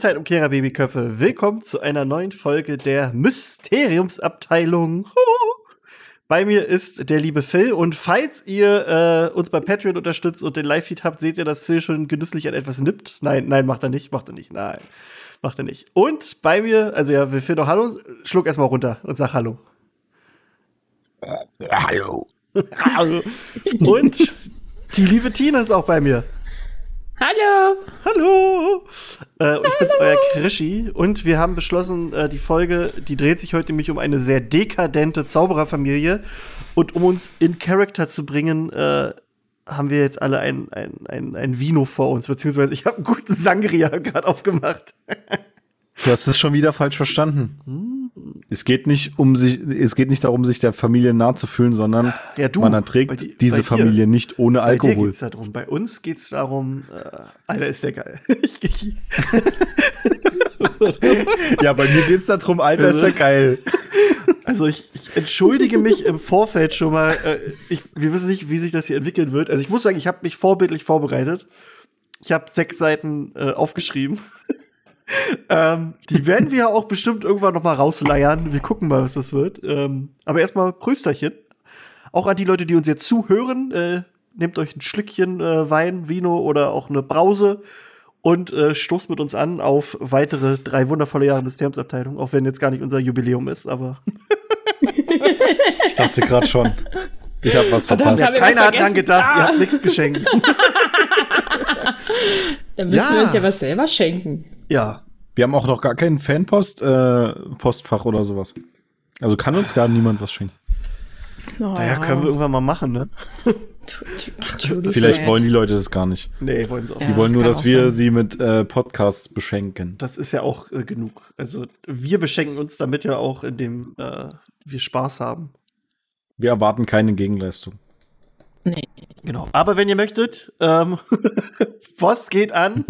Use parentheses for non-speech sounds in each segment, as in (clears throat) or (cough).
Zeitumkehrer Babyköpfe. Willkommen zu einer neuen Folge der Mysteriumsabteilung. Bei mir ist der liebe Phil und falls ihr äh, uns bei Patreon unterstützt und den Live-Feed habt, seht ihr, dass Phil schon genüsslich an etwas nippt. Nein, nein, macht er nicht, macht er nicht, nein. Macht er nicht. Und bei mir, also ja, will Phil noch Hallo, schluck erstmal runter und sag Hallo. Äh, hallo. (laughs) Hallo. Und die liebe Tina ist auch bei mir. Hallo. Hallo. Äh, ich bin's, euer Krischi. Und wir haben beschlossen, äh, die Folge, die dreht sich heute nämlich um eine sehr dekadente Zaubererfamilie. Und um uns in Charakter zu bringen, äh, haben wir jetzt alle ein, ein, ein, ein Vino vor uns. Beziehungsweise ich habe einen guten Sangria (laughs) gerade aufgemacht. Du hast es schon wieder falsch verstanden. Hm. Es geht nicht um sich, es geht nicht darum, sich der Familie nahe zu fühlen, sondern Ja, du, man erträgt bei di- diese bei dir. Familie nicht ohne Bei dir Alkohol. geht's darum. Bei uns geht's darum, äh, Alter, ist der geil. (laughs) (laughs) Ja, bei mir geht's darum, Alter, ist ja geil. Also ich, ich entschuldige mich im Vorfeld schon mal. Äh, ich, wir wissen nicht, wie sich das hier entwickeln wird. Also ich muss sagen, ich habe mich vorbildlich vorbereitet. Ich habe sechs Seiten äh, aufgeschrieben. Ähm, die werden wir ja auch bestimmt irgendwann noch mal rausleiern. Wir gucken mal, was das wird. Ähm, aber erstmal Prösterchen. Auch an die Leute, die uns jetzt zuhören. Äh, nehmt euch ein Schlückchen äh, Wein, Vino oder auch eine Brause und äh, stoßt mit uns an auf weitere drei wundervolle Jahre Mysteriumsabteilung. Auch wenn jetzt gar nicht unser Jubiläum ist, aber (laughs) Ich dachte gerade schon. Ich habe was Verdammt, verpasst. hab ich was keiner hat dran gedacht, ihr Ah. habt nichts geschenkt. (laughs) Dann müssen Ja. wir uns ja was selber schenken. Ja. Wir haben auch noch gar kein Fanpost, äh, Postfach oder sowas. Also kann uns gar niemand was schenken. Oh. Naja, können wir irgendwann mal machen, ne? (laughs) Vielleicht wollen die Leute das gar nicht. Nee, wollen sie auch. Ja. Die wollen nur, dass wir sein. sie mit äh, Podcasts beschenken. Das ist ja auch äh, genug. Also, wir beschenken uns damit ja auch, indem äh, wir Spaß haben. Wir erwarten keine Gegenleistung. Nee. Genau. Aber wenn ihr möchtet, ähm, (laughs) Post geht an.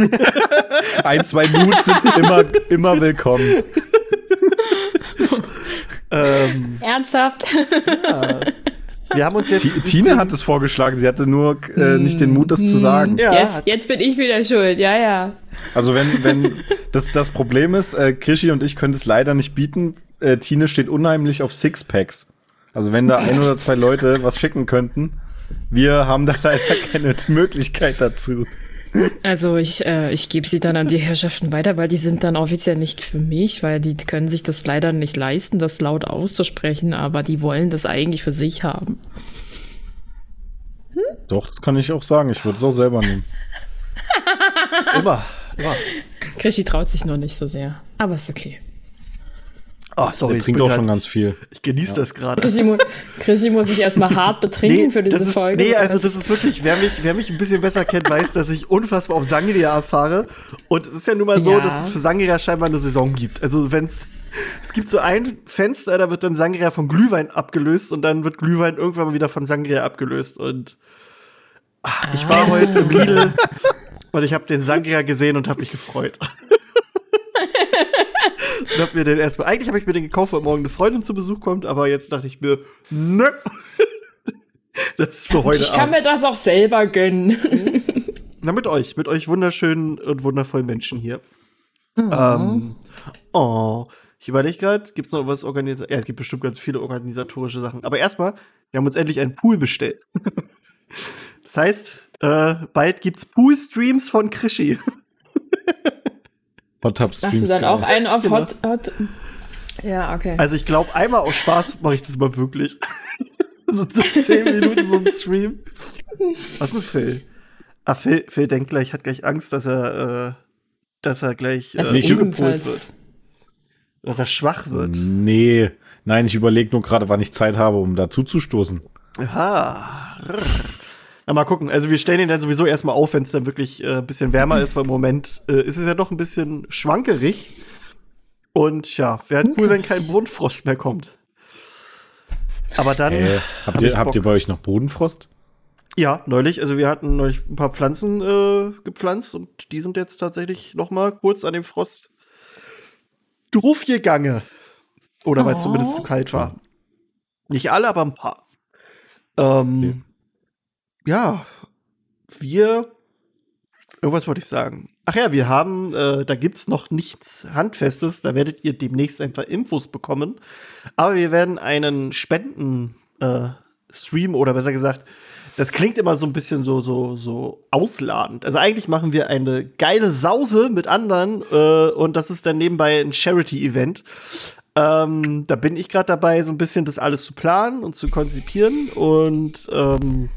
(laughs) Ein, zwei Moods sind immer, immer willkommen. (laughs) ähm, Ernsthaft? wir haben uns jetzt. Ti- Tine hat es vorgeschlagen, sie hatte nur äh, nicht den Mut, das zu sagen. Ja, jetzt, jetzt bin ich wieder schuld. Ja, ja. Also wenn, wenn das, das Problem ist, äh, Krischi und ich können es leider nicht bieten. Äh, Tine steht unheimlich auf Sixpacks. Also wenn da ein oder zwei Leute was schicken könnten, wir haben da (laughs) leider keine Möglichkeit dazu. Also ich, äh, ich gebe sie dann an die Herrschaften weiter, weil die sind dann offiziell nicht für mich, weil die können sich das leider nicht leisten, das laut auszusprechen, aber die wollen das eigentlich für sich haben. Doch, das kann ich auch sagen. Ich würde es auch selber nehmen. (laughs) immer. immer. Krischi traut sich noch nicht so sehr, aber ist okay. Oh, sorry. Der ich trinkt auch grad- schon ganz viel. Ich genieße das gerade. Krischi, mu Krischi muss sich erstmal hart betrinken für diese ist, Folge. Nee, also das ist wirklich, wer mich, wer mich ein bisschen besser kennt, weiß, dass ich unfassbar auf Sangria abfahre. Und es ist ja nun mal so, Ja. dass es für Sangria scheinbar eine Saison gibt. Also wenn's, es gibt so ein Fenster, da wird dann Sangria von Glühwein abgelöst und dann wird Glühwein irgendwann mal wieder von Sangria abgelöst. Und ah, ich war heute im Lidl und ich habe den Sangria gesehen und habe mich gefreut. Und hab mir den erstmal, eigentlich habe ich mir den gekauft, weil morgen eine Freundin zu Besuch kommt, aber jetzt dachte ich mir, nö. (laughs) Das ist für heute ich kann Abend. mir das auch selber gönnen. (laughs) Na, mit euch, mit euch wunderschönen und wundervollen Menschen hier. Ähm, oh, ich überlege gerade, gibt es noch was organisiert? Ja, es gibt bestimmt ganz viele organisatorische Sachen. Aber erstmal, wir haben uns endlich einen Pool bestellt. (laughs) das heißt, äh, bald gibt's Pool-Streams von Krischi. Hot Tub Hast du Streams. dann auch geil. einen auf Genau. Hot, Hot? Ja, okay. Also ich glaube, einmal aus Spaß mache ich das mal wirklich. (laughs) so so zehn Minuten so ein Stream. Was ist denn Phil? Ah, Phil, Phil denkt gleich, hat gleich Angst, dass er, äh, dass er gleich äh, Das nicht umgepolt wird. Dass er schwach wird. Nee. Nein, ich überlege nur gerade, wann ich Zeit habe, um dazu zu stoßen. Aha. Na, mal gucken. Also wir stellen ihn dann sowieso erstmal auf, wenn es dann wirklich äh, ein bisschen wärmer ist, weil im Moment äh, ist es ja doch ein bisschen schwankerig. Und ja, wäre cool, wenn kein Bodenfrost mehr kommt. Aber dann. Äh, habt, hab ihr, habt ihr bei euch noch Bodenfrost? Ja, neulich. Also wir hatten neulich ein paar Pflanzen äh, gepflanzt und die sind jetzt tatsächlich noch mal kurz an dem Frost draufgegangen. Oder weil es Oh. zumindest zu kalt war. Nicht alle, aber ein paar. Ähm, Ja, wir. Irgendwas wollte ich sagen. Ach ja, wir haben, äh, da gibt's noch nichts Handfestes, da werdet ihr demnächst einfach Infos bekommen. Aber wir werden einen Spenden-Stream oder besser gesagt, das klingt immer so ein bisschen so, so, so ausladend. Also eigentlich machen wir eine geile Sause mit anderen äh, und das ist dann nebenbei ein Charity-Event. Ähm, da bin ich gerade dabei, so ein bisschen das alles zu planen und zu konzipieren. Und ähm,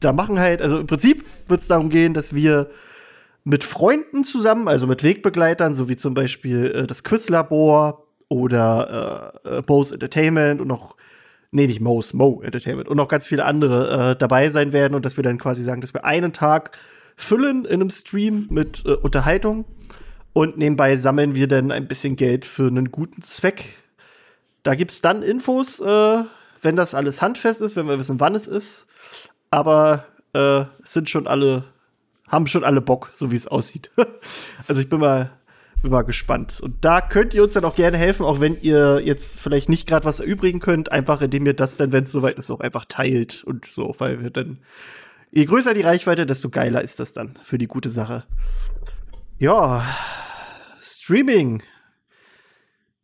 da machen halt, also im Prinzip wird es darum gehen, dass wir mit Freunden zusammen, also mit Wegbegleitern, so wie zum Beispiel äh, das Quizlabor oder äh, äh, Mo's Entertainment und noch, nee, nicht Mo's, Mo Entertainment und noch ganz viele andere äh, dabei sein werden und dass wir dann quasi sagen, dass wir einen Tag füllen in einem Stream mit äh, Unterhaltung und nebenbei sammeln wir dann ein bisschen Geld für einen guten Zweck. Da gibt's dann Infos, äh, wenn das alles handfest ist, wenn wir wissen, wann es ist. Aber äh, sind schon alle, haben schon alle Bock, so wie es aussieht. (laughs) also ich bin mal, bin mal gespannt. Und da könnt ihr uns dann auch gerne helfen, auch wenn ihr jetzt vielleicht nicht gerade was erübrigen könnt, einfach indem ihr das dann, wenn es soweit ist, auch einfach teilt und so, weil wir dann, je größer die Reichweite, desto geiler ist das dann für die gute Sache. Ja, Streaming.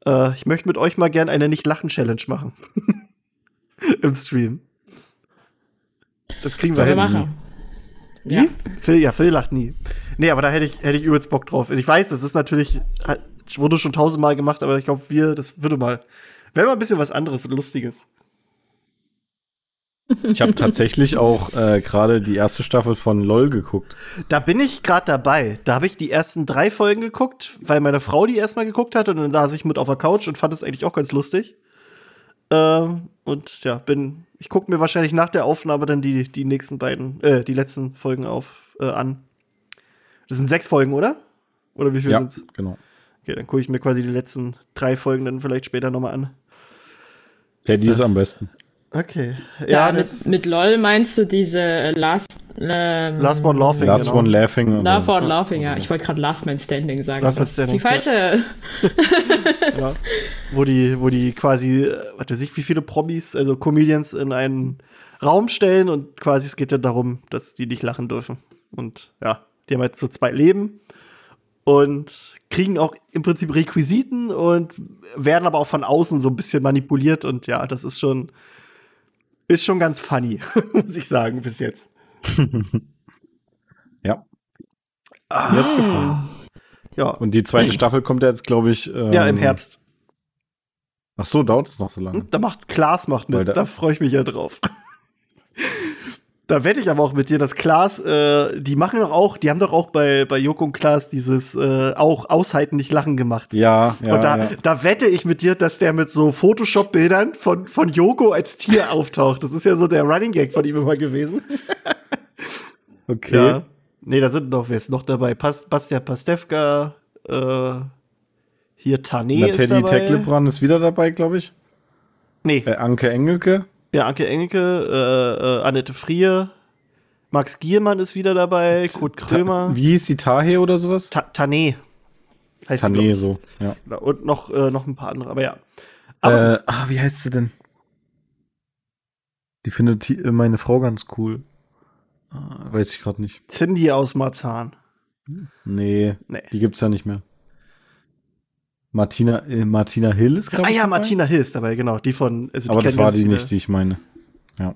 Äh, ich möchte mit euch mal gerne eine Nicht-Lachen-Challenge machen. (laughs) Im Stream. Das kriegen wir hin. machen. Wie? Ja. Phil, ja, Phil lacht nie. Nee, aber da hätte ich, hätte ich übelst Bock drauf. Also ich weiß, das ist natürlich, hat- wurde schon tausendmal gemacht, aber ich glaube, wir, das würde mal, wäre mal ein bisschen was anderes und Lustiges. Ich habe tatsächlich auch äh, gerade die erste Staffel von LOL geguckt. Da bin ich gerade dabei. Da habe ich die ersten drei Folgen geguckt, weil meine Frau die erstmal geguckt hat und dann saß ich mit auf der Couch und fand es eigentlich auch ganz lustig. Ähm, und ja, bin, ich gucke mir wahrscheinlich nach der Aufnahme dann die, die nächsten beiden, äh, die letzten Folgen auf, äh, an. Das sind sechs Folgen, oder? Oder wie viel Ja, sind's? genau. Okay, dann gucke ich mir quasi die letzten drei Folgen dann vielleicht später nochmal an. Teddy ist am besten. Okay. Ja, Ja, mit, mit LOL meinst du diese äh, Last. Ähm, Last One Laughing. Last genau. One Laughing. Last One Laughing, ja. Ich wollte gerade Last Man Standing sagen. Last Man Das ist Standing, Die falsche. (laughs) ja, wo die, wo die quasi, äh, was weiß ich, wie viele Promis, also Comedians in einen Raum stellen und quasi es geht ja darum, dass die nicht lachen dürfen. Und ja, die haben halt so zwei Leben und kriegen auch im Prinzip Requisiten und werden aber auch von außen so ein bisschen manipuliert und ja, das ist schon, ist schon ganz funny, (laughs) muss ich sagen, bis jetzt. (laughs) Ja. Mir hat's gefallen. Ja, Und die zweite (clears throat) Staffel kommt ja jetzt, glaube ich. Ähm, ja im Herbst. Ach so, dauert es noch so lange. Da macht Klaas macht mit, da- da freue ich mich ja drauf. Da wette ich aber auch mit dir, dass Klaas, äh, die machen doch auch, die haben doch auch bei, bei Joko und Klaas dieses äh, auch aushalten, nicht lachen gemacht. Ja, ja. und da, ja. da wette ich mit dir, dass der mit so Photoshop-Bildern von, von Joko als Tier (laughs) auftaucht. Das ist ja so der Running Gag von ihm immer gewesen. (laughs) Okay. Ja. Nee, da sind noch, wer ist noch dabei? Pas Bastian Pastewka, äh, hier Tane Na, ist Teddy dabei. Tecklebrand ist wieder dabei, glaube ich. Nee, Äh, Anke Engelke. Ja, Anke Engelke, äh, äh, Annette Frier, Max Giermann ist wieder dabei, Kurt Krömer, Ta wie hieß die Tahe oder sowas? Ta Tané. Heißt Tané, so. Ja. ich. Und noch, äh, noch ein paar andere, aber ja. Aber äh, ah, wie heißt sie denn? Die findet äh, meine Frau ganz cool. Ah, weiß ich gerade nicht. Cindy aus Marzahn. Nee, Nee. die gibt's ja nicht mehr. Martina, äh, Martina Hill ist, glaube Ah ich. ja, dabei. Martina Hill ist dabei, genau. Die von. Also Aber das war die viele. nicht, die ich meine. Ja,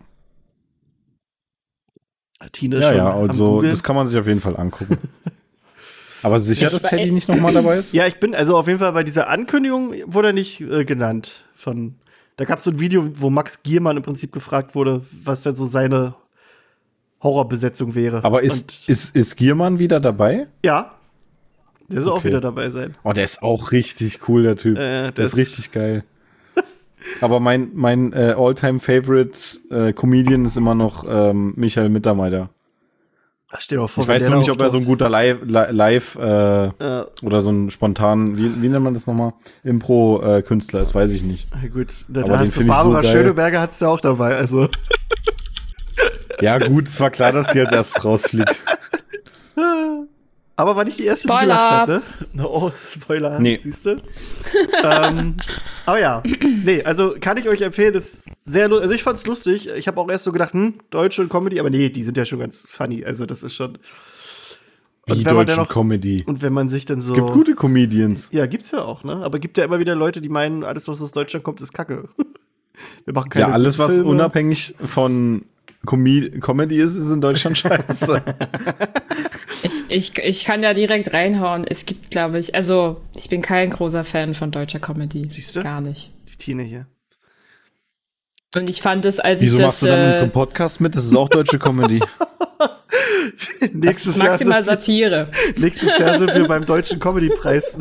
Martina ist ja, schon ja am also das kann man sich auf jeden Fall angucken. (laughs) Aber sicher, Ich dass Teddy nicht nochmal dabei ist? Ja, ich bin also auf jeden Fall bei dieser Ankündigung wurde er nicht äh, genannt. Von, da gab es so ein Video, wo Max Giermann im Prinzip gefragt wurde, was denn so seine Horrorbesetzung wäre. Aber ist, Und, ist, ist Giermann wieder dabei? ja, der soll auch Okay. wieder dabei sein. Oh, der ist auch richtig cool, der Typ. Äh, der ist richtig geil. Aber mein, mein äh, All-Time-Favorite äh, Comedian ist immer noch ähm, Michael Mittermeier. Dir mal vor, Ich weiß der da nicht, ob er so ein guter Live, Li- Live äh, Äh, oder so ein spontan, wie, wie nennt man das nochmal? Impro-Künstler ist, weiß ich nicht. Na gut, da, da hast du so Barbara geil. Schöneberger hat's ja auch dabei, also. Ja, gut, es war klar, dass sie als erstes rausfliegt. (laughs) Aber war nicht die erste, die Spoiler. gelacht hat, ne? No, oh, Spoiler, Nee. siehst du? ähm, aber ja, nee, also kann ich euch empfehlen, ist sehr lustig. Also ich fand's lustig. Ich habe auch erst so gedacht, hm, Deutsche und Comedy, aber nee, die sind ja schon ganz funny. Also das ist schon. Wie Die man dann deutsche noch- Comedy. Und wenn man sich dann so. Es gibt gute Comedians. Ja, gibt's ja auch, ne? Aber gibt ja immer wieder Leute, die meinen, alles, was aus Deutschland kommt, ist Kacke. (laughs) Wir machen keine Ja, alles, was Filme. unabhängig von Com Comedy ist, ist in Deutschland scheiße. (laughs) Ich, ich, ich kann da direkt reinhauen. Es gibt, glaube ich, also ich bin kein großer Fan von deutscher Comedy. Siehste? Gar nicht. Die Tine hier. Und ich fand es, als Wieso ich das. machst du dann in äh, unserem Podcast mit? Das ist auch deutsche Comedy. das (laughs) nächstes, ist Jahr maximal sind, Satire. (laughs) nächstes Jahr sind wir beim Deutschen Comedy-Preis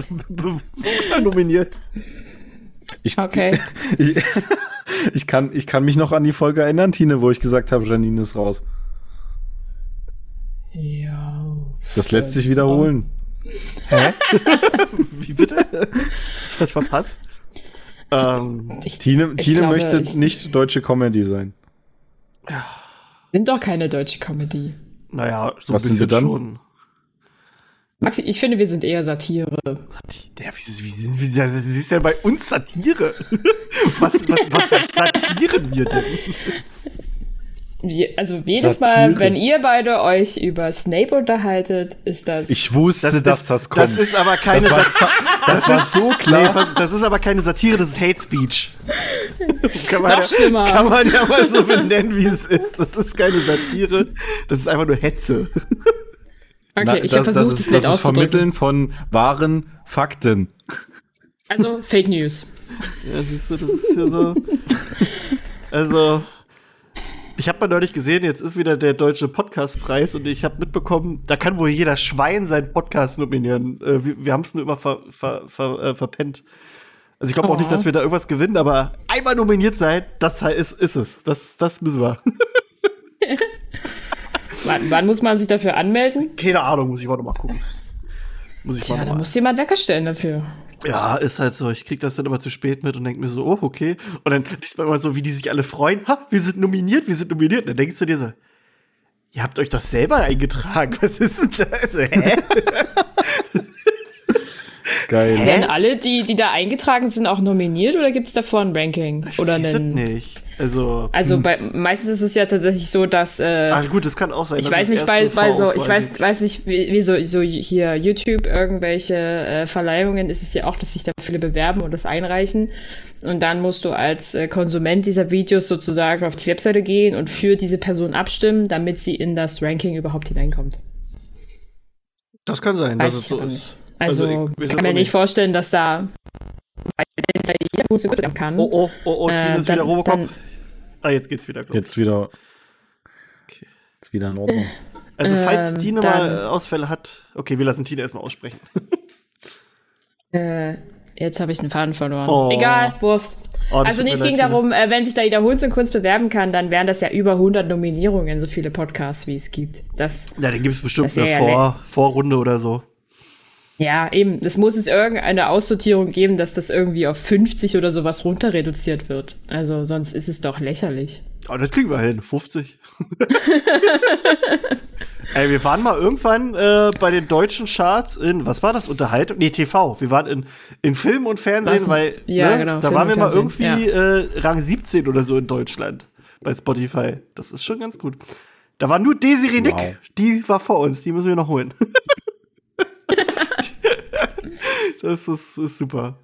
nominiert. Ich, Okay. ich, ich, kann, ich kann mich noch an die Folge erinnern, Tine, wo ich gesagt habe, Janine ist raus. Ja. Das lässt sich wiederholen. Hä? (laughs) Wie bitte? Ich hab's verpasst. Ähm, Ich, Tine, ich Tine glaube, möchte ich- nicht deutsche Comedy sein. Sind doch keine deutsche Comedy. naja, so Was ein sind wir bisschen dann? schon. Maxi, ich finde, wir sind eher Satire. Der, wie, wie, wie, wie, das ist ja bei uns Satire. (laughs) Was, was, was satiren wir denn? Wir, also jedes Satire. Mal, wenn ihr beide euch über Snape unterhaltet, ist das. Ich wusste, dass ist, das kommt. Das ist aber keine (laughs) Das war- Satire. das war so klar. Nee, das ist aber keine Satire, das ist Hate Speech. (laughs) kann, man Noch ja, kann man ja mal so benennen, wie es ist. Das ist keine Satire, das ist einfach nur Hetze. Okay, Na, ich habe das, versucht, das es ist, nett das ist Vermitteln von wahren Fakten. Also (laughs) Fake News. Ja, siehst du, das ist ja so. Also, ich habe mal neulich gesehen, jetzt ist wieder der deutsche Podcastpreis und ich habe mitbekommen, da kann wohl jeder Schwein seinen Podcast nominieren. Äh, wir wir haben es nur immer ver, ver, ver, äh, verpennt. Also ich glaube auch Oh. nicht, dass wir da irgendwas gewinnen, aber einmal nominiert sein, das ist, ist es. Das, das müssen wir. (laughs) Wann, wann muss man sich dafür anmelden? Keine Ahnung, muss ich noch mal gucken. Muss ich Tja, mal da mal. muss jemand Wecker stellen dafür. Ja, ist halt so. Ich krieg das dann immer zu spät mit und denk mir so, oh, okay. Und dann liest man immer so, wie die sich alle freuen. Ha, wir sind nominiert, wir sind nominiert. Und dann denkst du dir so, ihr habt euch doch selber eingetragen. Was ist denn da? Also, hä? (laughs) Geil. Werden alle, die, die da eingetragen sind, auch nominiert oder gibt es davor ein Ranking? Oder Weiß es einen, nicht. Also, Also bei, meistens ist es ja tatsächlich so, dass äh, ah, gut, das kann auch sein. ich weiß nicht, bei, bei so, ich weiß, weiß nicht, wie, wie so, so hier YouTube irgendwelche äh, Verleihungen ist es ja auch, dass sich da viele bewerben und das einreichen. Und dann musst du als äh, Konsument dieser Videos sozusagen auf die Webseite gehen und für diese Person abstimmen, damit sie in das Ranking überhaupt hineinkommt. Das kann sein, Weiß dass es so ist. nicht. Also, Also, ich kann mir nicht. vorstellen, dass da jeder kann. Oh, oh, oh, oh, Tine Äh, ist wieder Robocop. dann- ah, jetzt geht's wieder, glaub ich. Jetzt wieder. Okay. Jetzt wieder in Ordnung. Also, falls ähm, Tine mal äh, Ausfälle hat. Okay, wir lassen Tine erstmal aussprechen. (laughs) Äh, jetzt habe ich einen Faden verloren. Oh. Egal, Wurst. Oh, also nee, es ging darum, äh, wenn sich da jeder Hunds und Kunst bewerben kann, dann wären das ja über 100 Nominierungen, so viele Podcasts, wie es gibt. Das, Ja, dann gibt's bestimmt Das wär eine ja Vor Vorrunde oder so. Ja, eben, es muss es irgendeine Aussortierung geben, dass das irgendwie auf 50 oder sowas runter reduziert wird. Also sonst ist es doch lächerlich. Oh, das kriegen wir hin. 50. (laughs) Ey, wir waren mal irgendwann äh, bei den deutschen Charts in, was war das, Unterhaltung? Nee, TV. Wir waren in, in Film und Fernsehen, Was? weil Ja, ne, genau, da Film waren wir mal irgendwie äh, Rang 17 oder so in Deutschland bei Spotify. Das ist schon ganz gut. Da war nur Desiree Nick, Wow. die war vor uns, die müssen wir noch holen. (laughs) das ist, ist super.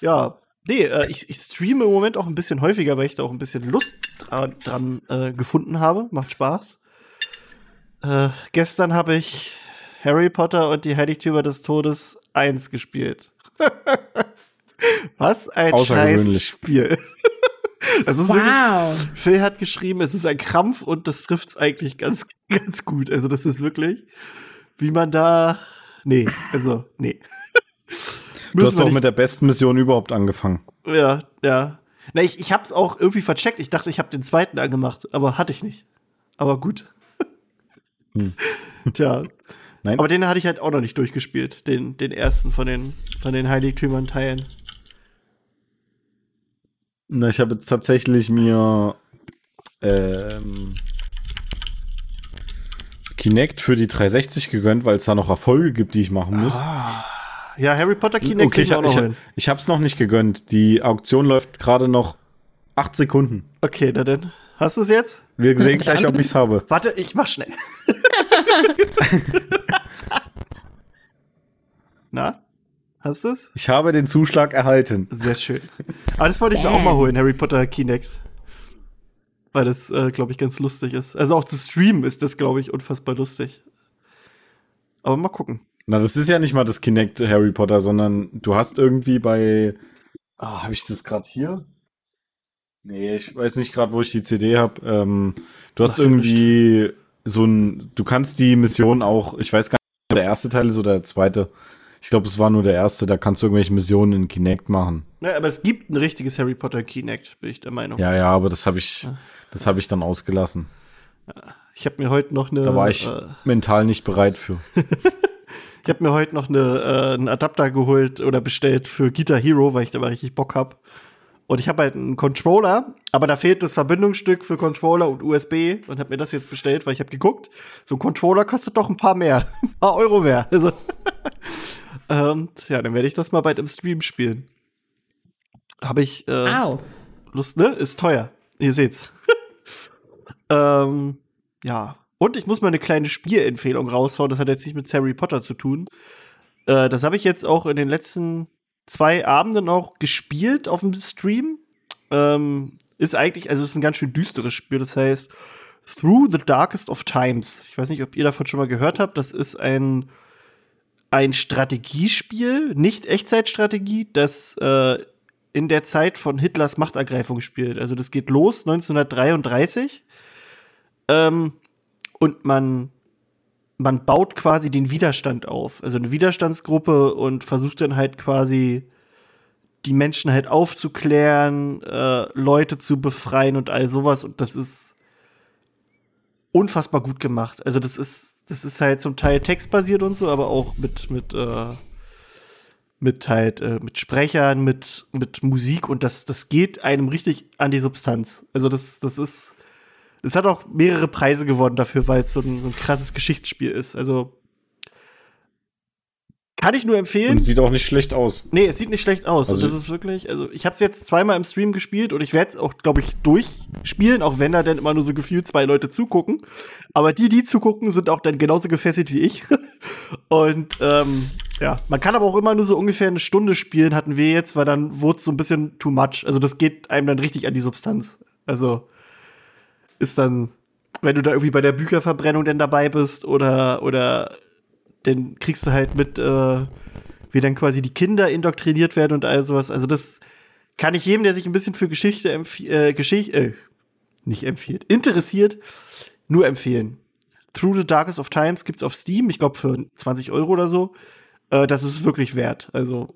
Ja, nee, äh, ich, ich streame im Moment auch ein bisschen häufiger, weil ich da auch ein bisschen Lust dra dran äh, gefunden habe. Macht Spaß. Äh, gestern habe ich Harry Potter und die Heiligtümer des Todes 1 gespielt. (laughs) Was ein Außergewöhnlich. Spiel. (laughs) das ist wirklich, Wow. Phil hat geschrieben, es ist ein Krampf und das trifft's eigentlich ganz, (laughs) ganz gut. Also, das ist wirklich, wie man da. Nee, also, nee. Du hast auch mit der besten Mission überhaupt angefangen. Ja, ja. Na, ich, ich hab's auch irgendwie vercheckt. Ich dachte, ich habe den zweiten angemacht, aber hatte ich nicht. Aber gut. (laughs) Tja. Nein? Aber den hatte ich halt auch noch nicht durchgespielt. Den, den ersten von den, von den Heiligtümern teilen. Na, ich habe jetzt tatsächlich mir ähm, Kinect für die 360 gegönnt, weil es da noch Erfolge gibt, die ich machen muss. Ja, Harry Potter Kinect okay, ich, auch ich, noch hin. ich habe es noch nicht gegönnt. Die Auktion läuft gerade noch acht Sekunden. Okay, na denn. Hast du es jetzt? Wir sehen (laughs) gleich, ob ich es habe. Warte, ich mach schnell. (laughs) Na? Hast du es? Ich habe den Zuschlag erhalten. Sehr schön. Aber das wollte ich mir auch mal holen, Harry Potter Kinect. Weil das, äh, glaube ich, ganz lustig ist. Also auch zu streamen ist das, glaube ich, unfassbar lustig. Aber mal gucken. Na, das ist ja nicht mal das Kinect Harry Potter, sondern du hast irgendwie bei. Ah, habe ich das gerade hier? Nee, ich weiß nicht gerade, wo ich die CD habe. Ähm, du hast ja irgendwie so ein. Du kannst die Mission auch. Ich weiß gar nicht, ob der erste Teil ist oder der zweite. Ich glaube, es war nur der erste. Da kannst du irgendwelche Missionen in Kinect machen. Ja, aber es gibt ein richtiges Harry Potter Kinect, bin ich der Meinung. Ja, ja, aber das habe ich. Das habe ich dann ausgelassen. Ich habe mir heute noch eine. Da war ich Äh, mental nicht bereit für. (laughs) ich habe mir heute noch eine, äh, einen Adapter geholt oder bestellt für Guitar Hero, weil ich da mal richtig Bock hab. Und ich habe halt einen Controller, aber da fehlt das Verbindungsstück für Controller und USB und habe mir das jetzt bestellt, weil ich habe geguckt, so ein Controller kostet doch ein paar mehr, ein (laughs) paar Euro mehr. Also, (laughs) und ja, dann werde ich das mal bald im Stream spielen. Habe ich äh, Au. Lust, ne? Ist teuer. Ihr seht's. (laughs) ähm, ja. Und ich muss mal eine kleine Spielempfehlung raushauen. Das hat jetzt nicht mit Harry Potter zu tun. Äh, das habe ich jetzt auch in den letzten zwei Abenden auch gespielt auf dem Stream. Ähm, ist eigentlich, also es ist ein ganz schön düsteres Spiel. Das heißt Through the Darkest of Times. Ich weiß nicht, ob ihr davon schon mal gehört habt. Das ist ein ein Strategiespiel, nicht Echtzeitstrategie, das äh, in der Zeit von Hitlers Machtergreifung spielt. Also das geht los 1933 ähm, und man man baut quasi den Widerstand auf, also eine Widerstandsgruppe und versucht dann halt quasi die Menschen halt aufzuklären, äh, Leute zu befreien und all sowas und das ist unfassbar gut gemacht. Also das ist das ist halt zum Teil textbasiert und so, aber auch mit mit äh, mit halt äh, mit Sprechern, mit mit Musik und das das geht einem richtig an die Substanz. Also das das ist es hat auch mehrere Preise gewonnen dafür, weil es so ein, so ein krasses Geschichtsspiel ist. Also kann ich nur empfehlen. Und sieht auch nicht schlecht aus. Nee, es sieht nicht schlecht aus. Also das ist wirklich, also ich habe es jetzt zweimal im Stream gespielt und ich werde es auch, glaube ich, durchspielen, auch wenn da dann immer nur so gefühlt zwei Leute zugucken. Aber die, die zugucken, sind auch dann genauso gefesselt wie ich. (laughs) und ähm, ja, man kann aber auch immer nur so ungefähr eine Stunde spielen, hatten wir jetzt, weil dann wurde es so ein bisschen too much. Also das geht einem dann richtig an die Substanz. Also ist dann, wenn du da irgendwie bei der Bücherverbrennung denn dabei bist oder, oder dann kriegst du halt mit, äh, wie dann quasi die Kinder indoktriniert werden und all sowas. Also das kann ich jedem, der sich ein bisschen für Geschichte äh, Geschichte, äh, nicht empfiehlt, interessiert, nur empfehlen. Through the Darkest of Times gibt's auf Steam, ich glaube für 20 Euro oder so. Äh, das ist wirklich wert. Also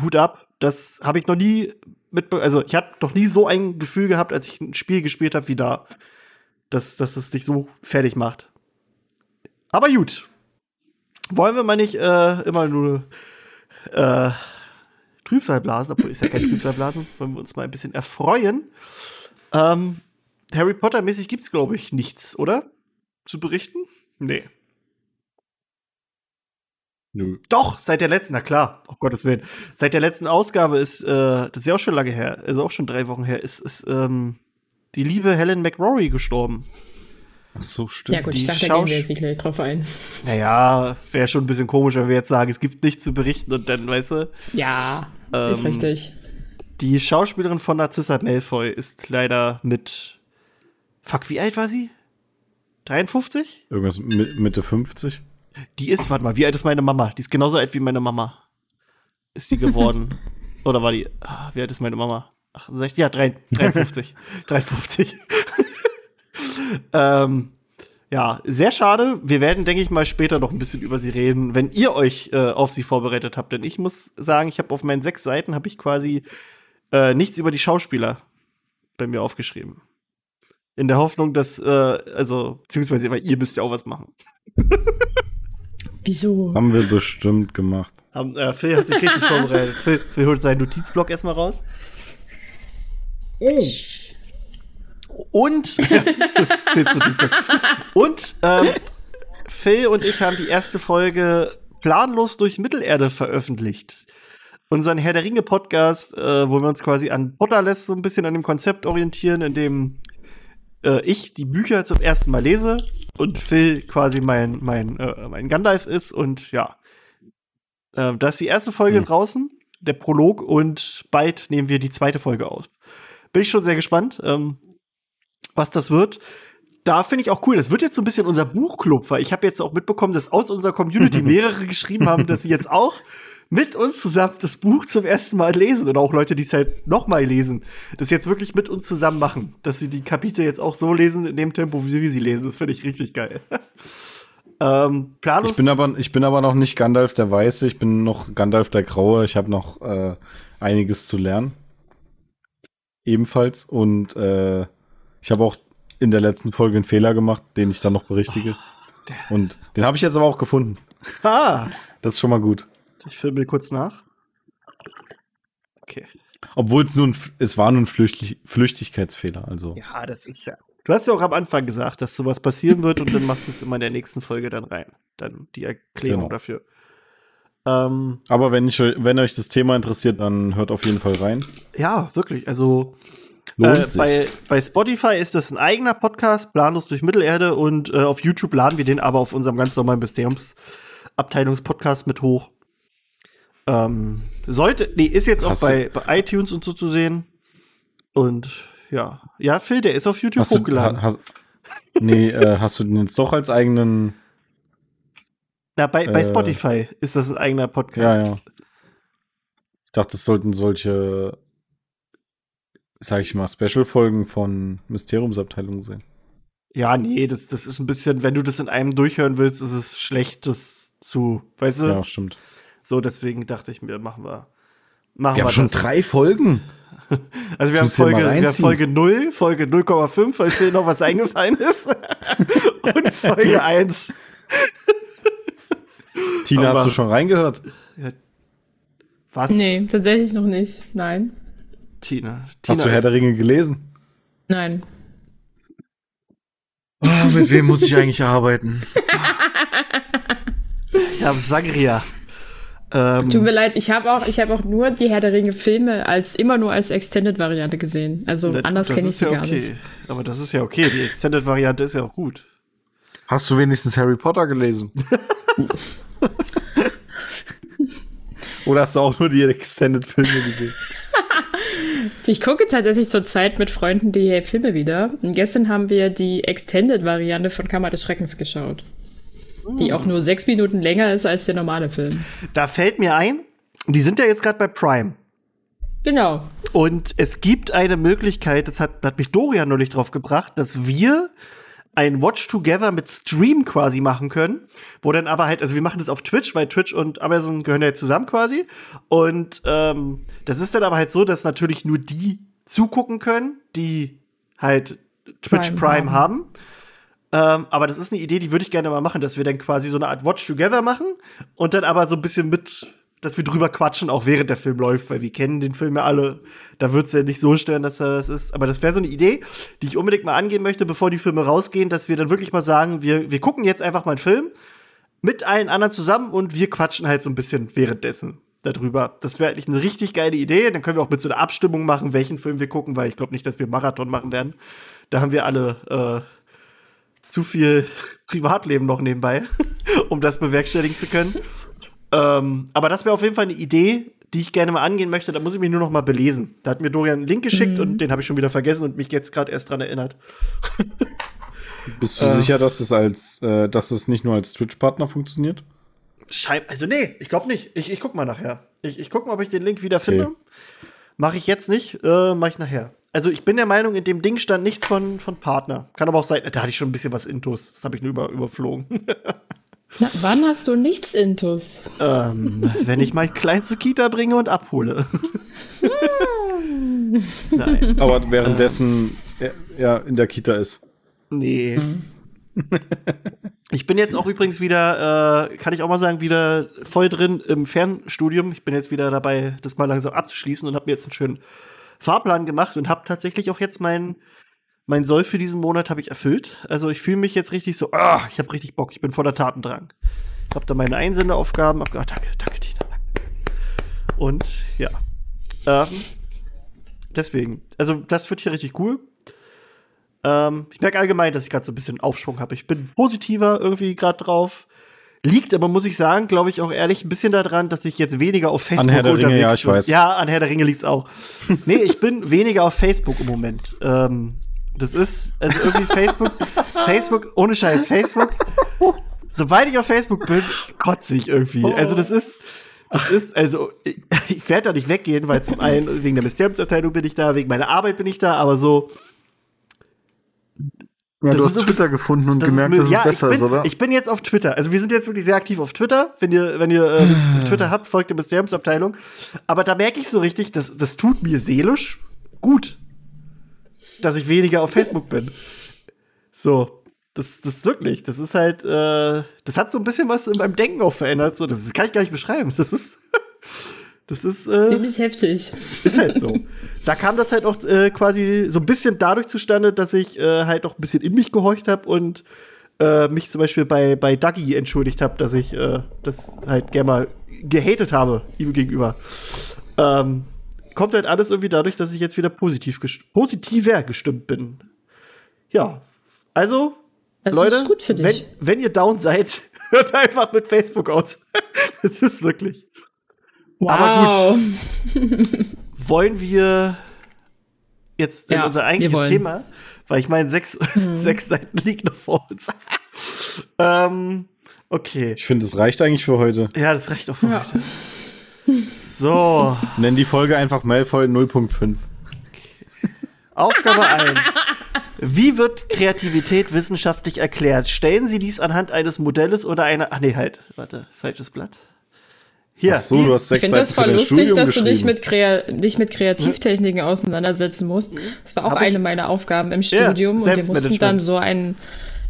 Hut ab. Das habe ich noch nie mit, also ich habe noch nie so ein Gefühl gehabt, als ich ein Spiel gespielt habe wie da, dass, dass es dich so fertig macht. Aber gut. Wollen wir mal nicht äh, immer nur äh, Trübsal blasen, obwohl ist ja kein Trübsal blasen, wollen wir uns mal ein bisschen erfreuen. Ähm, Harry Potter-mäßig gibt's, glaube ich, nichts, oder? Zu berichten? Nee. Nö. Doch, seit der letzten, na klar, um Gottes Willen. Seit der letzten Ausgabe ist, äh, das ist ja auch schon lange her, also auch schon drei Wochen her, ist, ist ähm, die liebe Helen McRory gestorben. Ach so, stimmt. Ja gut, Die ich dachte, da gehen wir jetzt nicht gleich drauf ein. Naja, wäre schon ein bisschen komisch, wenn wir jetzt sagen, es gibt nichts zu berichten und dann, weißt du, Ja, ist Ähm, richtig. die Schauspielerin von Narcissa Malfoy ist leider mit, fuck, wie alt war sie? 53? Irgendwas mit Mitte 50? Die ist, warte mal, wie alt ist meine Mama? Die ist genauso alt wie meine Mama. Ist die geworden? (laughs) Oder war die, ah, wie alt ist meine Mama? 68? Ja, drei- 53. 53. (laughs) (laughs) ähm, ja, sehr schade. Wir werden, denke ich mal, später noch ein bisschen über sie reden, wenn ihr euch äh, auf sie vorbereitet habt. Denn ich muss sagen, ich habe auf meinen sechs Seiten habe ich quasi äh, nichts über die Schauspieler bei mir aufgeschrieben. In der Hoffnung, dass, äh, also, beziehungsweise, weil ihr müsst ja auch was machen. Wieso? Haben wir bestimmt gemacht. Haben, äh, Phil hat sich richtig (laughs) vorbereitet. Phil, Phil holt seinen Notizblock erstmal raus. Und (laughs) Phils Notizblock. Und ähm, Phil und ich haben die erste Folge planlos durch Mittelerde veröffentlicht. Unseren Herr der Ringe Podcast, äh, wo wir uns quasi an Potterless so ein bisschen an dem Konzept orientieren, in dem äh, ich die Bücher zum ersten Mal lese und Phil quasi mein, mein, äh, mein Gandalf ist und ja, Ähm, da ist die erste Folge Hm. draußen, der Prolog, und bald nehmen wir die zweite Folge auf. Bin ich schon sehr gespannt, ähm, was das wird. Da finde ich auch cool. Das wird jetzt so ein bisschen unser Buchclub, weil ich habe jetzt auch mitbekommen, dass aus unserer Community (laughs) mehrere geschrieben haben, dass sie jetzt auch mit uns zusammen das Buch zum ersten Mal lesen oder auch Leute, die es halt noch mal lesen, das jetzt wirklich mit uns zusammen machen, dass sie die Kapitel jetzt auch so lesen in dem Tempo, wie wir sie lesen. Das finde ich richtig geil. (laughs) ähm, Planus, Ich bin aber, ich bin aber noch nicht Gandalf der Weiße, ich bin noch Gandalf der Graue. Ich habe noch äh, einiges zu lernen. Ebenfalls. Und äh, ich habe auch in der letzten Folge einen Fehler gemacht, den ich dann noch berichtige. Und den habe ich jetzt aber auch gefunden. ah, Das ist schon mal gut. Ich filme kurz nach. Okay. Obwohl es nur ein, es war nur ein Flüchtig, Flüchtigkeitsfehler. Also Ja, das ist ja. Du hast ja auch am Anfang gesagt, dass sowas passieren wird und dann machst du es immer in der nächsten Folge dann rein. Dann die Erklärung Genau. dafür. Ähm, Aber wenn, ich, wenn euch das Thema interessiert, dann hört auf jeden Fall rein. ja, wirklich. Also Lohnt äh, sich. bei, bei Spotify ist das ein eigener Podcast, Planlos durch Mittelerde, und äh, auf YouTube laden wir den aber auf unserem ganz normalen Mysteriumsabteilungspodcast mit hoch. Ähm, sollte, nee, ist jetzt auch Hast du- bei, bei iTunes und so zu sehen. Und ja, ja, Phil, der ist auf YouTube hast du, hochgeladen. ha, hast, nee, äh, hast du den jetzt doch als eigenen. Na, bei, bei äh, Spotify ist das ein eigener Podcast. Ja, ja. Ich dachte, es sollten solche, sag ich mal, Special-Folgen von Mysteriumsabteilung sein. Ja, nee, das, das ist ein bisschen, wenn du das in einem durchhören willst, ist es schlecht, das zu, weißt du? Ja, stimmt. So, deswegen dachte ich mir, machen wir. Machen Wir haben schon das. drei Folgen. (laughs) Also wir haben, Folge, wir haben. Folge 0, Folge 0,5, falls dir noch was (laughs) eingefallen ist. (laughs) Und Folge 1. Tina, Aber- hast du schon reingehört? Was? Nee, tatsächlich noch nicht. Nein. Tina. Tina Hast du Herr der Ringe gelesen? Nein. Oh, mit wem muss ich eigentlich arbeiten? Ja, Sagria. Ähm, Tut mir leid, ich habe auch, ich habe auch nur die Herr der Ringe Filme als immer nur als Extended-Variante gesehen. Also das- anders kenne ich sie ja gar okay. nicht. Aber das ist ja okay. Die Extended-Variante ist ja auch gut. Hast du wenigstens Harry Potter gelesen? (laughs) Oder hast du auch nur die Extended-Filme gesehen? (laughs) Ich gucke tatsächlich zurzeit mit Freunden die Filme wieder. Und gestern haben wir die Extended-Variante von Kammer des Schreckens geschaut. Die auch nur sechs Minuten länger ist als der normale Film. Da fällt mir ein, die sind ja jetzt gerade bei Prime. Genau. Und es gibt eine Möglichkeit, das hat, hat mich Dorian neulich drauf gebracht, dass wir ein Watch Together mit Stream quasi machen können, wo dann aber halt, also wir machen das auf Twitch, weil Twitch und Amazon gehören ja jetzt zusammen quasi. Und ähm, das ist dann aber halt so, dass natürlich nur die zugucken können, die halt Twitch Prime, Prime haben. Ähm, aber das ist eine Idee, die würde ich gerne mal machen, dass wir dann quasi so eine Art Watch Together machen und dann aber so ein bisschen mit, dass wir drüber quatschen, auch während der Film läuft, weil wir kennen den Film ja alle. Da wird es ja nicht so stören, dass das ist. Aber das wäre so eine Idee, die ich unbedingt mal angehen möchte, bevor die Filme rausgehen, dass wir dann wirklich mal sagen, wir, wir gucken jetzt einfach mal einen Film mit allen anderen zusammen und wir quatschen halt so ein bisschen währenddessen darüber. Das wäre eigentlich eine richtig geile Idee. Dann können wir auch mit so einer Abstimmung machen, welchen Film wir gucken, weil ich glaube nicht, dass wir Marathon machen werden. Da haben wir alle äh, zu viel (laughs) Privatleben noch nebenbei, (laughs) um das bewerkstelligen zu können. Ähm, aber das wäre auf jeden Fall eine Idee, die ich gerne mal angehen möchte. Da muss ich mich nur noch mal belesen. Da hat mir Dorian einen Link geschickt und den habe ich schon wieder vergessen und mich jetzt gerade erst dran erinnert. (laughs) Bist du sicher, dass es als, äh, dass es nicht nur als Twitch-Partner funktioniert? Scheib also nee, ich glaube nicht. Ich, ich guck mal nachher. Ich, ich guck mal, ob ich den Link wieder finde. Mache ich jetzt nicht, äh, mache ich nachher. Also ich bin der Meinung, in dem Ding stand nichts von, von Partner. Kann aber auch sein, da hatte ich schon ein bisschen was Intus. Das habe ich nur über, überflogen. (laughs) Na, wann hast du nichts Intus? ähm, wenn ich meinen Kleinen zur Kita bringe und abhole. (laughs) Nein. Aber währenddessen er, er in der Kita ist. Nee. (laughs) Ich bin jetzt auch übrigens wieder, äh, kann ich auch mal sagen, wieder voll drin im Fernstudium. Ich bin jetzt wieder dabei, das mal langsam abzuschließen und habe mir jetzt einen schönen Fahrplan gemacht und habe tatsächlich auch jetzt mein, mein Soll für diesen Monat habe ich erfüllt. Also ich fühle mich jetzt richtig so, ah, ich habe richtig Bock, ich bin voller Tatendrang. Ich habe da meine Einsendeaufgaben abgehakt. Danke, danke, Tina. Und ja. Ähm, deswegen, also das wird hier richtig cool. Ähm, ich merke allgemein, dass ich gerade so ein bisschen Aufschwung habe. Ich bin positiver irgendwie gerade drauf. Liegt aber, muss ich sagen, glaube ich auch ehrlich, ein bisschen daran, dass ich jetzt weniger auf Facebook Herr der Ringe, unterwegs ja, ich bin. weiß. Ja, an Herr der Ringe liegt's auch. (laughs) nee, ich bin weniger auf Facebook im Moment. Ähm, das ist, also irgendwie Facebook, (laughs) Facebook, ohne Scheiß, Facebook. Sobald ich auf Facebook bin, kotze ich irgendwie. Also das ist, das ist, also ich, ich werde da nicht weggehen, weil zum einen wegen der Mysteriumsabteilung bin ich da, wegen meiner Arbeit bin ich da, aber so, Ja, Das du hast so- Twitter gefunden und das gemerkt, dass es ja, besser ich ist, bin, oder? Ich bin jetzt auf Twitter. Also wir sind jetzt wirklich sehr aktiv auf Twitter. Wenn ihr, wenn ihr äh, das Twitter habt, folgt der Mysteriumsabteilung. Aber da merke ich so richtig, das, das tut mir seelisch gut, dass ich weniger auf Facebook bin. So, das, das ist wirklich, das ist halt, äh, das hat so ein bisschen was in meinem Denken auch verändert. So, das kann ich gar nicht beschreiben. Das ist, (laughs) das ist, äh, Ziemlich heftig. ist halt so. (laughs) Da kam das halt auch äh, quasi so ein bisschen dadurch zustande, dass ich äh, halt auch ein bisschen in mich gehorcht habe und äh, mich zum Beispiel bei, bei Dougie entschuldigt habe, dass ich äh, das halt gerne mal gehatet habe ihm gegenüber. Ähm, kommt halt alles irgendwie dadurch, dass ich jetzt wieder positiv gest positiver gestimmt bin. Ja, also Das Leute, wenn, wenn ihr down seid, (laughs) hört einfach mit Facebook aus. (laughs) das ist wirklich. Aber (laughs) wollen wir jetzt in Ja, unser wir eigentliches. Thema, weil ich meine, sechs, (laughs) sechs Seiten liegen noch vor uns. (laughs) ähm, okay. Ich finde, es reicht eigentlich für heute. Ja, das reicht auch für Ja. heute. So, Nenn die Folge einfach Malfoy 0.5. Aufgabe 1. Wie wird Kreativität wissenschaftlich erklärt? Stellen Sie dies anhand eines Modells oder einer. Ach nee, halt. Warte, falsches Blatt. Hier. Ach so, du hast Ich sechs finde das voll lustig, dass du dich mit, Krea dich mit Kreativtechniken auseinandersetzen musst. Das war auch Hab ich- eine meiner Aufgaben im Studium und wir mussten dann so ein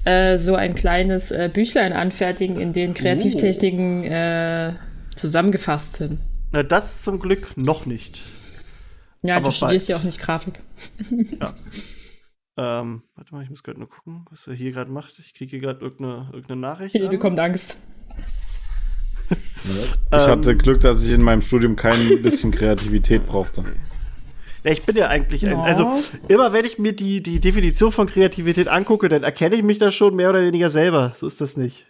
äh, so ein kleines äh, Büchlein anfertigen, in dem Kreativtechniken äh, zusammengefasst sind. Na, das zum Glück noch nicht. Ja, Aber du studierst bald. ja auch nicht Grafik. Ähm, warte mal, ich muss gerade nur gucken, was er hier gerade macht. Ich kriege hier gerade irgendeine, irgendeine Nachricht. Hier an. bekommt Angst. Ich Ähm. hatte Glück, dass ich in meinem Studium kein bisschen Kreativität brauchte. Ja, ich bin ja eigentlich ein. Also, immer wenn ich mir die, die Definition von Kreativität angucke, dann erkenne ich mich da schon mehr oder weniger selber. So ist das nicht.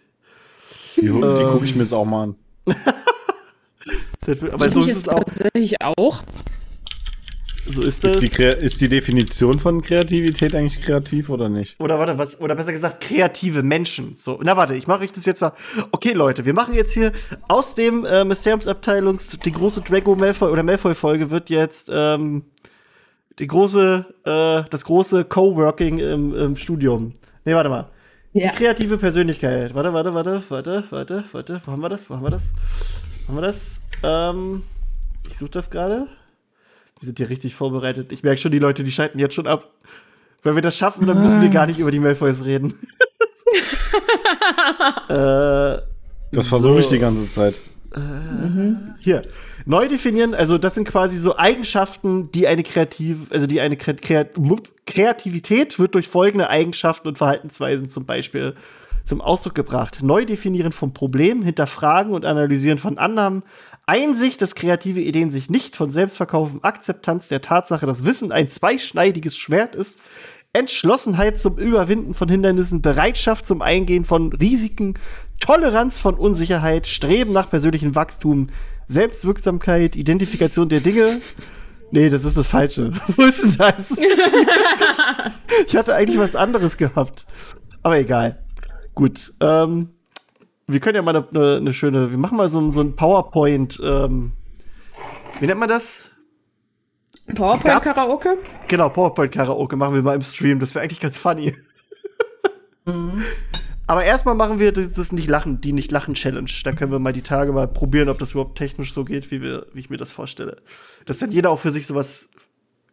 Die, die Ähm. gucke ich mir jetzt auch mal an. (laughs) Aber Ich so mich ist es auch. tatsächlich auch. So ist Ist das. die, Krea- ist die Definition von Kreativität eigentlich kreativ oder nicht? Oder warte, was, oder besser gesagt, kreative Menschen. So, na warte, ich mache euch das jetzt mal. Okay, Leute, wir machen jetzt hier aus dem äh, Mysteriumsabteilungs, die große Draco Malfoy oder Malfoy-Folge wird jetzt ähm, die große, äh, das große Coworking im, im Studium. Nee, warte mal. Ja. Die kreative Persönlichkeit. Warte, warte, warte, warte, warte, warte. Wo haben wir das? Wo haben wir das? Wo haben wir das? Ähm, ich suche das gerade. Wir sind hier richtig vorbereitet. Ich merke schon, die Leute, die schalten jetzt schon ab. Wenn wir das schaffen, dann müssen wir gar nicht über die Malfoys reden. (laughs) äh, Das versuche ich die ganze Zeit. hier. Neu definieren, also das sind quasi so Eigenschaften, die eine kreativ, also die eine Kre Kreat Kreativität wird durch folgende Eigenschaften und Verhaltensweisen zum Beispiel zum Ausdruck gebracht. Neu definieren von Problemen, hinterfragen und analysieren von Annahmen, Einsicht, dass kreative Ideen sich nicht von selbst verkaufen, Akzeptanz der Tatsache, dass Wissen ein zweischneidiges Schwert ist, Entschlossenheit zum Überwinden von Hindernissen, Bereitschaft zum Eingehen von Risiken, Toleranz von Unsicherheit, Streben nach persönlichem Wachstum, Selbstwirksamkeit, Identifikation der Dinge. Nee, das ist das Falsche. (laughs) Wo ist denn das? (laughs) ich hatte eigentlich was anderes gehabt. Aber egal. Gut. Ähm, wir können ja mal eine, eine, eine schöne, wir machen mal so, ein- so ein PowerPoint. Ähm, wie nennt man das? PowerPoint-Karaoke? Genau, PowerPoint-Karaoke machen wir mal im Stream. Das wäre eigentlich ganz funny. (laughs) Aber erstmal machen wir das, das nicht lachen, die nicht lachen Challenge. Da können wir mal die Tage mal probieren, ob das überhaupt technisch so geht, wie, wir, wie ich mir das vorstelle. Dass dann jeder auch für sich sowas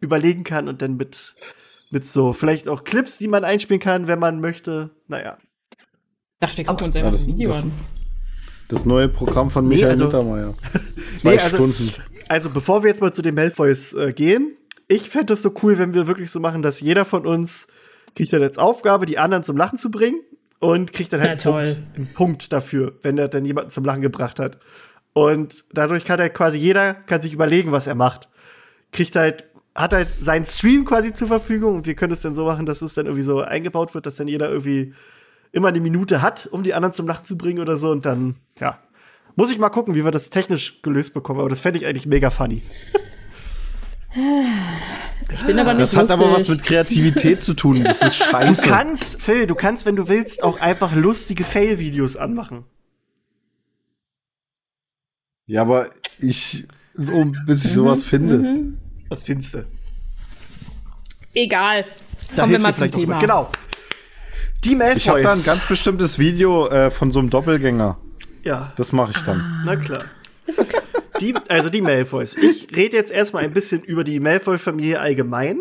überlegen kann und dann mit, mit so vielleicht auch Clips, die man einspielen kann, wenn man möchte. Naja. Dachte, wir gucken uns Ja, einfach das, ein Video das, an. das neue Programm von Nee, Michael also- Mittermeier. (laughs) Zwei Nee, also- Stunden. Also, bevor wir jetzt mal zu den Malfoys äh, gehen, ich fände es so cool, wenn wir wirklich so machen, dass jeder von uns kriegt dann als Aufgabe, die anderen zum Lachen zu bringen und kriegt dann halt Na einen, toll. Punkt, einen Punkt dafür, wenn er dann jemanden zum Lachen gebracht hat. Und dadurch kann er quasi jeder kann sich überlegen, was er macht. Kriegt halt hat halt seinen Stream quasi zur Verfügung und wir können es dann so machen, dass es dann irgendwie so eingebaut wird, dass dann jeder irgendwie immer eine Minute hat, um die anderen zum Lachen zu bringen oder so. Und dann, ja, muss ich mal gucken, wie wir das technisch gelöst bekommen. Aber das fände ich eigentlich mega funny. Ich bin aber nicht Das hat lustig. aber was mit Kreativität zu tun. Das ist Du scheiße. kannst, Phil, du kannst, wenn du willst, auch einfach lustige Fail-Videos anmachen. Ja, aber ich, um, bis ich sowas finde. Was findest du? Egal. Da Kommen wir mal zum Thema. Genau. Die Malfoys. Ich habe da ein ganz bestimmtes Video äh, von so einem Doppelgänger. Ja, Das mache ich dann. na klar. Ist okay. Die, also die Malfoys. Ich rede jetzt erstmal ein bisschen über die Malfoy-Familie allgemein.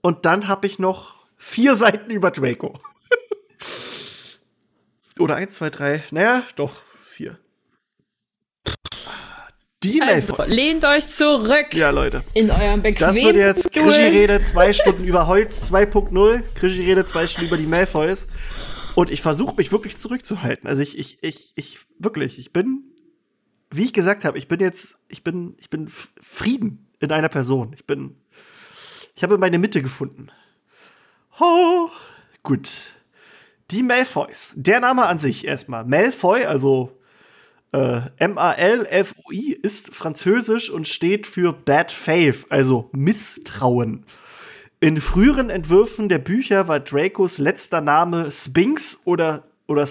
Und dann habe ich noch vier Seiten über Draco. (laughs) Oder eins, zwei, drei. Naja, doch. Die Also, Malfoys. lehnt euch zurück Ja, Leute. in eurem bequemen Das wird jetzt. Krischi-Rede zwei Stunden über Holz 2.0. Krischi-Rede zwei Stunden über die Malfoys. Und ich versuche mich wirklich zurückzuhalten. Also ich, ich, ich, ich, wirklich, ich bin, wie ich gesagt habe, ich bin jetzt, ich bin, ich bin Frieden in einer Person. Ich bin, ich habe meine Mitte gefunden. Oh, gut. Die Malfoys. Der Name an sich erstmal. Malfoy, also äh, M-A-L-F-O-I, ist französisch und steht für Bad Faith, also Misstrauen. In früheren Entwürfen der Bücher war Dracos letzter Name Sphinx oder, oder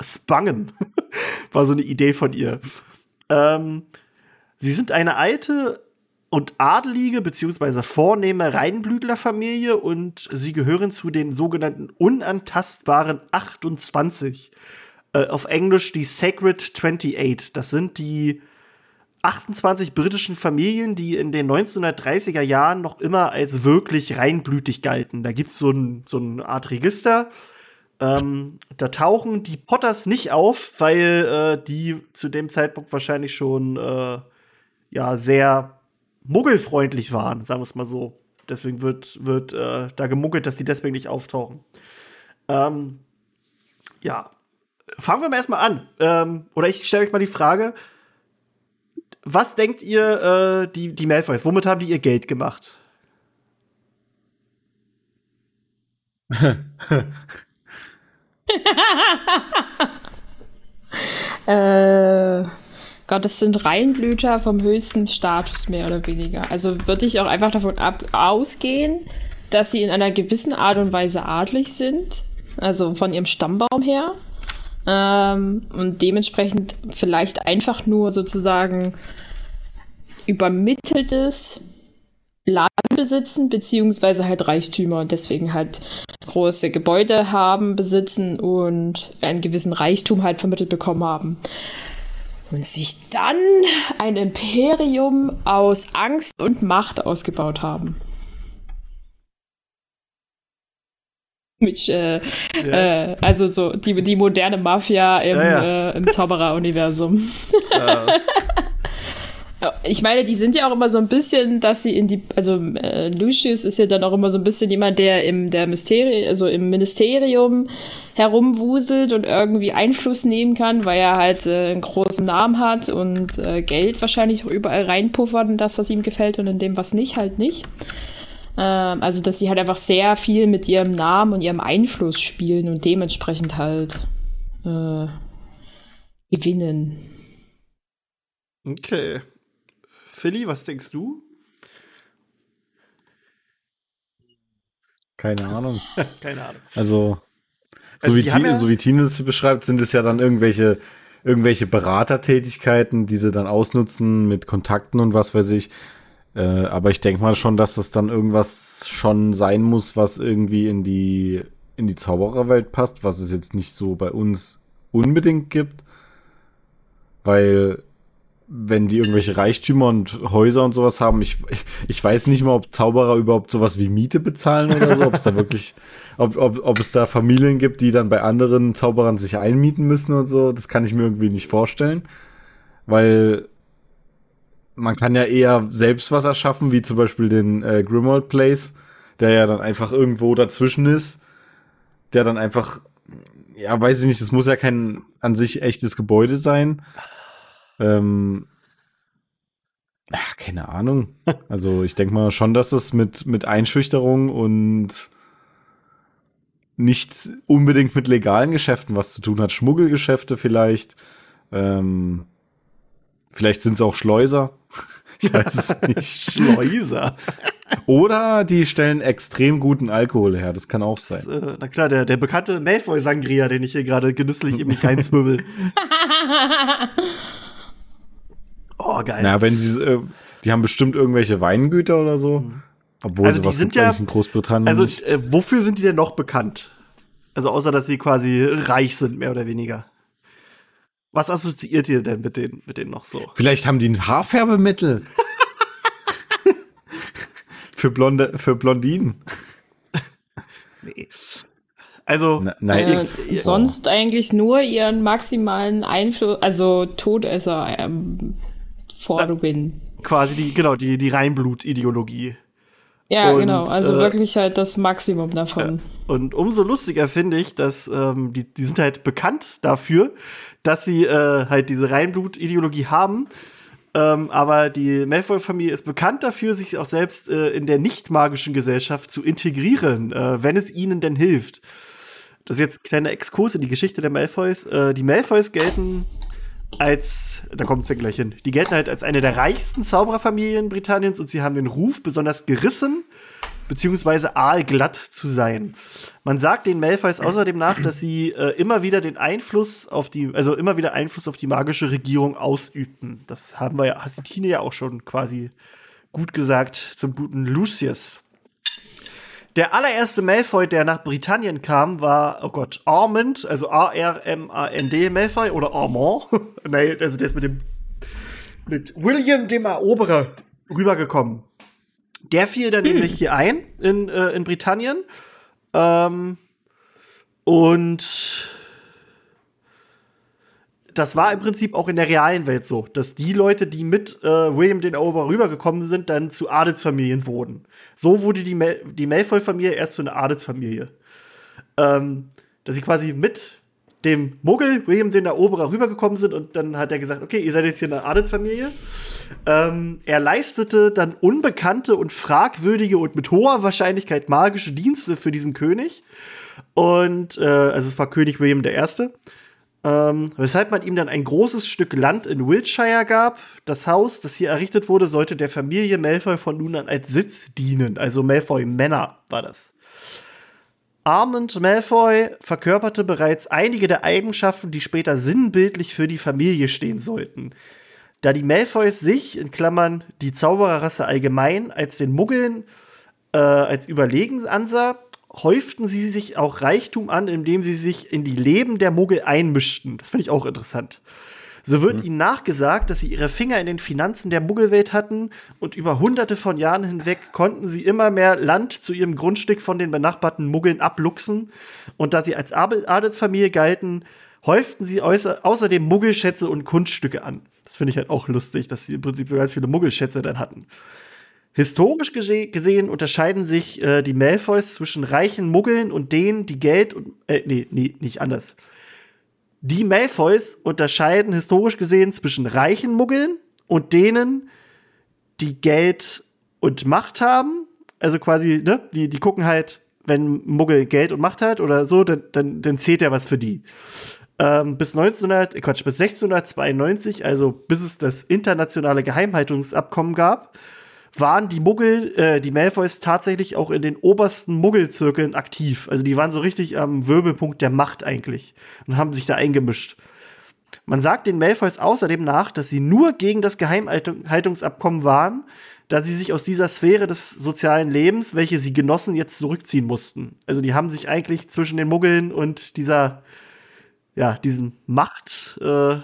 Spangen. (laughs) war so eine Idee von ihr. Ähm, sie sind eine alte und adelige beziehungsweise vornehme Reinblütlerfamilie und sie gehören zu den sogenannten unantastbaren 28. Äh, auf Englisch die Sacred 28. Das sind die 28 britischen Familien, die in den 1930er Jahren noch immer als wirklich reinblütig galten. Da gibt es so, ein, so eine Art Register. Ähm, da tauchen die Potters nicht auf, weil äh, die zu dem Zeitpunkt wahrscheinlich schon äh, ja sehr muggelfreundlich waren, sagen wir es mal so. Deswegen wird, wird äh, da gemuggelt, dass die deswegen nicht auftauchen. Ähm, ja, fangen wir mal erstmal an. Ähm, oder ich stelle euch mal die Frage: Was denkt ihr, äh, die, die Malfoys, womit haben die ihr Geld gemacht? (laughs) Äh, Gott, das sind Reinblüter vom höchsten Status, mehr oder weniger. Also würde ich auch einfach davon ab ausgehen, dass sie in einer gewissen Art und Weise adlig sind. Also von ihrem Stammbaum her. Ähm, und dementsprechend vielleicht einfach nur sozusagen übermitteltes Land besitzen, beziehungsweise halt Reichtümer und deswegen halt große Gebäude haben, besitzen und einen gewissen Reichtum halt vermittelt bekommen haben. Und sich dann ein Imperium aus Angst und Macht ausgebaut haben. Mit, äh, äh, also so die, die moderne Mafia im, Ja, ja. Äh, im Zauberer-Universum. (laughs) Ich meine, die sind ja auch immer so ein bisschen, dass sie in die, also äh, Lucius ist ja dann auch immer so ein bisschen jemand, der im der Mysteri also im Ministerium herumwuselt und irgendwie Einfluss nehmen kann, weil er halt äh, einen großen Namen hat und äh, Geld wahrscheinlich überall reinpuffert in das, was ihm gefällt und in dem, was nicht, halt nicht. Ähm, also, dass sie halt einfach sehr viel mit ihrem Namen und ihrem Einfluss spielen und dementsprechend halt äh, gewinnen. okay. Philly, was denkst du? Keine Ahnung. (laughs) Keine Ahnung. Also, so, Also wie Tine, ja- so wie Tine es beschreibt, sind es ja dann irgendwelche, irgendwelche Beratertätigkeiten, die sie dann ausnutzen mit Kontakten und was weiß ich. Äh, aber ich denke mal schon, dass das dann irgendwas schon sein muss, was irgendwie in die, in die Zaubererwelt passt, was es jetzt nicht so bei uns unbedingt gibt. Weil, wenn die irgendwelche Reichtümer und Häuser und sowas haben, ich, ich, weiß nicht mal, ob Zauberer überhaupt sowas wie Miete bezahlen oder so, ob es da (laughs) wirklich, ob, ob, ob es da Familien gibt, die dann bei anderen Zauberern sich einmieten müssen und so, das kann ich mir irgendwie nicht vorstellen. Weil man kann ja eher selbst was erschaffen, wie zum Beispiel den äh, Grimald Place, der ja dann einfach irgendwo dazwischen ist, der dann einfach, ja, weiß ich nicht, das muss ja kein an sich echtes Gebäude sein. Ähm, ja, keine Ahnung. Also ich denke mal schon, dass es mit, mit Einschüchterung und nicht unbedingt mit legalen Geschäften was zu tun hat. Schmuggelgeschäfte vielleicht. Ähm, vielleicht sind es auch Schleuser. Ich weiß es nicht. Schleuser. Oder die stellen extrem guten Alkohol her. Das kann auch sein. äh, na klar, der, der bekannte Malfoy Sangria, den ich hier gerade genüsslich in mich (laughs) reinzwirbel. (laughs) oh, geil. Na, wenn sie, äh, die haben bestimmt irgendwelche Weingüter oder so. Obwohl Also sowas sind gibt's ja- eigentlich in Großbritannien Also, äh, wofür sind die denn noch bekannt? Also, außer dass sie quasi reich sind, mehr oder weniger. Was assoziiert ihr denn mit denen, mit denen noch so? Vielleicht haben die ein Haarfärbemittel. (laughs) für Blonde, für Blondinen. Nee. Also, Na, nein, Äh, sonst eigentlich nur ihren maximalen Einfluss, also Todesser ähm, vorgewinnen. quasi die, genau, die, die Reinblut-Ideologie. Ja, Und, genau. Also äh, wirklich halt das Maximum davon. Und umso lustiger finde ich, dass ähm, die, die sind halt bekannt dafür, dass sie äh, halt diese Reinblut-Ideologie haben. Ähm, aber die Malfoy-Familie ist bekannt dafür, sich auch selbst äh, in der nicht magischen Gesellschaft zu integrieren, äh, wenn es ihnen denn hilft. Das ist jetzt ein kleiner Exkurs in die Geschichte der Malfoys. Äh, die Malfoys gelten als, da kommt es ja gleich hin, die gelten halt als eine der reichsten Zaubererfamilien Britanniens und sie haben den Ruf, besonders gerissen beziehungsweise aalglatt zu sein. Man sagt den Malfoys außerdem nach, dass sie äh, immer wieder den Einfluss auf die, also immer wieder Einfluss auf die magische Regierung ausübten. Das haben wir ja, hat die Tine ja auch schon quasi gut gesagt zum guten Lucius. Der allererste Malfoy, der nach Britannien kam, war, oh Gott, Armand, also A-R-M-A-N-D Malfoy oder Armand. (laughs) nee, also der ist mit dem mit William dem Eroberer rübergekommen. Der fiel dann nämlich hier ein in, äh, in Britannien. Ähm, und das war im Prinzip auch in der realen Welt so, dass die Leute, die mit äh, William den Eroberer rübergekommen sind, dann zu Adelsfamilien wurden. So wurde die, Mal die Malfoy-Familie erst zu einer Adelsfamilie. Ähm, dass sie quasi mit dem Muggel, William den Eroberer, rübergekommen sind und dann hat er gesagt, okay, ihr seid jetzt hier eine Adelsfamilie. Ähm, er leistete dann unbekannte und fragwürdige und mit hoher Wahrscheinlichkeit magische Dienste für diesen König. Und äh, also es war König William I. Ähm, weshalb man ihm dann ein großes Stück Land in Wiltshire gab. Das Haus, das hier errichtet wurde, sollte der Familie Malfoy von nun an als Sitz dienen. Also Malfoy Männer war das. Armand Malfoy verkörperte bereits einige der Eigenschaften, die später sinnbildlich für die Familie stehen sollten. Da die Malfoys sich, in Klammern die Zaubererrasse allgemein, als den Muggeln äh, als überlegen ansah, häuften sie sich auch Reichtum an, indem sie sich in die Leben der Muggel einmischten. Das finde ich auch interessant. So wird ihnen nachgesagt, dass sie ihre Finger in den Finanzen der Muggelwelt hatten und über hunderte von Jahren hinweg konnten sie immer mehr Land zu ihrem Grundstück von den benachbarten Muggeln abluchsen. Und da sie als Adel- Adelsfamilie galten, häuften sie außer außerdem Muggelschätze und Kunststücke an. Das finde ich halt auch lustig, dass sie im Prinzip ganz viele Muggelschätze dann hatten. Historisch gese- gesehen unterscheiden sich äh, die Malfoys zwischen reichen Muggeln und denen, die Geld und äh, nee, nee, nicht anders. Die Malfoys unterscheiden historisch gesehen zwischen reichen Muggeln und denen, die Geld und Macht haben. Also quasi, ne, die, die gucken halt, wenn Muggel Geld und Macht hat oder so, dann, dann, dann zählt er was für die. Ähm, bis 1900, äh, Quatsch, bis 1692, also bis es das internationale Geheimhaltungsabkommen gab, waren die Muggel, äh, die Malfoys tatsächlich auch in den obersten Muggelzirkeln aktiv. Also die waren so richtig am Wirbelpunkt der Macht eigentlich und haben sich da eingemischt. Man sagt den Malfoys außerdem nach, dass sie nur gegen das Geheimhaltungsabkommen waren, da sie sich aus dieser Sphäre des sozialen Lebens, welche sie genossen, jetzt zurückziehen mussten. Also die haben sich eigentlich zwischen den Muggeln und dieser, ja, diesen Macht, äh,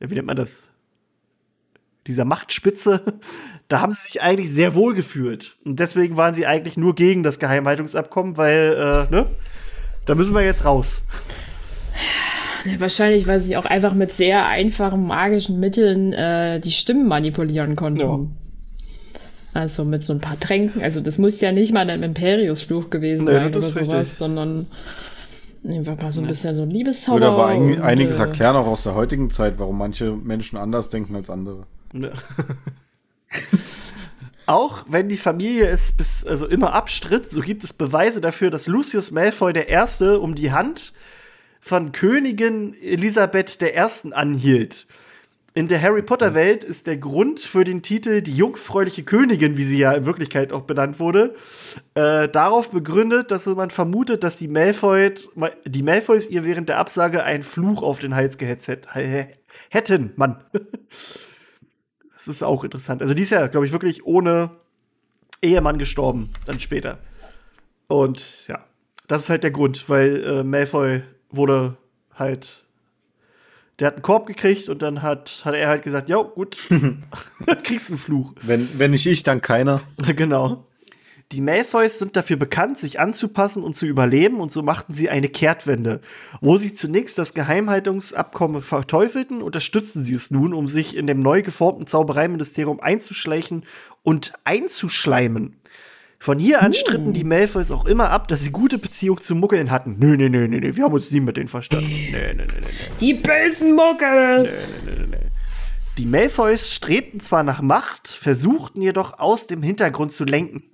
wie nennt man das? Dieser Machtspitze, (laughs) da haben sie sich eigentlich sehr wohl gefühlt. Und deswegen waren sie eigentlich nur gegen das Geheimhaltungsabkommen, weil, äh, ne? Da müssen wir jetzt raus. Wahrscheinlich, weil sie auch einfach mit sehr einfachen magischen Mitteln äh, die Stimmen manipulieren konnten. Ja. Also mit so ein paar Tränken. Also das muss ja nicht mal ein Imperius-Fluch gewesen Nee, sein oder sowas, richtig. sondern einfach mal so ein bisschen so ein Liebeszauber. Würde aber ein, und, einiges äh, erklären auch aus der heutigen Zeit, warum manche Menschen anders denken als andere. Ne. (laughs) Auch wenn die Familie es bis also immer abstritt, so gibt es Beweise dafür, dass Lucius Malfoy der Erste um die Hand von Königin Elisabeth I. anhielt. In der Harry Potter Welt ist der Grund für den Titel die jungfräuliche Königin, wie sie ja in Wirklichkeit auch benannt wurde, äh, darauf begründet, dass man vermutet, dass die Malfoy, die Malfoys ihr während der Absage einen Fluch auf den Hals gehetzt hätten. Mann. (laughs) das ist auch interessant. Also die ist ja, glaube ich, wirklich ohne Ehemann gestorben, dann später. Und ja, das ist halt der Grund, weil äh, Malfoy wurde halt der hat einen Korb gekriegt und dann hat, hat er halt gesagt, ja, gut, (laughs) (laughs) kriegst einen Fluch. Wenn, wenn nicht ich, dann keiner. (laughs) genau. Die Malfoys sind dafür bekannt, sich anzupassen und zu überleben und so machten sie eine Kehrtwende. Wo sie zunächst das Geheimhaltungsabkommen verteufelten, unterstützen sie es nun, um sich in dem neu geformten Zaubereiministerium einzuschleichen und einzuschleimen. Von hier an stritten die Malfoys auch immer ab, dass sie gute Beziehung zu Muggeln hatten. Nö, nö, nö, nö, nö, wir haben uns nie mit denen verstanden. Nö, nö, nö, nö. Die bösen Muggel! Nö, nö, nö, nö. Die Malfoys strebten zwar nach Macht, versuchten jedoch aus dem Hintergrund zu lenken.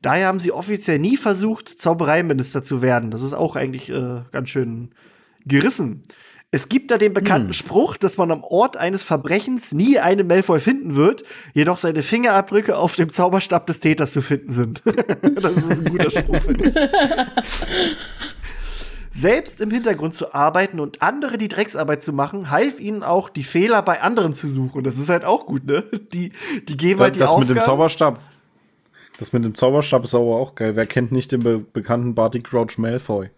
Daher haben sie offiziell nie versucht, Zaubereiminister zu werden. Das ist auch eigentlich äh, ganz schön gerissen. Es gibt da den bekannten hm. Spruch, dass man am Ort eines Verbrechens nie einen Malfoy finden wird, jedoch seine Fingerabdrücke auf dem Zauberstab des Täters zu finden sind. (laughs) das ist ein guter Spruch, finde ich. Selbst im Hintergrund zu arbeiten und andere die Drecksarbeit zu machen, half ihnen auch, die Fehler bei anderen zu suchen. Das ist halt auch gut, ne? Die, die geben halt die Das Aufgaben. mit dem Zauberstab. Das mit dem Zauberstab ist aber auch geil. Wer kennt nicht den be bekannten Barty Crouch Malfoy?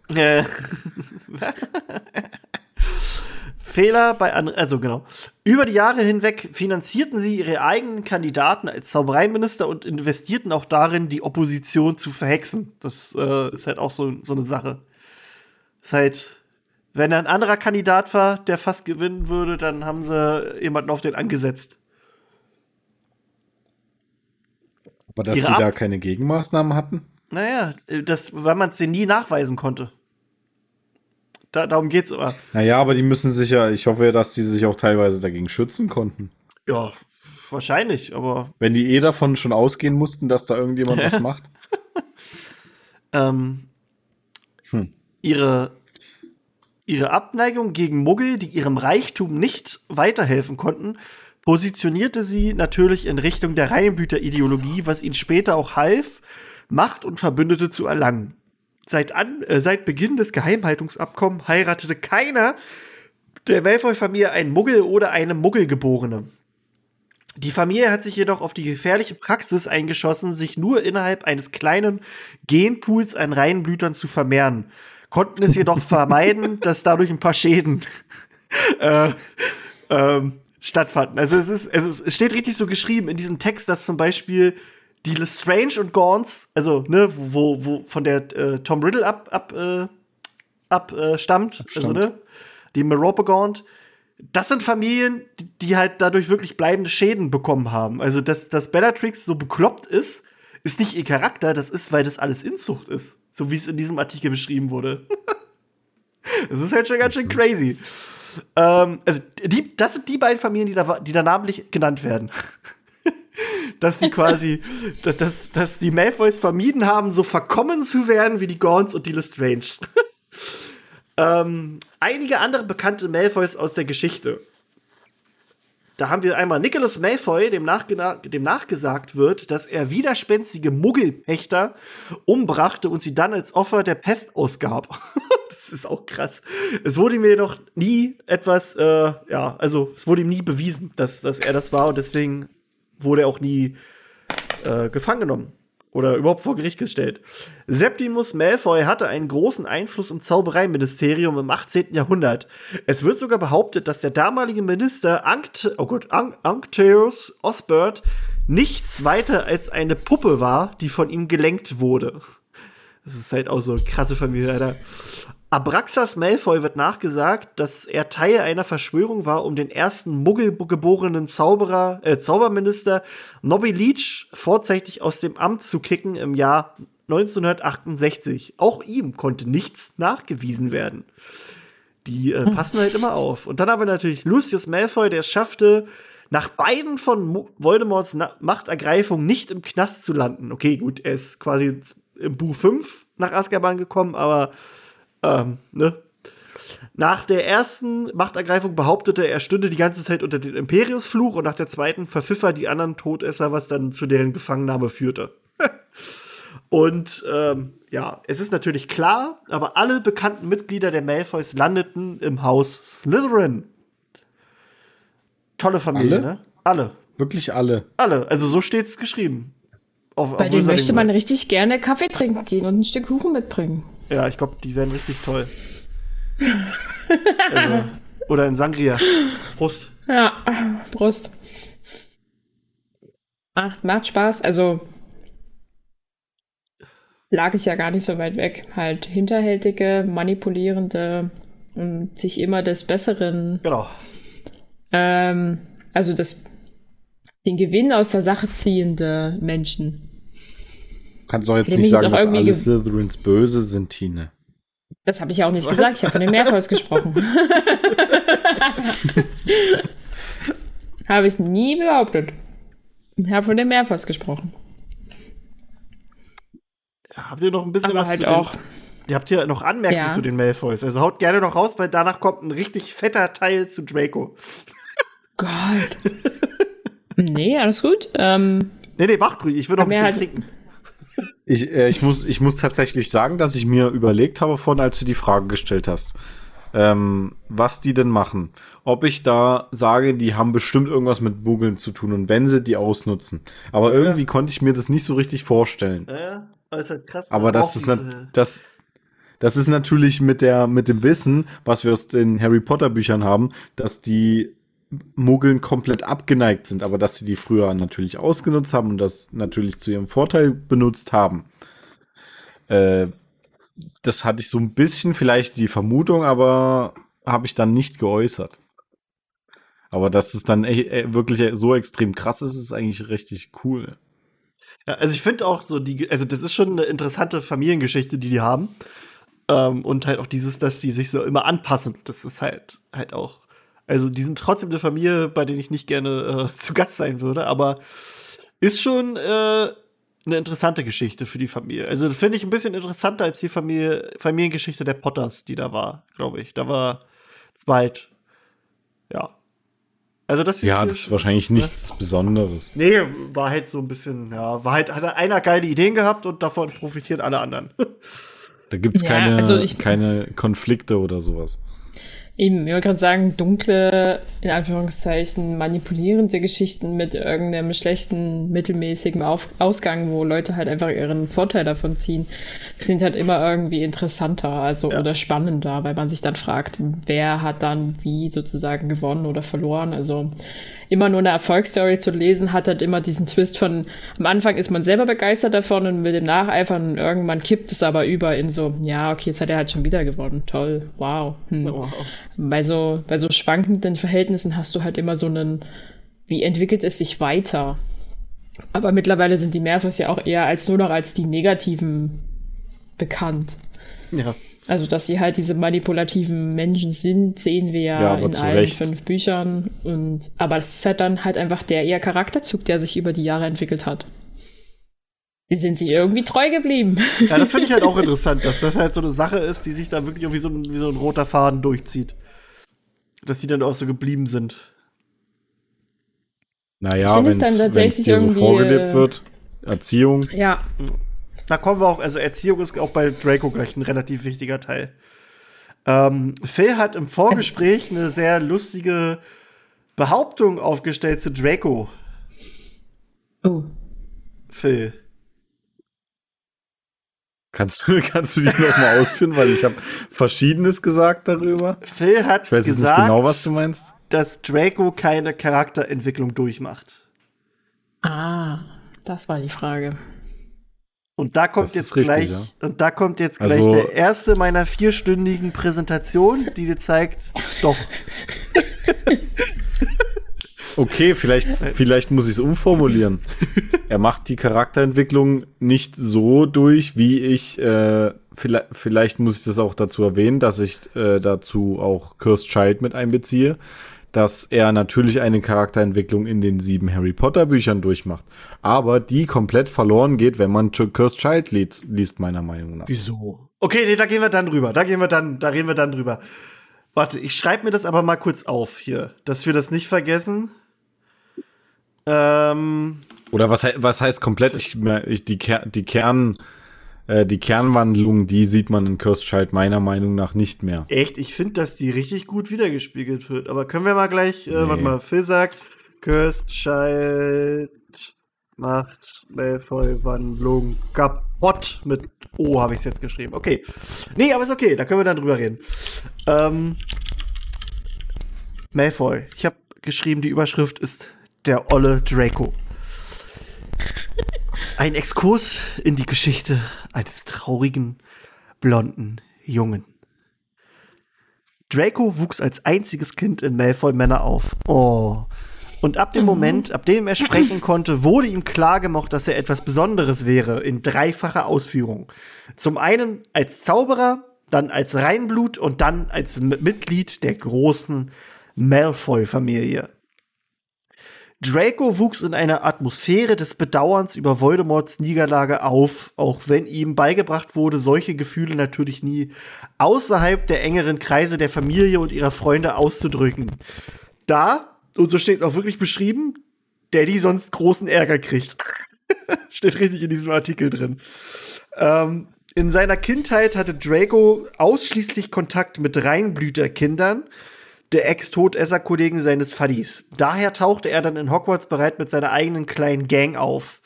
Fehler bei anderen, also genau. Über die Jahre hinweg finanzierten sie ihre eigenen Kandidaten als Zaubereiminister und investierten auch darin, die Opposition zu verhexen. Das äh, ist halt auch so, so eine Sache. Ist halt, wenn ein anderer Kandidat war, der fast gewinnen würde, dann haben sie jemanden auf den angesetzt. Aber dass ihre sie da keine Gegenmaßnahmen hatten? Naja, das, weil man es denen nie nachweisen konnte. Da, darum geht's aber. Naja, aber die müssen sich ja, ich hoffe ja, dass die sich auch teilweise dagegen schützen konnten. Ja, wahrscheinlich, aber. Wenn die eh davon schon ausgehen mussten, dass da irgendjemand was (laughs) macht. ähm, hm. ihre, ihre Abneigung gegen Muggel, die ihrem Reichtum nicht weiterhelfen konnten, positionierte sie natürlich in Richtung der Reihenblüter-Ideologie, was ihnen später auch half, Macht und Verbündete zu erlangen seit, an, äh, seit Beginn des Geheimhaltungsabkommens heiratete keiner der Malfoy-Familie einen Muggel oder eine Muggelgeborene. Die Familie hat sich jedoch auf die gefährliche Praxis eingeschossen, sich nur innerhalb eines kleinen Genpools an Reihenblütern zu vermehren, konnten es jedoch (laughs) vermeiden, dass dadurch ein paar Schäden (laughs) äh, ähm, stattfanden. Also es ist, es steht richtig so geschrieben in diesem Text, dass zum Beispiel die Lestrange und Gaunt's, also, ne, wo, wo von der äh, Tom Riddle ab, ab, äh, ab äh, stammt, also, ne, die Merope Gaunt, das sind Familien, die, die, halt dadurch wirklich bleibende Schäden bekommen haben. Also, dass, dass Bellatrix so bekloppt ist, ist nicht ihr Charakter, das ist, weil das alles Inzucht ist. So wie es in diesem Artikel beschrieben wurde. (laughs) das ist halt schon ganz schön crazy. Ähm, also, die, das sind die beiden Familien, die da, die da namentlich genannt werden (laughs) dass sie quasi, dass, dass die Malfoys vermieden haben, so verkommen zu werden wie die Gaunts und die Lestrange. (laughs) ähm, einige andere bekannte Malfoys aus der Geschichte. Da haben wir einmal Nicholas Malfoy, dem, dem nachgesagt wird, dass er widerspenstige Muggelpächter umbrachte und sie dann als Opfer der Pest ausgab. (laughs) das ist auch krass. Es wurde ihm jedoch nie etwas, äh, ja, also es wurde ihm nie bewiesen, dass, dass er das war und deswegen wurde auch nie äh, gefangen genommen oder überhaupt vor Gericht gestellt. Septimus Malfoy hatte einen großen Einfluss im Zaubereiministerium im 18. Jahrhundert. Es wird sogar behauptet, dass der damalige Minister Anct oh Gott, An Ancteus Osbert nichts weiter als eine Puppe war, die von ihm gelenkt wurde. Das ist halt auch so eine krasse Familie, Alter. Abraxas Malfoy wird nachgesagt, dass er Teil einer Verschwörung war, um den ersten muggelgeborenen Zauberer, äh, Zauberminister Nobby Leach vorzeitig aus dem Amt zu kicken im Jahr 1968. Auch ihm konnte nichts nachgewiesen werden. Die äh, passen halt immer auf. Und dann haben wir natürlich Lucius Malfoy, der es schaffte, nach beiden von Mo- Voldemorts Na Machtergreifung nicht im Knast zu landen. Okay, gut, er ist quasi im Buch 5 nach Azkaban gekommen, aber ähm, ne? Nach der ersten Machtergreifung behauptete er, er stünde die ganze Zeit unter dem Imperiusfluch und nach der zweiten verpfiff er die anderen Todesser, was dann zu deren Gefangennahme führte. (laughs) und ähm, ja, es ist natürlich klar, aber alle bekannten Mitglieder der Malfoys landeten im Haus Slytherin. Tolle Familie, Alle? ne? Alle. Wirklich alle. Alle. Also so steht's geschrieben. Auf, Bei auf denen möchte man richtig gerne Kaffee trinken gehen und ein Stück Kuchen mitbringen. Ja, ich glaube, die werden richtig toll. also, oder in Sangria. Prost. Ja, Brust. Macht, macht Spaß. Also lag ich ja gar nicht so weit weg. Halt hinterhältige, manipulierende und sich immer des Besseren, Genau. ähm, also das, den Gewinn aus der Sache ziehende Menschen. Kannst doch jetzt Hätte nicht sagen, dass alle Slytherins böse sind, Tine. Das habe ich ja auch nicht Was? gesagt. Ich habe von den Mehrfalls gesprochen. (laughs) habe ich nie behauptet. Ich habe von den Mehrfalls gesprochen. Habt ihr noch ein bisschen Aber was halt zu den, auch. Ihr habt hier noch Anmerkungen Ja. zu den Malfoys. Also haut gerne noch raus, weil danach kommt ein richtig fetter Teil zu Draco. (laughs) Gott. nee, alles gut. Ähm, Nee, nee, mach ruhig. Ich will noch ein bisschen halt- trinken. Ich, äh, ich, muss, ich muss tatsächlich sagen, dass ich mir überlegt habe, vorhin, als du die Frage gestellt hast, ähm, was die denn machen. Ob ich da sage, die haben bestimmt irgendwas mit Buggeln zu tun und wenn sie die ausnutzen. Aber irgendwie konnte ich mir das nicht so richtig vorstellen. Ja, aber ist halt krass. Aber das ist, das, das ist natürlich mit, der, mit dem Wissen, was wir aus den Harry Potter Büchern haben, dass die Muggeln komplett abgeneigt sind, aber dass sie die früher natürlich ausgenutzt haben und das natürlich zu ihrem Vorteil benutzt haben. Äh, das hatte ich so ein bisschen vielleicht die Vermutung, aber habe ich dann nicht geäußert. Aber dass es dann e wirklich so extrem krass ist, ist eigentlich richtig cool. Ja, also ich finde auch so, die, also das ist schon eine interessante Familiengeschichte, die die haben. Ähm, und halt auch dieses, dass die sich so immer anpassen. Das ist halt, halt auch. Also die sind trotzdem eine Familie, bei denen ich nicht gerne äh, (laughs) zu Gast sein würde, aber ist schon äh, eine interessante Geschichte für die Familie. Also finde ich ein bisschen interessanter als die Familie, Familiengeschichte der Potters, die da war, glaube ich. Da war war halt, ja. Also das ist Ja, das ist wahrscheinlich nichts Besonderes. Nee, war halt so ein bisschen, ja, war halt, hat einer geile Ideen gehabt und davon profitieren alle anderen. (laughs) Da gibt's Ja, keine, also ich- keine Konflikte oder sowas. Eben, ich wollte gerade sagen, dunkle, in Anführungszeichen, manipulierende Geschichten mit irgendeinem schlechten, mittelmäßigen Auf Ausgang, wo Leute halt einfach ihren Vorteil davon ziehen, sind halt immer irgendwie interessanter, also Ja. oder spannender, weil man sich dann fragt, wer hat dann wie sozusagen gewonnen oder verloren. Also immer nur eine Erfolgsstory zu lesen, hat halt immer diesen Twist von, am Anfang ist man selber begeistert davon und will dem nacheifern und irgendwann kippt es aber über in so, ja, okay, jetzt hat er halt schon wieder gewonnen. Toll, wow. Hm Wow. bei so, bei so schwankenden Verhältnissen hast du halt immer so einen, wie entwickelt es sich weiter? Aber mittlerweile sind die Mehrfachs ja auch eher als nur noch als die negativen bekannt. Ja. Also, dass sie halt diese manipulativen Menschen sind, sehen wir ja, in allen Recht. fünf Büchern. Und, aber das ist halt dann halt einfach der eher Charakterzug, der sich über die Jahre entwickelt hat. Die sind sich irgendwie treu geblieben. ja, das finde ich halt auch (laughs) interessant, dass das halt so eine Sache ist, die sich da wirklich irgendwie so, ein- wie so ein roter Faden durchzieht. Dass die dann auch so geblieben sind. Naja, wenn es dann es tatsächlich dir so irgendwie, vorgelebt äh, wird, Erziehung, Ja, Da kommen wir auch, also Erziehung ist auch bei Draco gleich ein relativ wichtiger Teil. Ähm, Phil hat im Vorgespräch eine sehr lustige Behauptung aufgestellt zu Draco. oh. Phil. kannst du, (laughs) kannst du die nochmal ausführen, weil ich habe Verschiedenes gesagt darüber. Phil hat Ich weiß jetzt gesagt, nicht genau, was du meinst. dass Draco keine Charakterentwicklung durchmacht. Ah, das war die Frage. Und da kommt Das jetzt richtig, gleich, ja. und da kommt jetzt gleich Also- der erste meiner vierstündigen Präsentation, die dir zeigt, doch, (laughs) Okay, vielleicht, vielleicht muss ich es umformulieren. er macht die Charakterentwicklung nicht so durch, wie ich, äh, vielleicht, vielleicht muss ich das auch dazu erwähnen, dass ich äh, dazu auch Cursed Child mit einbeziehe, dass er natürlich eine Charakterentwicklung in den sieben Harry Potter Büchern durchmacht, aber die komplett verloren geht, wenn man Cursed Child liest, liest meiner Meinung nach. Wieso? Okay, nee, da gehen wir dann drüber. Da gehen wir dann, da reden wir dann drüber. Warte, ich schreibe mir das aber mal kurz auf hier, dass wir das nicht vergessen. Ähm, Oder was, was heißt komplett? Ich, ich, die, Ker die Kern, äh, die Kernwandlung, die sieht man in Cursed Child meiner Meinung nach nicht mehr. Echt? Ich finde, dass die richtig gut wiedergespiegelt wird. Aber können wir mal gleich, äh, nee. warte mal, Phil sagt, Cursed Child macht Malfoy-Wandlung kaputt mit O, habe ich es jetzt geschrieben. Okay. Nee, aber ist okay, da können wir dann drüber reden. Ähm, Malfoy. Ich habe geschrieben, die Überschrift ist der olle Draco. Ein Exkurs in die Geschichte eines traurigen, blonden Jungen. Draco wuchs als einziges Kind in Malfoy Manor auf. Oh. Und ab dem mhm. Moment, ab dem er sprechen konnte, wurde ihm klargemacht, dass er etwas Besonderes wäre, in dreifacher Ausführung. Zum einen als Zauberer, dann als Reinblut und dann als Mitglied der großen Malfoy-Familie. Draco wuchs in einer Atmosphäre des Bedauerns über Voldemorts Niederlage auf, auch wenn ihm beigebracht wurde, solche Gefühle natürlich nie außerhalb der engeren Kreise der Familie und ihrer Freunde auszudrücken. Da, und so steht es auch wirklich beschrieben, Daddy sonst großen Ärger kriegt. (laughs) steht richtig in diesem Artikel drin. Ähm, in seiner Kindheit hatte Draco ausschließlich Kontakt mit Reinblüterkindern, der Ex-Todesser-Kollegen seines Fuddies. Daher tauchte er dann in Hogwarts bereit mit seiner eigenen kleinen Gang auf.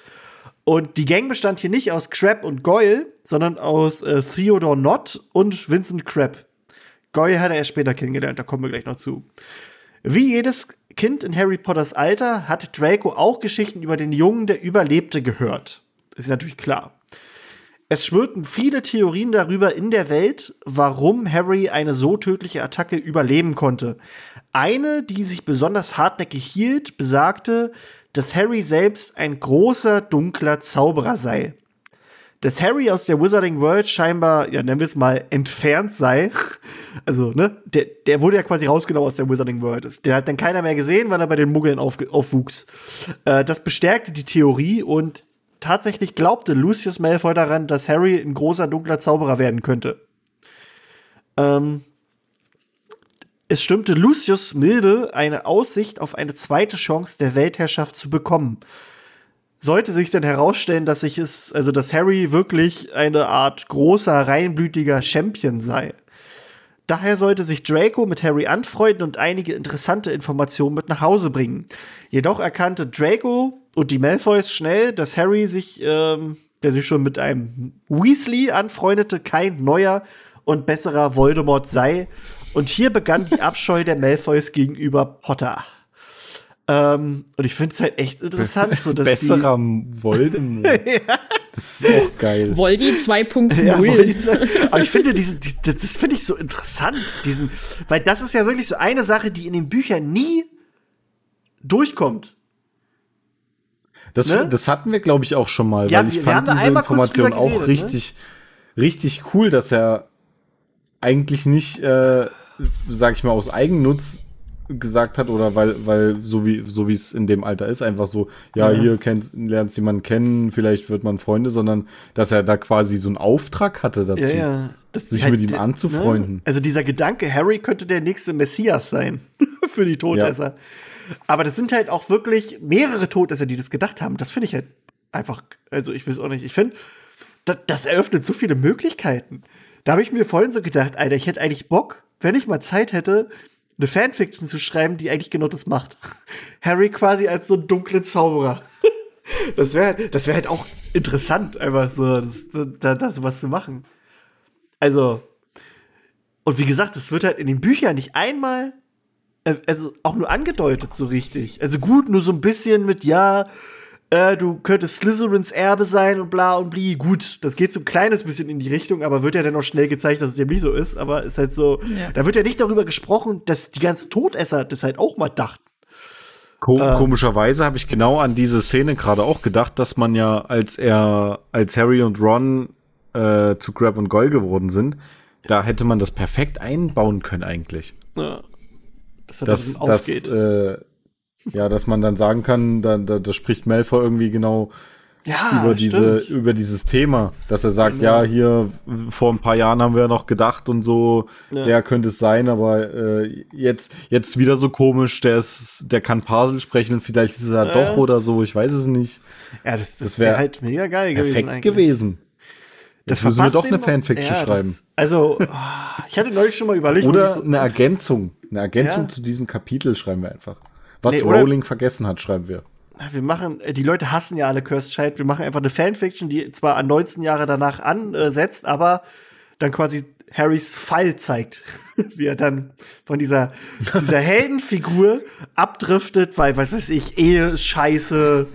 Und die Gang bestand hier nicht aus Crab und Goyle, sondern aus äh, Theodore Nott und Vincent Crab. Goyle hat er erst später kennengelernt, da kommen wir gleich noch zu. Wie jedes Kind in Harry Potters Alter hat Draco auch Geschichten über den Jungen, der überlebte, gehört. Ist natürlich klar. Es schwirrten viele Theorien darüber in der Welt, warum Harry eine so tödliche Attacke überleben konnte. Eine, die sich besonders hartnäckig hielt, besagte, dass Harry selbst ein großer, dunkler Zauberer sei. Dass Harry aus der Wizarding World scheinbar, ja, nennen wir es mal, entfernt sei. (laughs) Also, ne, der, der wurde ja quasi rausgenommen aus der Wizarding World. Der hat dann keiner mehr gesehen, weil er bei den Muggeln auf, aufwuchs. Äh, das bestärkte die Theorie und tatsächlich glaubte Lucius Malfoy daran, dass Harry ein großer dunkler Zauberer werden könnte. Ähm, es stimmte Lucius milde eine Aussicht auf eine zweite Chance der Weltherrschaft zu bekommen. Sollte sich dann herausstellen, dass sich es, also dass Harry wirklich eine Art großer, reinblütiger Champion sei. Daher sollte sich Draco mit Harry anfreunden und einige interessante Informationen mit nach Hause bringen. Jedoch erkannte Draco und die Malfoys schnell, dass Harry sich, ähm, der sich schon mit einem Weasley anfreundete, kein neuer und besserer Voldemort sei. Und hier begann die (laughs) Abscheu der Malfoys gegenüber Potter. Ähm, und ich finde es halt echt interessant, so dass besserer (laughs) Voldemort. ja. Das ist auch geil. Voldi 2.0. (laughs) Ja, Voldi 2. Aber ich finde, diese, die, das finde ich so interessant, diesen, weil das ist ja wirklich so eine Sache, die in den Büchern nie durchkommt. Das, ne? das hatten wir, glaube ich, auch schon mal, ja, weil ich wir, fand wir diese Information auch geredet, ne? richtig, ne? richtig cool, dass er eigentlich nicht, äh, sag ich mal, aus Eigennutz gesagt hat oder weil, weil so wie, so wie es in dem Alter ist, einfach so, ja, ja. hier kennst, lernst jemanden kennen, vielleicht wird man Freunde, sondern dass er da quasi so einen Auftrag hatte dazu, ja, ja. sich halt, mit ihm anzufreunden. Ne? Also dieser Gedanke, Harry könnte der nächste Messias sein (laughs) für die Todesser. Aber das sind halt auch wirklich mehrere Todesser, die das gedacht haben. Das finde ich halt einfach, also ich weiß auch nicht, ich finde, das, das eröffnet so viele Möglichkeiten. Da habe ich mir vorhin so gedacht, Alter, ich hätte eigentlich Bock, wenn ich mal Zeit hätte, eine Fanfiction zu schreiben, die eigentlich genau das macht. (laughs) Harry quasi als so ein dunkler Zauberer. (laughs) das wäre das wär halt auch interessant, einfach so, das, da, da sowas zu machen. Also, und wie gesagt, das wird halt in den Büchern nicht einmal, äh, also auch nur angedeutet so richtig. Also gut, nur so ein bisschen mit, ja, äh, du könntest Slytherins Erbe sein und bla und bli. Gut, das geht so ein kleines bisschen in die Richtung, aber wird ja dann auch schnell gezeigt, dass es dem nicht so ist. Aber ist halt so, ja. da wird ja nicht darüber gesprochen, dass die ganzen Todesser das halt auch mal dachten. Ko ähm. Komischerweise habe ich genau an diese Szene gerade auch gedacht, dass man ja, als er, als Harry und Ron äh, zu Grab und Goyle geworden sind, da hätte man das perfekt einbauen können eigentlich. Ja. dass er dass, dass, äh, ja, dass man dann sagen kann, da, da, da spricht Malfoy irgendwie genau ja, über diese stimmt. über dieses Thema, dass er sagt, Genau. ja, hier vor ein paar Jahren haben wir noch gedacht und so, Ja. der könnte es sein, aber äh, jetzt jetzt wieder so komisch, der ist der kann Parsel sprechen und vielleicht ist er Ja. doch oder so, ich weiß es nicht. ja, das, das, das wäre wär halt mega geil gewesen. Perfekt eigentlich. gewesen. Das müssen wir doch eine Fanfiction ja, schreiben. Das, also, ah, ich hatte neulich schon mal überlegt, Oder so, eine Ergänzung, eine Ergänzung Ja. zu diesem Kapitel schreiben wir einfach. Was Nee, Rowling vergessen hat, schreiben wir. wir machen, äh, die Leute hassen ja alle Cursed Child, wir machen einfach eine Fanfiction, die zwar an 19 Jahre danach ansetzt, aber dann quasi Harrys Fall zeigt, (laughs) wie er dann von dieser, dieser (laughs) Heldenfigur abdriftet, weil, was weiß ich, Ehe ist scheiße,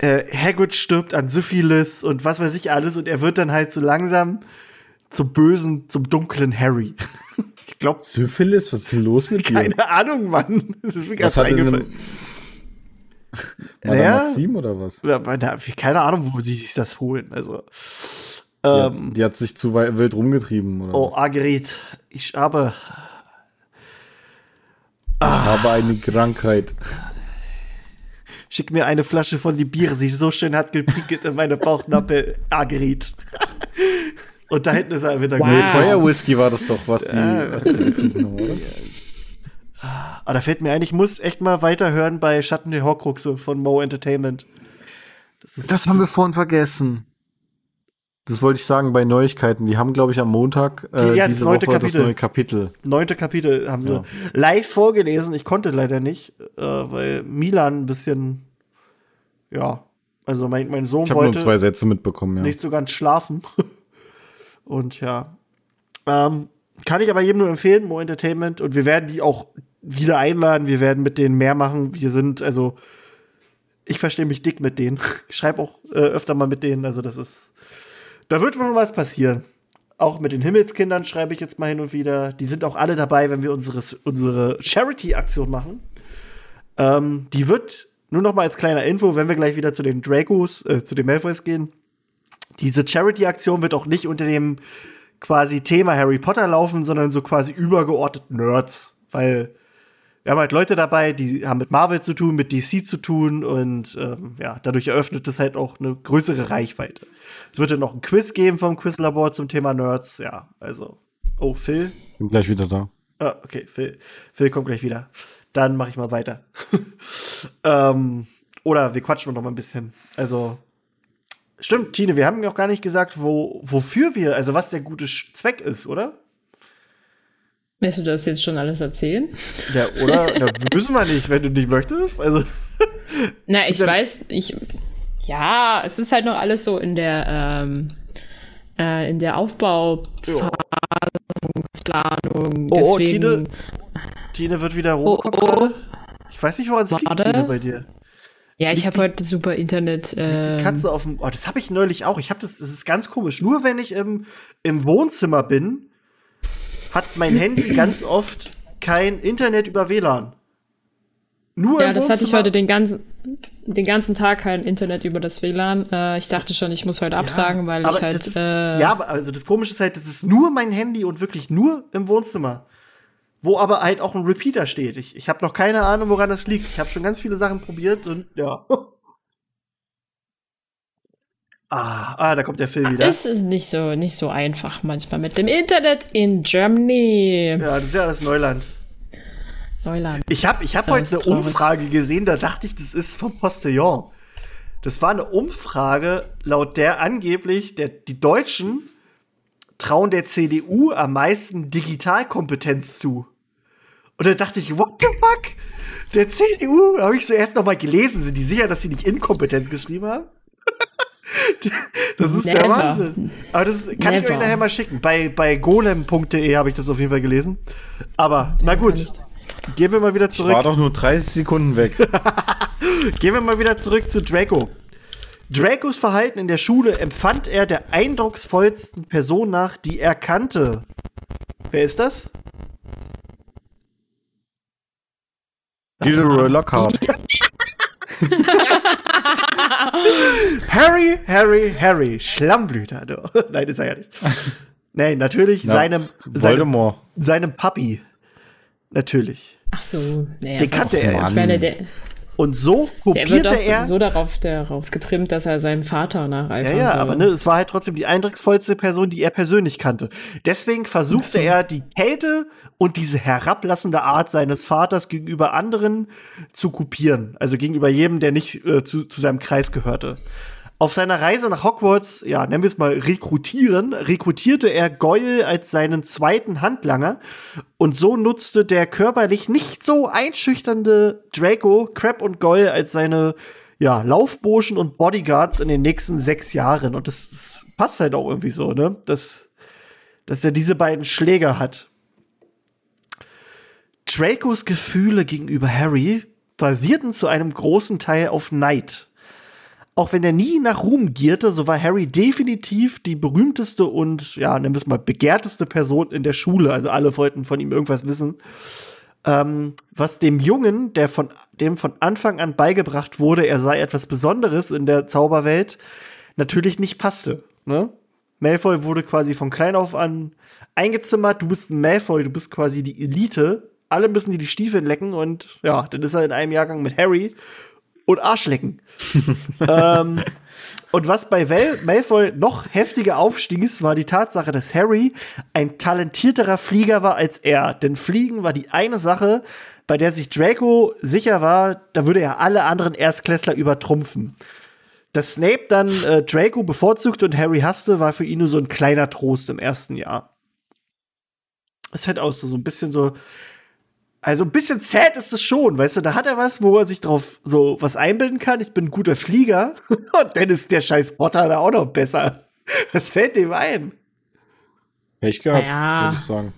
äh, Hagrid stirbt an Syphilis und was weiß ich alles und er wird dann halt so langsam zum bösen, zum dunklen Harry. (laughs) ich glaube, Syphilis, was ist denn los mit dir? keine Ahnung, Mann. Das ist mir Was hat eingefallen. Madame Naja. Maxim oder was? Keine Ahnung, wo sie sich das holen. Also, Die, ähm, hat, die hat sich zu wild rumgetrieben oder oh, was? Agrit, ich habe, Ich habe eine Krankheit. schick mir eine Flasche von die Bier, sie so schön hat gepinkelt in meine Bauchnappe, Agrit. (laughs) Und da hinten ist er wieder Wow. Nee, Ah. Feuer Whisky war das doch, was die, Ja. was die oder? Aber da fällt mir ein, ich muss echt mal weiterhören bei Schatten der Horcruxe von Mo Entertainment. Das ist Das haben wir vorhin vergessen. Das wollte ich sagen bei Neuigkeiten. Die haben, glaube ich, am Montag äh, Die- ja, das diese neunte Woche das Kapitel. neue Kapitel. neunte Kapitel haben sie Ja. live vorgelesen. Ich konnte leider nicht, äh, weil Milan ein bisschen, ja, also mein, mein Sohn Ich habe nur wollte zwei Sätze mitbekommen, ja. nicht so ganz schlafen. (laughs) Und ja, ähm, kann ich aber jedem nur empfehlen, Mo Entertainment. Und wir werden die auch wieder einladen. Wir werden mit denen mehr machen. Wir sind, also, ich verstehe mich dick mit denen. (laughs) Ich schreibe auch äh, öfter mal mit denen. Also, das ist, da wird wohl was passieren. Auch mit den Himmelskindern schreibe ich jetzt mal hin und wieder. Die sind auch alle dabei, wenn wir unsere, unsere Charity-Aktion machen. Ähm, die wird nur noch mal als kleiner Info, wenn wir gleich wieder zu den Dracos, äh, zu den Malfoys gehen. Diese Charity-Aktion wird auch nicht unter dem quasi Thema Harry Potter laufen, sondern so quasi übergeordnet Nerds. Weil wir haben halt Leute dabei, die haben mit Marvel zu tun, mit DC zu tun und ähm, ja, dadurch eröffnet es halt auch eine größere Reichweite. Es wird dann noch ein Quiz geben vom Quizlabor zum Thema Nerds. Ja, also. Oh, Phil? Bin gleich wieder da. Ah, okay, Phil, Phil kommt gleich wieder. Dann mache ich mal weiter. (laughs) ähm, oder wir quatschen noch mal ein bisschen. Also, stimmt, Tine, wir haben noch gar nicht gesagt, wo, wofür wir, also was der gute Zweck ist, oder? Willst du das jetzt schon alles erzählen? Ja, oder? (laughs) Na, müssen wir nicht, wenn du nicht möchtest. Also, Na, ich ja- weiß, ich. Ja, es ist halt noch alles so in der, ähm, äh, in der Aufbauplanung. Oh, oh. Tine, Tine wird wieder Oh, Robocop oh. gerade. Ich weiß nicht, woran es liegt. Tine, bei dir. Ja, ich habe die- heute super Internet. Die Ähm, Katze auf dem. Oh, das habe ich neulich auch. Ich habe das. Das ist ganz komisch. Nur wenn ich im, im Wohnzimmer bin, hat mein Handy ganz oft kein Internet über WLAN. Nur ja, das hatte ich heute den ganzen, den ganzen Tag kein Internet über das WLAN. Äh, ich dachte schon, ich muss heute absagen, weil aber ich halt. ist, äh, ja, aber also das Komische ist halt, das ist nur mein Handy und wirklich nur im Wohnzimmer. Wo aber halt auch ein Repeater steht. Ich, ich habe noch keine Ahnung, woran das liegt. Ich habe schon ganz viele Sachen probiert und ja. (laughs) ah, ah, da kommt der Film wieder. Es ist nicht so, nicht so einfach manchmal mit dem Internet in Germany. ja, das ist ja das Neuland. Neuland. Ich habe ich hab heute eine traurig. Umfrage gesehen, da dachte ich, das ist vom Postillon. Das war eine Umfrage, laut der angeblich der, die Deutschen trauen der CDU am meisten Digitalkompetenz zu. Und da dachte ich, what the fuck? Der CDU, habe ich so erst noch mal gelesen, sind die sicher, dass sie nicht Inkompetenz geschrieben haben? (laughs) das ist der Never. Wahnsinn. Aber das kann ich euch Never. nachher mal schicken. Bei, bei golem.de habe ich das auf jeden Fall gelesen. Aber na gut, gehen wir mal wieder Ich zurück. war doch nur 30 Sekunden weg. (laughs) Gehen wir mal wieder zurück zu Draco. Dracos Verhalten in der Schule empfand er der eindrucksvollsten Person nach, die er kannte. Wer ist das? Gilderoy Lockhart. (laughs) Harry, Harry, Harry. Schlammblüter. Du. (laughs) Nein, ist er ja nicht. Nein, natürlich Na, seinem, seinem, Voldemort. seinem Papi. Natürlich. Ach so, naja, Den kannte er Ich erst. meine, der, Und so der wird kopierte er. so darauf, darauf getrimmt, dass er seinem Vater Ja, nacheifern ja, soll. aber ne, es war halt trotzdem die eindrucksvollste Person, die er persönlich kannte. Deswegen versuchte er, die Kälte und diese herablassende Art seines Vaters gegenüber anderen zu kopieren. Also gegenüber jedem, der nicht äh, zu, zu seinem Kreis gehörte. Auf seiner Reise nach Hogwarts, ja, nennen wir es mal rekrutieren, rekrutierte er Goyle als seinen zweiten Handlanger und so nutzte der körperlich nicht so einschüchternde Draco Crab und Goyle als seine ja, Laufburschen und Bodyguards in den nächsten sechs Jahren. Und das, das passt halt auch irgendwie so, ne? Dass, dass er diese beiden Schläger hat. Dracos Gefühle gegenüber Harry basierten zu einem großen Teil auf Neid. Auch wenn er nie nach Ruhm gierte, so war Harry definitiv die berühmteste und, ja, nennen wir es mal, begehrteste Person in der Schule. Also alle wollten von ihm irgendwas wissen. Ähm, was dem Jungen, der von dem von Anfang an beigebracht wurde, er sei etwas Besonderes in der Zauberwelt, natürlich nicht passte. Ne? Malfoy wurde quasi von klein auf an eingezimmert. Du bist ein Malfoy, du bist quasi die Elite. Alle müssen dir die Stiefel lecken und ja, dann ist er in einem Jahrgang mit Harry und Arschlecken. (laughs) ähm, und was bei Val Malfoy noch heftiger aufstieß, war die Tatsache, dass Harry ein talentierterer Flieger war als er. Denn Fliegen war die eine Sache, bei der sich Draco sicher war, da würde er alle anderen Erstklässler übertrumpfen. Dass Snape dann äh, Draco bevorzugte und Harry hasste, war für ihn nur so ein kleiner Trost im ersten Jahr. Ist halt auch so, so ein bisschen so, also ein bisschen sad ist es schon, weißt du, da hat er was, wo er sich drauf so was einbilden kann. Ich bin ein guter Flieger (laughs) und dann ist der scheiß Potter da auch noch besser. Was fällt dem ein? Pech gehabt, Naja. würde ich sagen.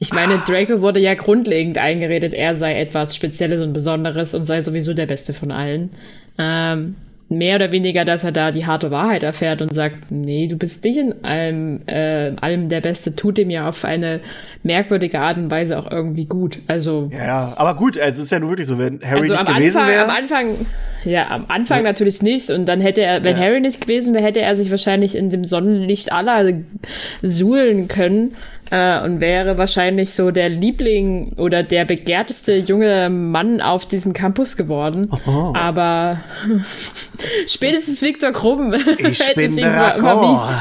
Ich meine, Draco wurde ja grundlegend eingeredet, er sei etwas Spezielles und Besonderes und sei sowieso der Beste von allen. Ähm, mehr oder weniger, dass er da die harte Wahrheit erfährt und sagt, nee, du bist nicht in allem, äh, allem der Beste, tut ihm ja auf eine merkwürdige Art und Weise auch irgendwie gut. Also, Ja, ja, aber gut, also es ist ja nur wirklich so, wenn Harry also nicht am gewesen Anfang, am wäre. Anfang, ja, am Anfang natürlich nicht. Und dann hätte er, wenn Ja. Harry nicht gewesen wäre, hätte er sich wahrscheinlich in dem Sonnenlicht aller suhlen können äh, und wäre wahrscheinlich so der Liebling oder der begehrteste junge Mann auf diesem Campus geworden. Oh. Aber (laughs) spätestens Viktor Krumm (laughs) hätte es ihm überwiesen.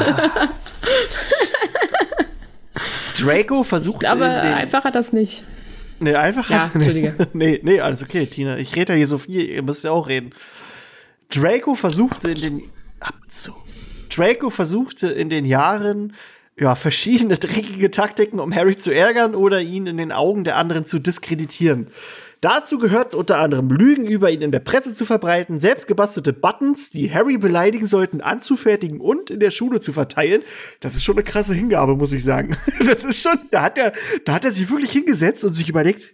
(laughs) Draco versucht Aber einfach hat das nicht. Nee, einfach. Ja, Entschuldige. nee, nee, alles okay, Tina. Ich rede ja hier so viel, ihr müsst ja auch reden. Draco versuchte in den. Ab zu. Draco versuchte in den Jahren ja, verschiedene (laughs) dreckige Taktiken, um Harry zu ärgern oder ihn in den Augen der anderen zu diskreditieren. Dazu gehört unter anderem Lügen über ihn in der Presse zu verbreiten, selbstgebastelte Buttons, die Harry beleidigen sollten, anzufertigen und in der Schule zu verteilen. Das ist schon eine krasse Hingabe, muss ich sagen. (laughs) Das ist schon, da hat er, da hat er sich wirklich hingesetzt und sich überlegt,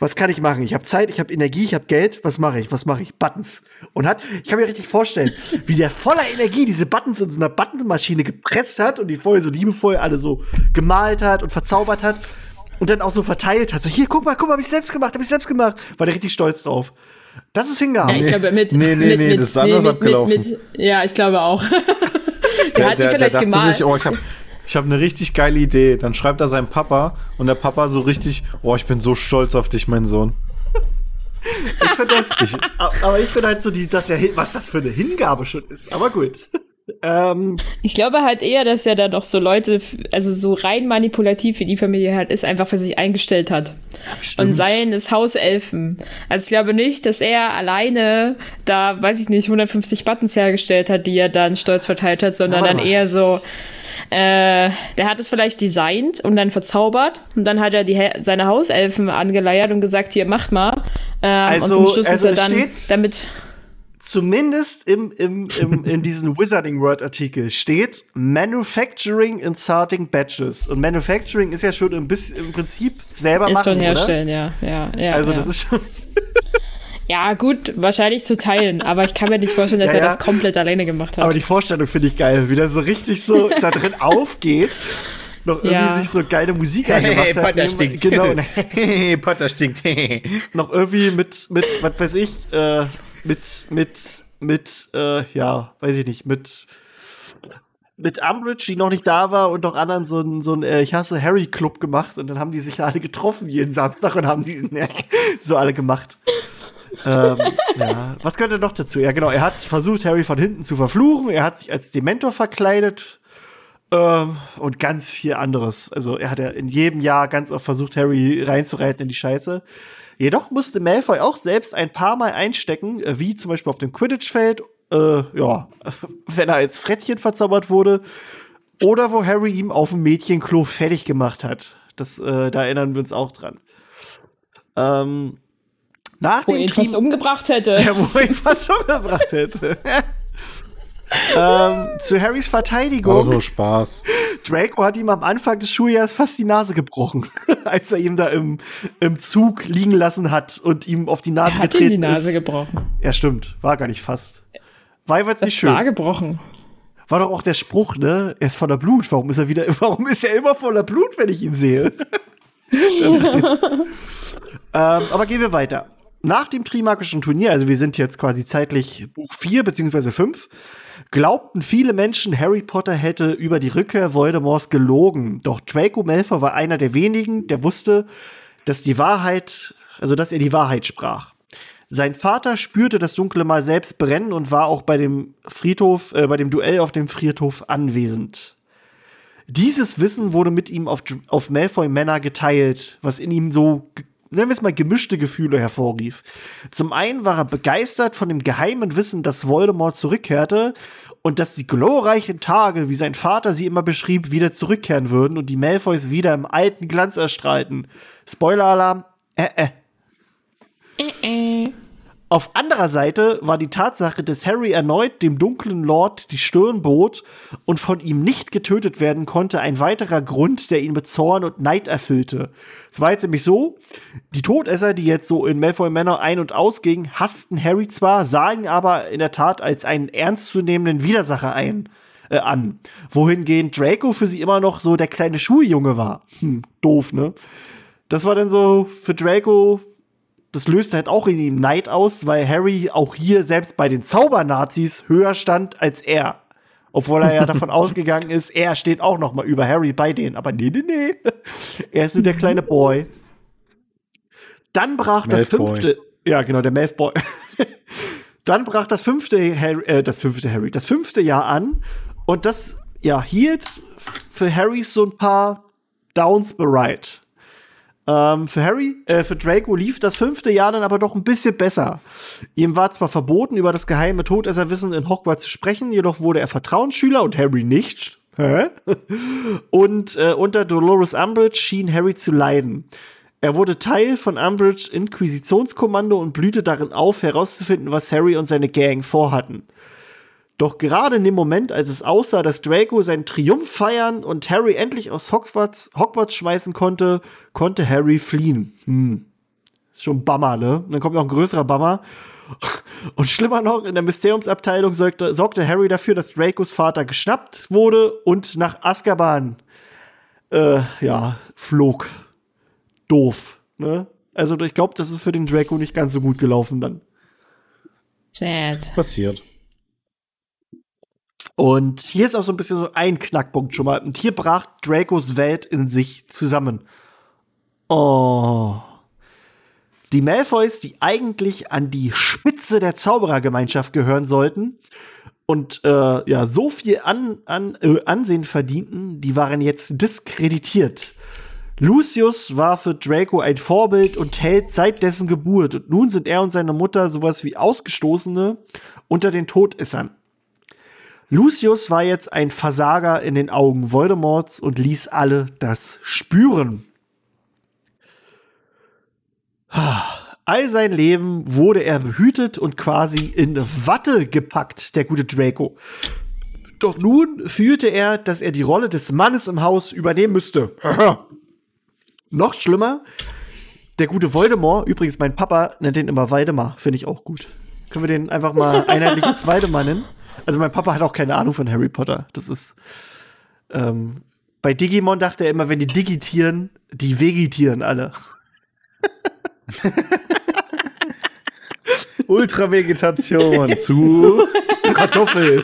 was kann ich machen? Ich habe Zeit, ich habe Energie, ich habe Geld. Was mache ich? Was mache ich? Buttons. Und hat, ich kann mir richtig vorstellen, wie der voller Energie diese Buttons in so einer Buttonmaschine gepresst hat und die vorher so liebevoll alle so gemalt hat und verzaubert hat und dann auch so verteilt hat. So, hier, guck mal, guck mal, hab ich selbst gemacht, hab ich selbst gemacht. War der richtig stolz drauf. Das ist Hingabe. Ja, ich glaube, mit. Nee, nee, mit, nee, mit, das ist anders abgelaufen. Mit, ja, ich glaube auch. (laughs) der, hat die vielleicht dachte gemalt. sich, oh, ich habe ich hab eine richtig geile Idee. Dann schreibt er seinem Papa und der Papa so richtig, oh, ich bin so stolz auf dich, mein Sohn. (laughs) Ich finde das, aber ich finde halt so, die, dass er, was das für eine Hingabe schon ist. Aber gut. (laughs) ähm, Ich glaube halt eher, dass er da doch so Leute, also so rein manipulativ wie die Familie halt ist, einfach für sich eingestellt hat. Und seien es Hauselfen. Also ich glaube nicht, dass er alleine da, weiß ich nicht, 150 Buttons hergestellt hat, die er dann stolz verteilt hat, sondern Aber dann eher so, äh, der hat es vielleicht designt und dann verzaubert und dann hat er die, seine Hauselfen angeleiert und gesagt, hier, macht mal. Ähm, und Also- zum Schluss also ist er dann steht- damit zumindest im, im, im, in diesem Wizarding World Artikel steht Manufacturing in Starting Batches. Und Manufacturing ist ja schon ein bisschen, im Prinzip selber ist machen, schon oder? herstellen, ja, ja, ja. Also ja. das ist schon, (laughs) Ja, gut, wahrscheinlich zu teilen, (laughs) aber ich kann mir nicht vorstellen, dass Ja, er ja. das komplett alleine gemacht hat. aber die Vorstellung finde ich geil, wie der so richtig so da drin (laughs) aufgeht. Noch irgendwie Ja. sich so geile Musik angemacht hat. Potter stinkt. Genau, (laughs) und Hey, Potter stinkt. noch irgendwie mit, mit, was weiß ich, äh, mit, mit, mit, äh, ja, weiß ich nicht, mit mit Umbridge, die noch nicht da war, und noch anderen so ein, so ein äh, Ich hasse Harry-Club gemacht. Und dann haben die sich alle getroffen jeden Samstag und haben die so alle gemacht. Ähm, ja. Was gehört er noch dazu? Ja, genau. Er hat versucht, Harry von hinten zu verfluchen. Er hat sich als Dementor verkleidet. Ähm, und ganz viel anderes. Also, er hat ja in jedem Jahr ganz oft versucht, Harry reinzureiten in die Scheiße. Jedoch musste Malfoy auch selbst ein paar Mal einstecken, äh, wie zum Beispiel auf dem Quidditch-Feld, äh, ja, (laughs) wenn er als Frettchen verzaubert wurde, oder wo Harry ihm auf dem Mädchenklo fertig gemacht hat. Das, äh, da erinnern wir uns auch dran. Ähm, nach wo dem er ihn Team fast umgebracht hätte. ja, wo er ihn fast umgebracht hätte. (laughs) ähm, zu Harrys Verteidigung. Auto Spaß. Draco hat ihm am Anfang des Schuljahres fast die Nase gebrochen, (laughs) als er ihm da im, im Zug liegen lassen hat und ihm auf die Nase er hat ihm getreten die Nase ist. gebrochen. Ja, stimmt. War gar nicht fast. War jedenfalls nicht Das schön. war gebrochen. War doch auch der Spruch, ne? Er ist voller Blut. Warum ist er wieder, (laughs) warum ist er immer voller Blut, wenn ich ihn sehe? ähm, aber gehen wir weiter. Nach dem Trimagischen Turnier, also wir sind jetzt quasi zeitlich Buch 4 beziehungsweise 5, glaubten viele Menschen, Harry Potter hätte über die Rückkehr Voldemorts gelogen. Doch Draco Malfoy war einer der wenigen, der wusste, dass die Wahrheit, also dass er die Wahrheit sprach. Sein Vater spürte das dunkle Mal selbst brennen und war auch bei dem Friedhof, äh, bei dem Duell auf dem Friedhof anwesend. Dieses Wissen wurde mit ihm auf, auf Malfoy Männer geteilt, was in ihm so, nennen wir es mal, gemischte Gefühle hervorrief. Zum einen war er begeistert von dem geheimen Wissen, dass Voldemort zurückkehrte und dass die glorreichen Tage, wie sein Vater sie immer beschrieb, wieder zurückkehren würden und die Malfoys wieder im alten Glanz erstrahlten. Spoiler-Alarm, äh, äh. Auf anderer Seite war die Tatsache, dass Harry erneut dem dunklen Lord die Stirn bot und von ihm nicht getötet werden konnte, ein weiterer Grund, der ihn mit Zorn und Neid erfüllte. Es war jetzt nämlich so, die Todesser, die jetzt so in Malfoy Manor ein- und ausgingen, hassten Harry zwar, sahen aber in der Tat als einen ernstzunehmenden Widersacher ein, äh, an. Wohingehend Draco für sie immer noch so der kleine Schuljunge war. Hm, doof, ne? Das war dann so für Draco das löste halt auch in ihm Neid aus, weil Harry auch hier selbst bei den Zaubernazis höher stand als er. Obwohl er ja (laughs) davon ausgegangen ist, er steht auch noch mal über Harry bei denen. Aber nee, nee, nee. Er ist nur der kleine Boy. Dann brach das Malfoy. fünfte, ja genau, der Malfoy. (laughs) Dann brach das fünfte Harry, äh, das fünfte Harry, das fünfte Jahr an und das ja hielt für Harry so ein paar Downs bereit. Ähm, für Harry, äh, für Draco lief das fünfte Jahr dann aber doch ein bisschen besser. Ihm war zwar verboten, über das geheime Todesserwissen in Hogwarts zu sprechen, jedoch wurde er Vertrauensschüler und Harry nicht. Hä? (laughs) Und äh, unter Dolores Umbridge schien Harry zu leiden. Er wurde Teil von Umbridge Inquisitionskommando und blühte darin auf, herauszufinden, was Harry und seine Gang vorhatten. Doch gerade in dem Moment, als es aussah, dass Draco seinen Triumph feiern und Harry endlich aus Hogwarts, Hogwarts schmeißen konnte, konnte Harry fliehen. Hm. Ist schon ein Bummer, ne? Und dann kommt noch ein größerer Bummer. (laughs) Und schlimmer noch, in der Mysteriumsabteilung sorgte, sorgte Harry dafür, dass Dracos Vater geschnappt wurde und nach Azkaban, äh, ja, flog. Doof, ne? Also ich glaube, das ist für den Draco nicht ganz so gut gelaufen dann. Sad. Passiert. Und hier ist auch so ein bisschen so ein Knackpunkt schon mal. Und hier brach Dracos Welt in sich zusammen. Oh. Die Malfoys, die eigentlich an die Spitze der Zauberergemeinschaft gehören sollten und äh, ja so viel an, an, äh, Ansehen verdienten, die waren jetzt diskreditiert. Lucius war für Draco ein Vorbild und Held seit dessen Geburt. Und nun sind er und seine Mutter sowas wie Ausgestoßene unter den Todessern. Lucius war jetzt ein Versager in den Augen Voldemorts und ließ alle das spüren. All sein Leben wurde er behütet und quasi in Watte gepackt, der gute Draco. Doch nun fühlte er, dass er die Rolle des Mannes im Haus übernehmen müsste. (laughs) Noch schlimmer, der gute Voldemort, übrigens mein Papa nennt den immer Waldemar, finde ich auch gut. Können wir den einfach mal einheitlich (laughs) als Waldemar nennen? Also mein Papa hat auch keine Ahnung von Harry Potter. Das ist ähm, bei Digimon dachte er immer, wenn die digitieren, die vegetieren alle. (laughs) Ultravegetation (laughs) zu Kartoffel.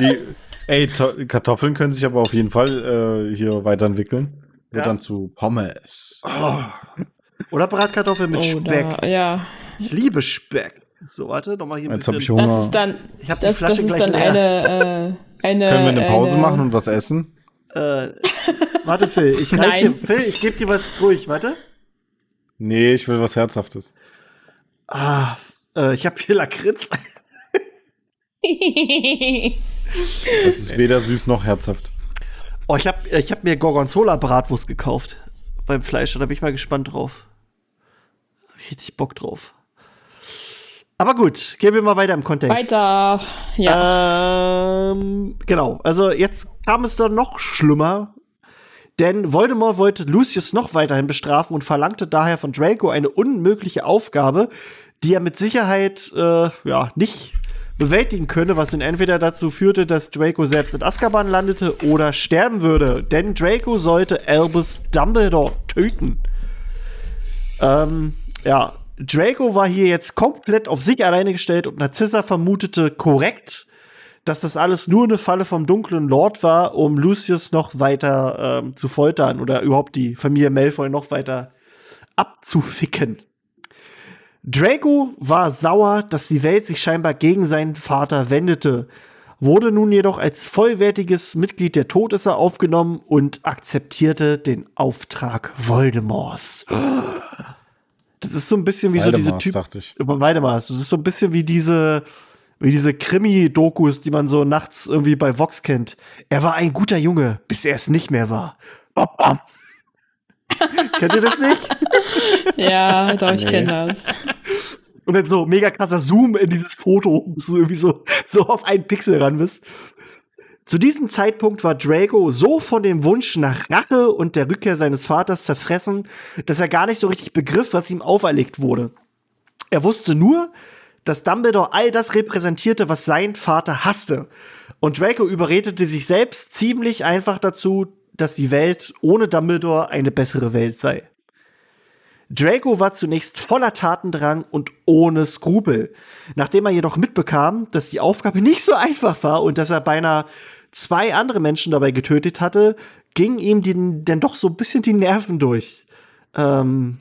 Die, ey, to Kartoffeln können sich aber auf jeden Fall äh, hier weiterentwickeln. Wird Ja. dann zu Pommes. Oder Bratkartoffel mit Speck. Oder, ja. Ich liebe Speck. So, warte, nochmal hier ein Jetzt hab bisschen. ich Hunger. Das ist dann, Ich hab die das, das Flasche ist gleich dann leer. eine, äh, eine. Können wir eine Pause eine, machen und was essen? Äh, warte, Phil, ich (laughs) reich dir, Phil, ich gebe dir was ruhig, warte. Nee, ich will was Herzhaftes. Ah, äh, ich habe hier Lakritz. (laughs) Es ist weder süß noch herzhaft. Oh, ich habe ich hab mir Gorgonzola-Bratwurst gekauft beim Fleisch. Da bin ich mal gespannt drauf. Richtig Bock drauf. Aber gut, gehen wir mal weiter im Kontext. Weiter. Ja. Ähm, genau, also jetzt kam es dann noch schlimmer. Denn Voldemort wollte Lucius noch weiterhin bestrafen und verlangte daher von Draco eine unmögliche Aufgabe, die er mit Sicherheit äh, ja, nicht bewältigen könne, was ihn entweder dazu führte, dass Draco selbst in Azkaban landete oder sterben würde. Denn Draco sollte Albus Dumbledore töten. Ähm, ja, Draco war hier jetzt komplett auf sich alleine gestellt und Narcissa vermutete korrekt, dass das alles nur eine Falle vom dunklen Lord war, um Lucius noch weiter ähm, zu foltern oder überhaupt die Familie Malfoy noch weiter abzuficken. Draco war sauer, dass die Welt sich scheinbar gegen seinen Vater wendete, wurde nun jedoch als vollwertiges Mitglied der Todesser aufgenommen und akzeptierte den Auftrag Voldemorts. Das ist so ein bisschen wie so diese Typ dachte ich. Weidemars. Das ist so ein bisschen wie diese, wie diese Krimi-Dokus, die man so nachts irgendwie bei Vox kennt. Er war ein guter Junge, bis er es nicht mehr war. Bam, bam. (laughs) Kennt ihr das nicht? (laughs) ja, doch, ich Nee. kenne das. Und dann so mega krasser Zoom in dieses Foto, so irgendwie so, so auf einen Pixel ran bist. Zu diesem Zeitpunkt war Draco so von dem Wunsch nach Rache und der Rückkehr seines Vaters zerfressen, dass er gar nicht so richtig begriff, was ihm auferlegt wurde. Er wusste nur, dass Dumbledore all das repräsentierte, was sein Vater hasste. Und Draco überredete sich selbst ziemlich einfach dazu, dass die Welt ohne Dumbledore eine bessere Welt sei. Draco war zunächst voller Tatendrang und ohne Skrupel. Nachdem er jedoch mitbekam, dass die Aufgabe nicht so einfach war und dass er beinahe zwei andere Menschen dabei getötet hatte, ging ihm die, denn doch so ein bisschen die Nerven durch. Ähm,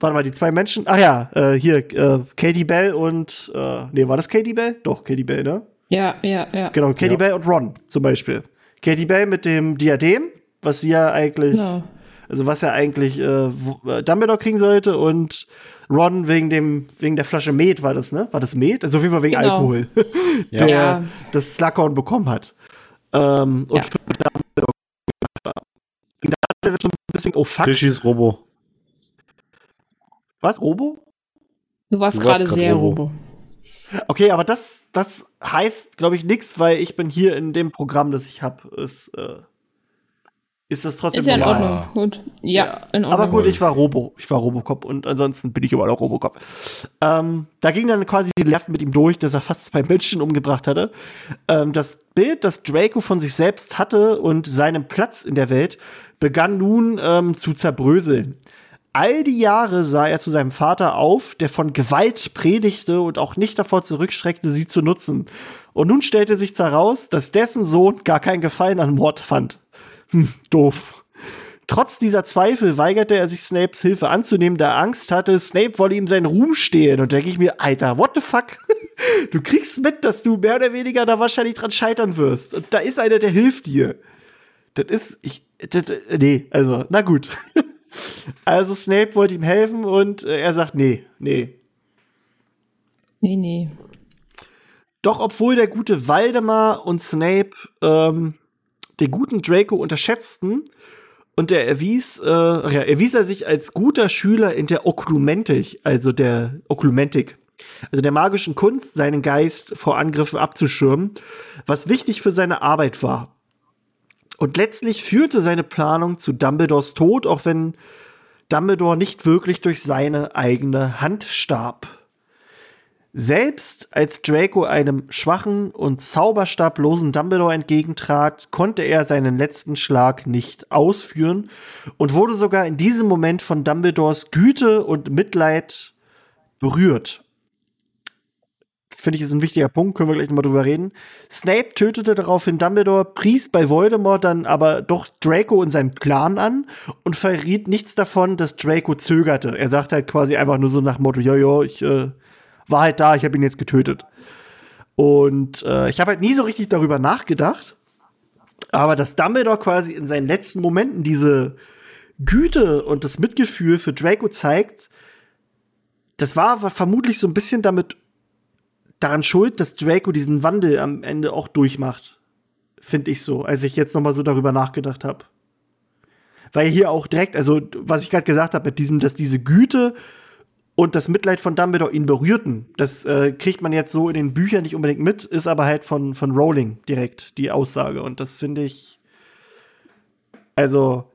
warte mal, die zwei Menschen. Ach ja, äh, hier, äh, Katie Bell und, äh, nee, war das Katie Bell? Doch, Katie Bell, ne? Ja, ja, ja. Genau, Katie Ja. Bell und Ron zum Beispiel. Katie Bell mit dem Diadem, was sie ja eigentlich, Genau. also was ja eigentlich äh, äh, Dumbledore kriegen sollte und Ron wegen dem, wegen der Flasche Met war das, ne? War das Met? Also auf jeden Fall wegen Genau. Alkohol, (laughs) Ja. der Ja. das Slughorn bekommen hat. Ähm, und Ja. für Dumbledore da hat er schon ein bisschen, oh fuck, Krishis Robo. was, Robo? Du warst warst gerade sehr Robo. Robo. Okay, aber das, das heißt, glaube ich, nichts, weil ich bin hier in dem Programm, das ich habe, ist, äh, ist das trotzdem Ist ja in. Ordnung. Gut. Ja, in Ordnung. Aber gut, ich war Robo. Ich war Robocop und ansonsten bin ich überall auch Robocop. Ähm, da ging dann quasi die Nerven mit ihm durch, dass er fast zwei Menschen umgebracht hatte. Ähm, das Bild, das Draco von sich selbst hatte und seinem Platz in der Welt, begann nun ähm, zu zerbröseln. All die Jahre sah er zu seinem Vater auf, der von Gewalt predigte und auch nicht davor zurückschreckte, sie zu nutzen. Und nun stellte sich heraus, dass dessen Sohn gar keinen Gefallen an Mord fand. Hm, doof. Trotz dieser Zweifel weigerte er sich Snapes Hilfe anzunehmen, da er Angst hatte, Snape wolle ihm seinen Ruhm stehlen. Und denke ich mir, Alter, what the fuck? (laughs) Du kriegst mit, dass du mehr oder weniger da wahrscheinlich dran scheitern wirst. Und da ist einer, der hilft dir. Das ist, ich, das, nee, also, na gut. (laughs) Also Snape wollte ihm helfen und äh, er sagt, nee, nee. Nee, nee. Doch obwohl der gute Waldemar und Snape ähm, den guten Draco unterschätzten und er erwies, äh, ja, erwies er sich als guter Schüler in der Oklumentik, also der Oklumentik, also der magischen Kunst, seinen Geist vor Angriffen abzuschirmen, was wichtig für seine Arbeit war. Und letztlich führte seine Planung zu Dumbledores Tod, auch wenn Dumbledore nicht wirklich durch seine eigene Hand starb. Selbst als Draco einem schwachen und zauberstablosen Dumbledore entgegentrat, konnte er seinen letzten Schlag nicht ausführen und wurde sogar in diesem Moment von Dumbledores Güte und Mitleid berührt. Das finde ich ist ein wichtiger Punkt, können wir gleich nochmal drüber reden. Snape tötete daraufhin Dumbledore, pries bei Voldemort dann aber doch Draco und seinen Plan an und verriet nichts davon, dass Draco zögerte. Er sagt halt quasi einfach nur so nach Motto, ja, ich äh, war halt da, ich habe ihn jetzt getötet. Und äh, ich habe halt nie so richtig darüber nachgedacht, aber dass Dumbledore quasi in seinen letzten Momenten diese Güte und das Mitgefühl für Draco zeigt, das war, war vermutlich so ein bisschen damit daran schuld, dass Draco diesen Wandel am Ende auch durchmacht. Finde ich so, als ich jetzt noch mal so darüber nachgedacht habe. Weil hier auch direkt, also was ich gerade gesagt habe, mit diesem, dass diese Güte und das Mitleid von Dumbledore ihn berührten, das äh, kriegt man jetzt so in den Büchern nicht unbedingt mit, ist aber halt von, von Rowling direkt die Aussage. Und das finde ich, also,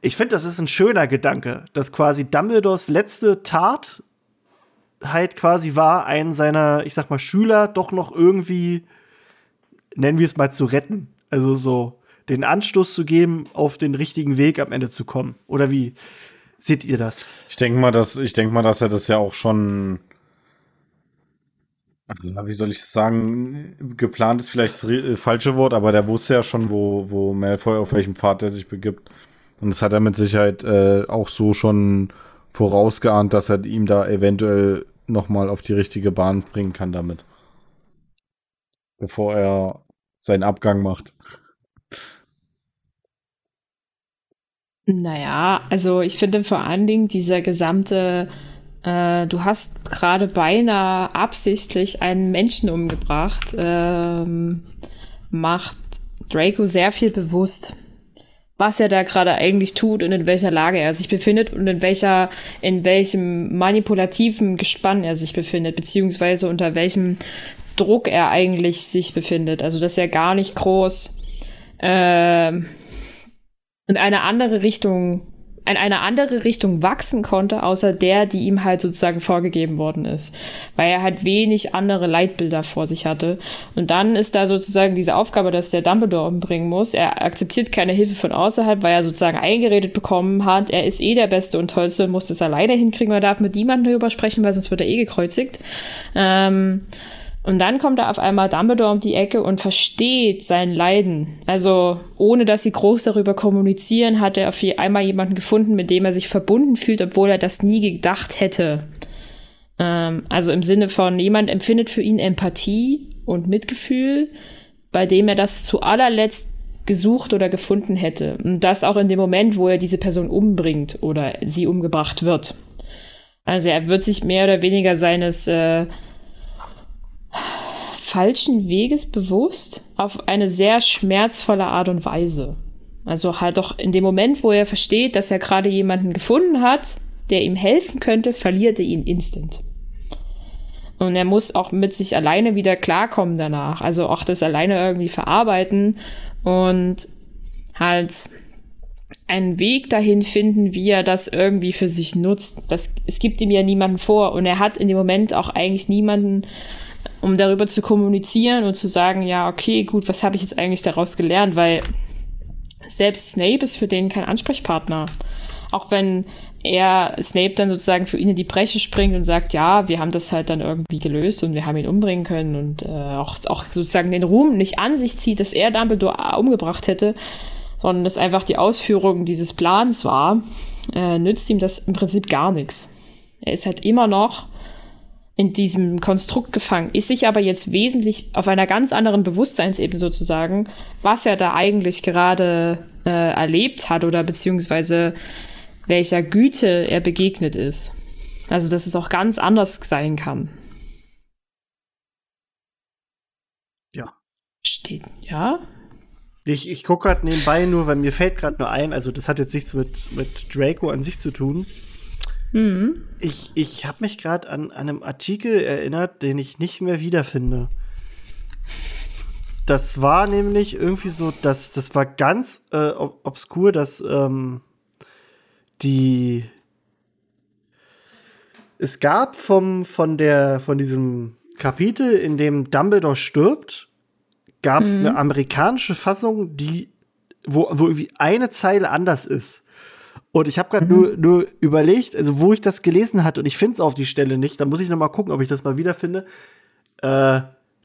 ich finde, das ist ein schöner Gedanke, dass quasi Dumbledores letzte Tat halt quasi war, einen seiner, ich sag mal, Schüler doch noch irgendwie, nennen wir es mal, zu retten. Also so den Anstoß zu geben, auf den richtigen Weg am Ende zu kommen. Oder wie seht ihr das? Ich denke mal, dass, ich denke mal, dass er das ja auch schon, wie soll ich das sagen, geplant ist vielleicht das äh, falsche Wort, aber der wusste ja schon, wo, wo Malfoy auf welchem Pfad er sich begibt. Und das hat er mit Sicherheit äh, auch so schon vorausgeahnt, dass er ihm da eventuell nochmal auf die richtige Bahn bringen kann damit. Bevor er seinen Abgang macht. Naja, also ich finde vor allen Dingen dieser gesamte, äh, du hast gerade beinahe absichtlich einen Menschen umgebracht, ähm, macht Draco sehr viel bewusst was er da gerade eigentlich tut und in welcher Lage er sich befindet und in welcher, in welchem manipulativen Gespann er sich befindet, beziehungsweise unter welchem Druck er eigentlich sich befindet. Also, dass er gar nicht groß äh, in eine andere Richtung in eine andere Richtung wachsen konnte, außer der, die ihm halt sozusagen vorgegeben worden ist. Weil er halt wenig andere Leitbilder vor sich hatte. Und dann ist da sozusagen diese Aufgabe, dass der Dumbledore umbringen muss. Er akzeptiert keine Hilfe von außerhalb, weil er sozusagen eingeredet bekommen hat, er ist eh der Beste und Tollste und muss das alleine hinkriegen, er darf mit niemandem darüber sprechen, weil sonst wird er eh gekreuzigt. Ähm, und dann kommt da auf einmal Dumbledore um die Ecke und versteht sein Leiden. Also ohne dass sie groß darüber kommunizieren, hat er auf einmal jemanden gefunden, mit dem er sich verbunden fühlt, obwohl er das nie gedacht hätte. Ähm, also im Sinne von, jemand empfindet für ihn Empathie und Mitgefühl, bei dem er das zu allerletzt gesucht oder gefunden hätte. Und das auch in dem Moment, wo er diese Person umbringt oder sie umgebracht wird. Also er wird sich mehr oder weniger seines äh, falschen Weges bewusst auf eine sehr schmerzvolle Art und Weise. Also halt doch in dem Moment, wo er versteht, dass er gerade jemanden gefunden hat, der ihm helfen könnte, verliert er ihn instant. Und er muss auch mit sich alleine wieder klarkommen danach. Also auch das alleine irgendwie verarbeiten und halt einen Weg dahin finden, wie er das irgendwie für sich nutzt. Das, es gibt ihm ja niemanden vor und er hat in dem Moment auch eigentlich niemanden, um darüber zu kommunizieren und zu sagen, ja, okay, gut, was habe ich jetzt eigentlich daraus gelernt, weil selbst Snape ist für den kein Ansprechpartner. Auch wenn er Snape dann sozusagen für ihn in die Bresche springt und sagt, ja, wir haben das halt dann irgendwie gelöst und wir haben ihn umbringen können und äh, auch, auch sozusagen den Ruhm nicht an sich zieht, dass er Dumbledore umgebracht hätte, sondern dass einfach die Ausführung dieses Plans war, äh, nützt ihm das im Prinzip gar nichts. Er ist halt immer noch in diesem Konstrukt gefangen, ist sich aber jetzt wesentlich auf einer ganz anderen Bewusstseinsebene sozusagen, was er da eigentlich gerade äh, erlebt hat oder beziehungsweise welcher Güte er begegnet ist. Also, dass es auch ganz anders sein kann. Ja. Steht, ja? Ich, ich gucke gerade nebenbei nur, weil mir fällt gerade nur ein, also das hat jetzt nichts mit, mit Draco an sich zu tun. Mhm. Ich, ich habe mich gerade an, an einem Artikel erinnert, den ich nicht mehr wiederfinde. Das war nämlich irgendwie so, dass das war ganz äh, obskur, dass ähm, die es gab vom von der von diesem Kapitel, in dem Dumbledore stirbt, gab es mhm. eine amerikanische Fassung, die wo, wo irgendwie eine Zeile anders ist. Und ich habe gerade mhm. nur, nur überlegt, also wo ich das gelesen hatte, und ich finde es auf die Stelle nicht, da muss ich noch mal gucken, ob ich das mal wiederfinde. Äh,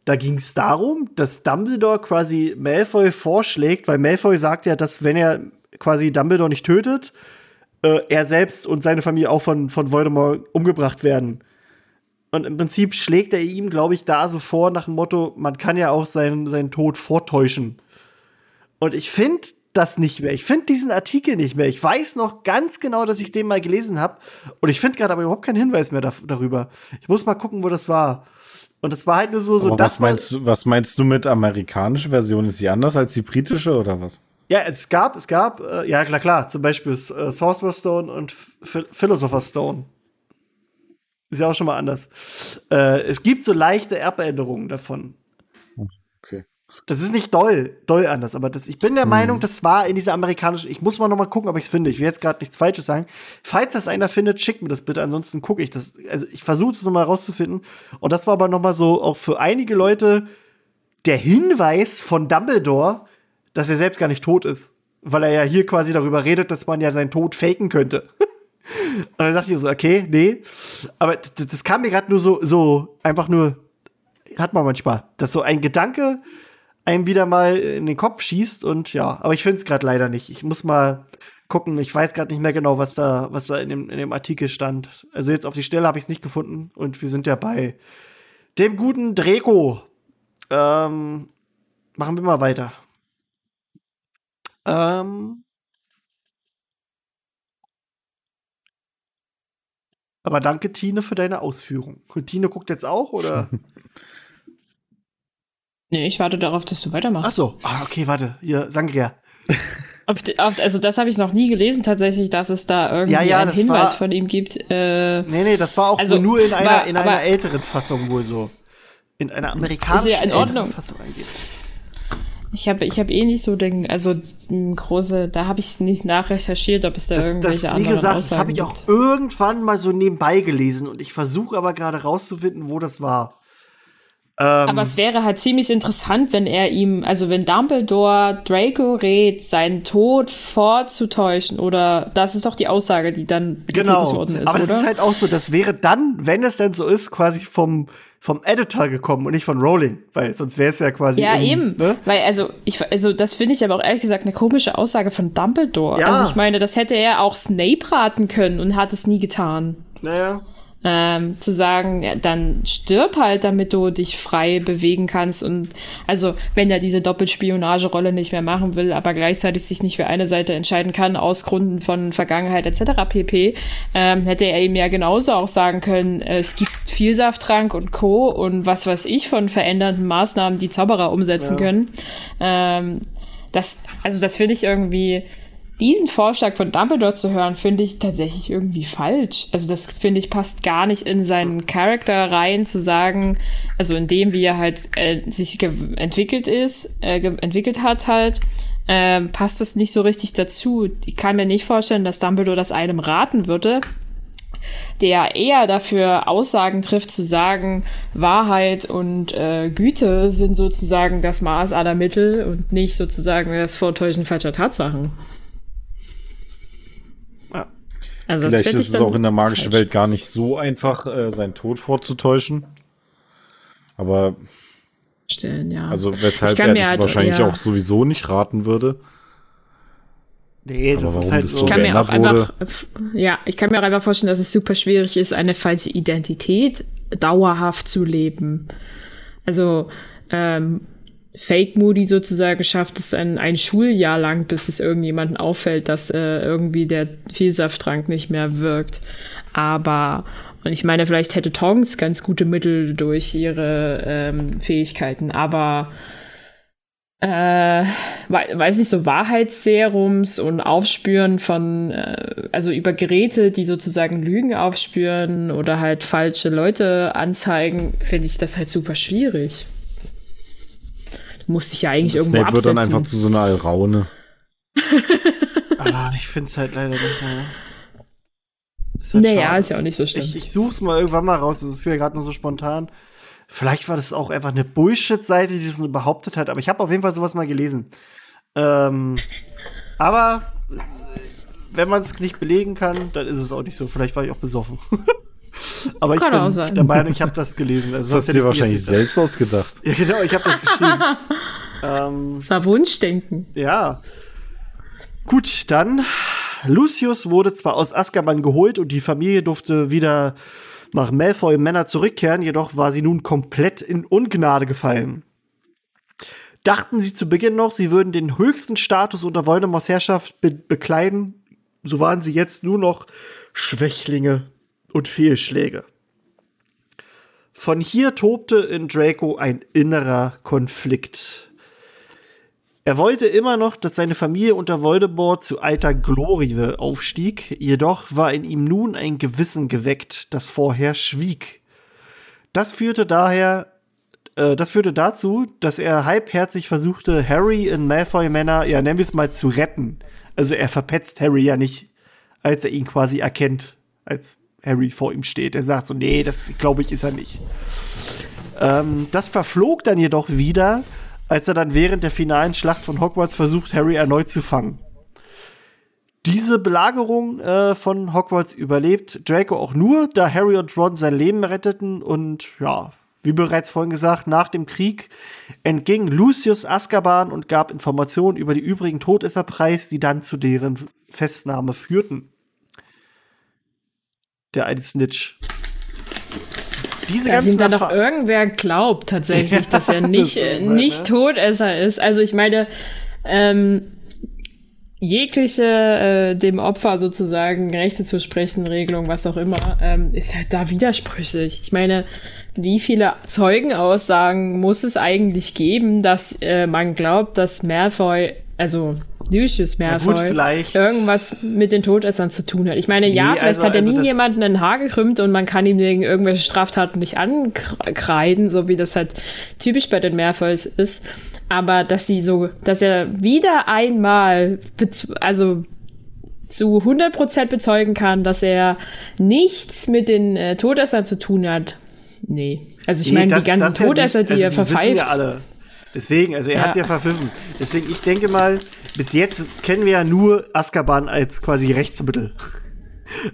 da ging es darum, dass Dumbledore quasi Malfoy vorschlägt, weil Malfoy sagt ja, dass wenn er quasi Dumbledore nicht tötet, äh, er selbst und seine Familie auch von, von Voldemort umgebracht werden. Und im Prinzip schlägt er ihm, glaube ich, da so vor nach dem Motto, man kann ja auch seinen, seinen Tod vortäuschen. Und ich finde das nicht mehr. Ich finde diesen Artikel nicht mehr. Ich weiß noch ganz genau, dass ich den mal gelesen habe. Und ich finde gerade aber überhaupt keinen Hinweis mehr da darüber. Ich muss mal gucken, wo das war. Und das war halt nur so, so Aber was meinst du, was meinst du mit amerikanische Version? Ist sie anders als die britische oder was? Ja, es gab, es gab, äh, ja klar, klar, zum Beispiel äh, Sorcerer's Stone und Ph Philosopher's Stone. Ist ja auch schon mal anders. Äh, es gibt so leichte Erbänderungen davon. Das ist nicht doll, doll anders, aber das, ich bin der hm. Meinung, das war in dieser amerikanischen. Ich muss mal noch mal gucken, ob ich es finde. Ich will jetzt gerade nichts Falsches sagen. Falls das einer findet, schickt mir das bitte. Ansonsten gucke ich das. Also ich versuche es noch mal rauszufinden. Und das war aber noch mal so auch für einige Leute der Hinweis von Dumbledore, dass er selbst gar nicht tot ist, weil er ja hier quasi darüber redet, dass man ja seinen Tod faken könnte. (laughs) Und dann dachte ich so, okay, nee. Aber das kam mir gerade nur so, so einfach nur, hat man manchmal, dass so ein Gedanke einem wieder mal in den Kopf schießt und ja, aber ich finde es gerade leider nicht. Ich muss mal gucken. Ich weiß gerade nicht mehr genau, was da, was da in dem, in dem Artikel stand. Also jetzt auf die Stelle habe ich es nicht gefunden und wir sind ja bei dem guten Draco. Ähm, machen wir mal weiter. Ähm, aber danke, Tine, für deine Ausführung. Und Tine guckt jetzt auch, oder? (laughs) Nee, ich warte darauf, dass du weitermachst. Ach so. Ah, okay, warte. Hier, Sangria. (laughs) also das habe ich noch nie gelesen tatsächlich, dass es da irgendwie ja, ja, einen Hinweis war, von ihm gibt. Äh, nee, nee, das war auch also, nur in einer, war, in einer älteren Fassung wohl so. In einer amerikanischen ja in Ordnung. Fassung angeht. Ich habe ich hab eh nicht so den, also große, da habe ich nicht nachrecherchiert, ob es da das, irgendwelche das, anderen Wie gesagt, Aussagen das habe ich auch gibt. irgendwann mal so nebenbei gelesen und ich versuche aber gerade rauszufinden, wo das war. Ähm, Aber es wäre halt ziemlich interessant, wenn er ihm, also wenn Dumbledore Draco rät, seinen Tod vorzutäuschen, oder das ist doch die Aussage, die dann genau. worden ist. Aber das oder? ist halt auch so, das wäre dann, wenn es denn so ist, quasi vom, vom Editor gekommen und nicht von Rowling, weil sonst wäre es ja quasi. Ja, im, eben. Ne? Weil, also, ich, also, das finde ich aber auch ehrlich gesagt eine komische Aussage von Dumbledore. Ja. Also, ich meine, das hätte er auch Snape raten können und hat es nie getan. Naja ähm, zu sagen, ja, dann stirb halt, damit du dich frei bewegen kannst. Und also, wenn er diese Doppelspionagerolle nicht mehr machen will, aber gleichzeitig sich nicht für eine Seite entscheiden kann, aus Gründen von Vergangenheit etc. pp., ähm, hätte er ihm ja genauso auch sagen können, äh, es gibt Vielsafttrank und Co. und was weiß ich von verändernden Maßnahmen, die Zauberer umsetzen ja. können. Ähm, das, also das finde ich irgendwie diesen Vorschlag von Dumbledore zu hören, finde ich tatsächlich irgendwie falsch. Also das finde ich passt gar nicht in seinen Charakter rein zu sagen, also in dem, wie er halt äh, sich entwickelt ist, äh, entwickelt hat halt, äh, passt das nicht so richtig dazu. Ich kann mir nicht vorstellen, dass Dumbledore das einem raten würde, der eher dafür Aussagen trifft, zu sagen, Wahrheit und äh, Güte sind sozusagen das Maß aller Mittel und nicht sozusagen das Vortäuschen falscher Tatsachen. Also Vielleicht ist es auch in der magischen falsch. Welt gar nicht so einfach, äh, seinen Tod vorzutäuschen. Aber stellen, ja. Also weshalb er das halt, wahrscheinlich ja. auch sowieso nicht raten würde. Nee, das ist halt so. Ich kann mir auch einfach, ja, ich kann mir auch einfach vorstellen, dass es super schwierig ist, eine falsche Identität dauerhaft zu leben. Also ähm, Fake Moody sozusagen schafft es ein, ein Schuljahr lang, bis es irgendjemandem auffällt, dass äh, irgendwie der Vielsafttrank nicht mehr wirkt. Aber, und ich meine, vielleicht hätte Tongs ganz gute Mittel durch ihre ähm, Fähigkeiten, aber äh, weiß nicht, so Wahrheitsserums und Aufspüren von, äh, also über Geräte, die sozusagen Lügen aufspüren oder halt falsche Leute anzeigen, finde ich das halt super schwierig musste ich ja eigentlich irgendwo Snape absetzen. wird dann einfach zu so einer Alraune. (laughs) (laughs) ah, ich finde es halt leider nicht mehr. Ist halt naja, schade. ist ja auch nicht so schlimm. Ich, ich such's mal irgendwann mal raus, das ist mir gerade nur so spontan. Vielleicht war das auch einfach eine Bullshit-Seite, die das nur behauptet hat, aber ich habe auf jeden Fall sowas mal gelesen. Ähm, aber wenn man es nicht belegen kann, dann ist es auch nicht so. Vielleicht war ich auch besoffen. (laughs) Aber Kann ich auch bin sein. der Meinung, ich habe das gelesen. Also Das hast du hätte dir wahrscheinlich selbst ausgedacht. (laughs) Ja, genau, ich habe das geschrieben. (laughs) ähm, Das war Wunschdenken. ja. Gut, dann. Lucius wurde zwar aus Azkaban geholt und die Familie durfte wieder nach Malfoy Männer zurückkehren, jedoch war sie nun komplett in Ungnade gefallen. Dachten sie zu Beginn noch, sie würden den höchsten Status unter Voldemorts Herrschaft be bekleiden, so waren sie jetzt nur noch Schwächlinge und Fehlschläge. Von hier tobte in Draco ein innerer Konflikt. Er wollte immer noch, dass seine Familie unter Voldemort zu alter Glorie aufstieg, jedoch war in ihm nun ein Gewissen geweckt, das vorher schwieg. Das führte daher, äh, das führte dazu, dass er halbherzig versuchte, Harry in Malfoy Manor, ja, nennen wir es mal, zu retten. Also er verpetzt Harry ja nicht, als er ihn quasi erkennt, als Harry vor ihm steht. Er sagt so, nee, das glaube ich ist er nicht. Ähm, das verflog dann jedoch wieder, als er dann während der finalen Schlacht von Hogwarts versucht, Harry erneut zu fangen. Diese Belagerung äh, von Hogwarts überlebt Draco auch nur, da Harry und Ron sein Leben retteten und ja, wie bereits vorhin gesagt, nach dem Krieg entging Lucius Azkaban und gab Informationen über die übrigen Todesser preis, die dann zu deren Festnahme führten. Der alte Snitch. Diese Dass ihm ganzen dann doch Erfa- irgendwer glaubt tatsächlich, (laughs) Ja, dass er nicht, das äh, ist halt, nicht ne? Todesser ist. Also ich meine, ähm, jegliche äh, dem Opfer sozusagen Rechte zu sprechen, Regelung, was auch immer, ähm, ist halt da widersprüchlich. Ich meine, wie viele Zeugenaussagen muss es eigentlich geben, dass äh, man glaubt, dass Malfoy, also Lucius Ja, Malfoy, gut, vielleicht- irgendwas mit den Todessern zu tun hat. Ich meine, ja, Nee, vielleicht also- hat er also nie jemanden ein Haar gekrümmt und man kann ihm wegen irgendwelche Straftaten nicht ankreiden, so wie das halt typisch bei den Malfoys ist. Aber dass sie so, dass er wieder einmal, also zu 100% bezeugen kann, dass er nichts mit den äh, Todessern zu tun hat. Nee. Also ich Nee, meine, die ganzen ja Todesser, nicht- die also er die verpfeift. Ja alle. Deswegen, also er Ja. hat es ja verpfiffen. Deswegen, ich denke mal, bis jetzt kennen wir ja nur Azkaban als quasi Rechtsmittel. (laughs)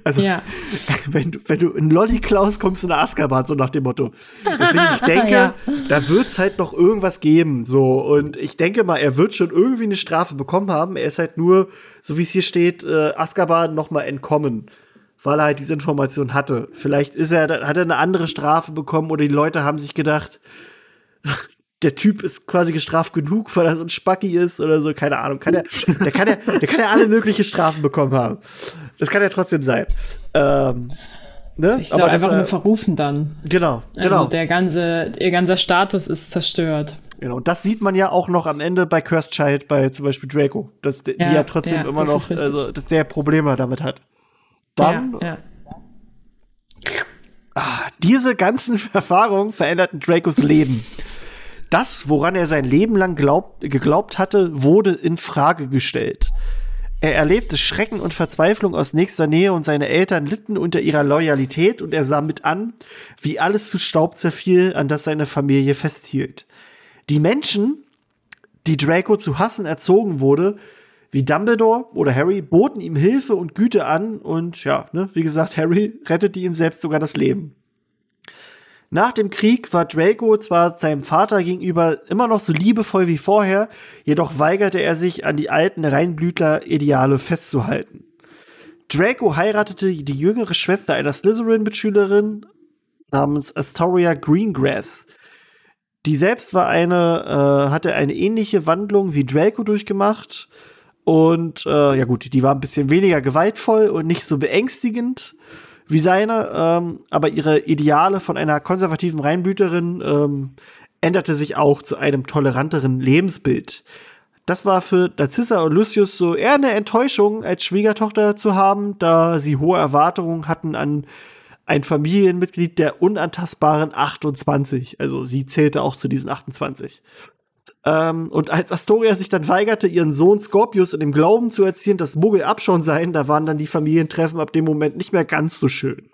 Also, Ja. (laughs) wenn, du- wenn du in Lolli klaust, kommst du nach Azkaban, so nach dem Motto. Deswegen, ich (laughs) denke, Ja. da wird's halt noch irgendwas geben, so. Und ich denke mal, er wird schon irgendwie eine Strafe bekommen haben. Er ist halt nur, so wie es hier steht, äh, Azkaban noch mal entkommen. Weil er halt diese Information hatte. Vielleicht ist er, hat er eine andere Strafe bekommen oder die Leute haben sich gedacht, der Typ ist quasi gestraft genug, weil er so ein Spacki ist oder so, keine Ahnung. Kann er, der, kann ja, der kann ja alle möglichen Strafen bekommen haben. Das kann ja trotzdem sein. Ähm, ne? Ich soll das, einfach äh, nur verrufen dann. Genau, Also genau. der ganze, ihr ganzer Status ist zerstört. genau. Und das sieht man ja auch noch am Ende bei Cursed Child, bei zum Beispiel Draco. Dass die Ja, ja trotzdem ja, immer das noch, also, dass der Probleme damit hat. Dann, ja, ja. Diese ganzen (laughs) Erfahrungen veränderten Dracos Leben. Das, woran er sein Leben lang glaubt, geglaubt hatte, wurde in Frage gestellt. Er erlebte Schrecken und Verzweiflung aus nächster Nähe und seine Eltern litten unter ihrer Loyalität und er sah mit an, wie alles zu Staub zerfiel, an das seine Familie festhielt. Die Menschen, die Draco zu hassen erzogen wurde, wie Dumbledore oder Harry, boten ihm Hilfe und Güte an und ja, ne, wie gesagt, Harry rettete ihm selbst sogar das Leben. Nach dem Krieg war Draco zwar seinem Vater gegenüber immer noch so liebevoll wie vorher, jedoch weigerte er sich, an die alten Reinblütler-Ideale festzuhalten. Draco heiratete die jüngere Schwester einer Slytherin-Mitschülerin namens Astoria Greengrass. Die selbst war eine, äh, hatte eine ähnliche Wandlung wie Draco durchgemacht. Und äh, ja gut, die war ein bisschen weniger gewaltvoll und nicht so beängstigend wie seine, ähm, aber ihre Ideale von einer konservativen Reinblüterin ähm, änderte sich auch zu einem toleranteren Lebensbild. Das war für Narcissa und Lucius so eher eine Enttäuschung, als Schwiegertochter zu haben, da sie hohe Erwartungen hatten an ein Familienmitglied der unantastbaren 28. Also sie zählte auch zu diesen 28. Ähm, und als Astoria sich dann weigerte, ihren Sohn Scorpius in dem Glauben zu erziehen, dass Muggel Abschauen seien, da waren dann die Familientreffen ab dem Moment nicht mehr ganz so schön.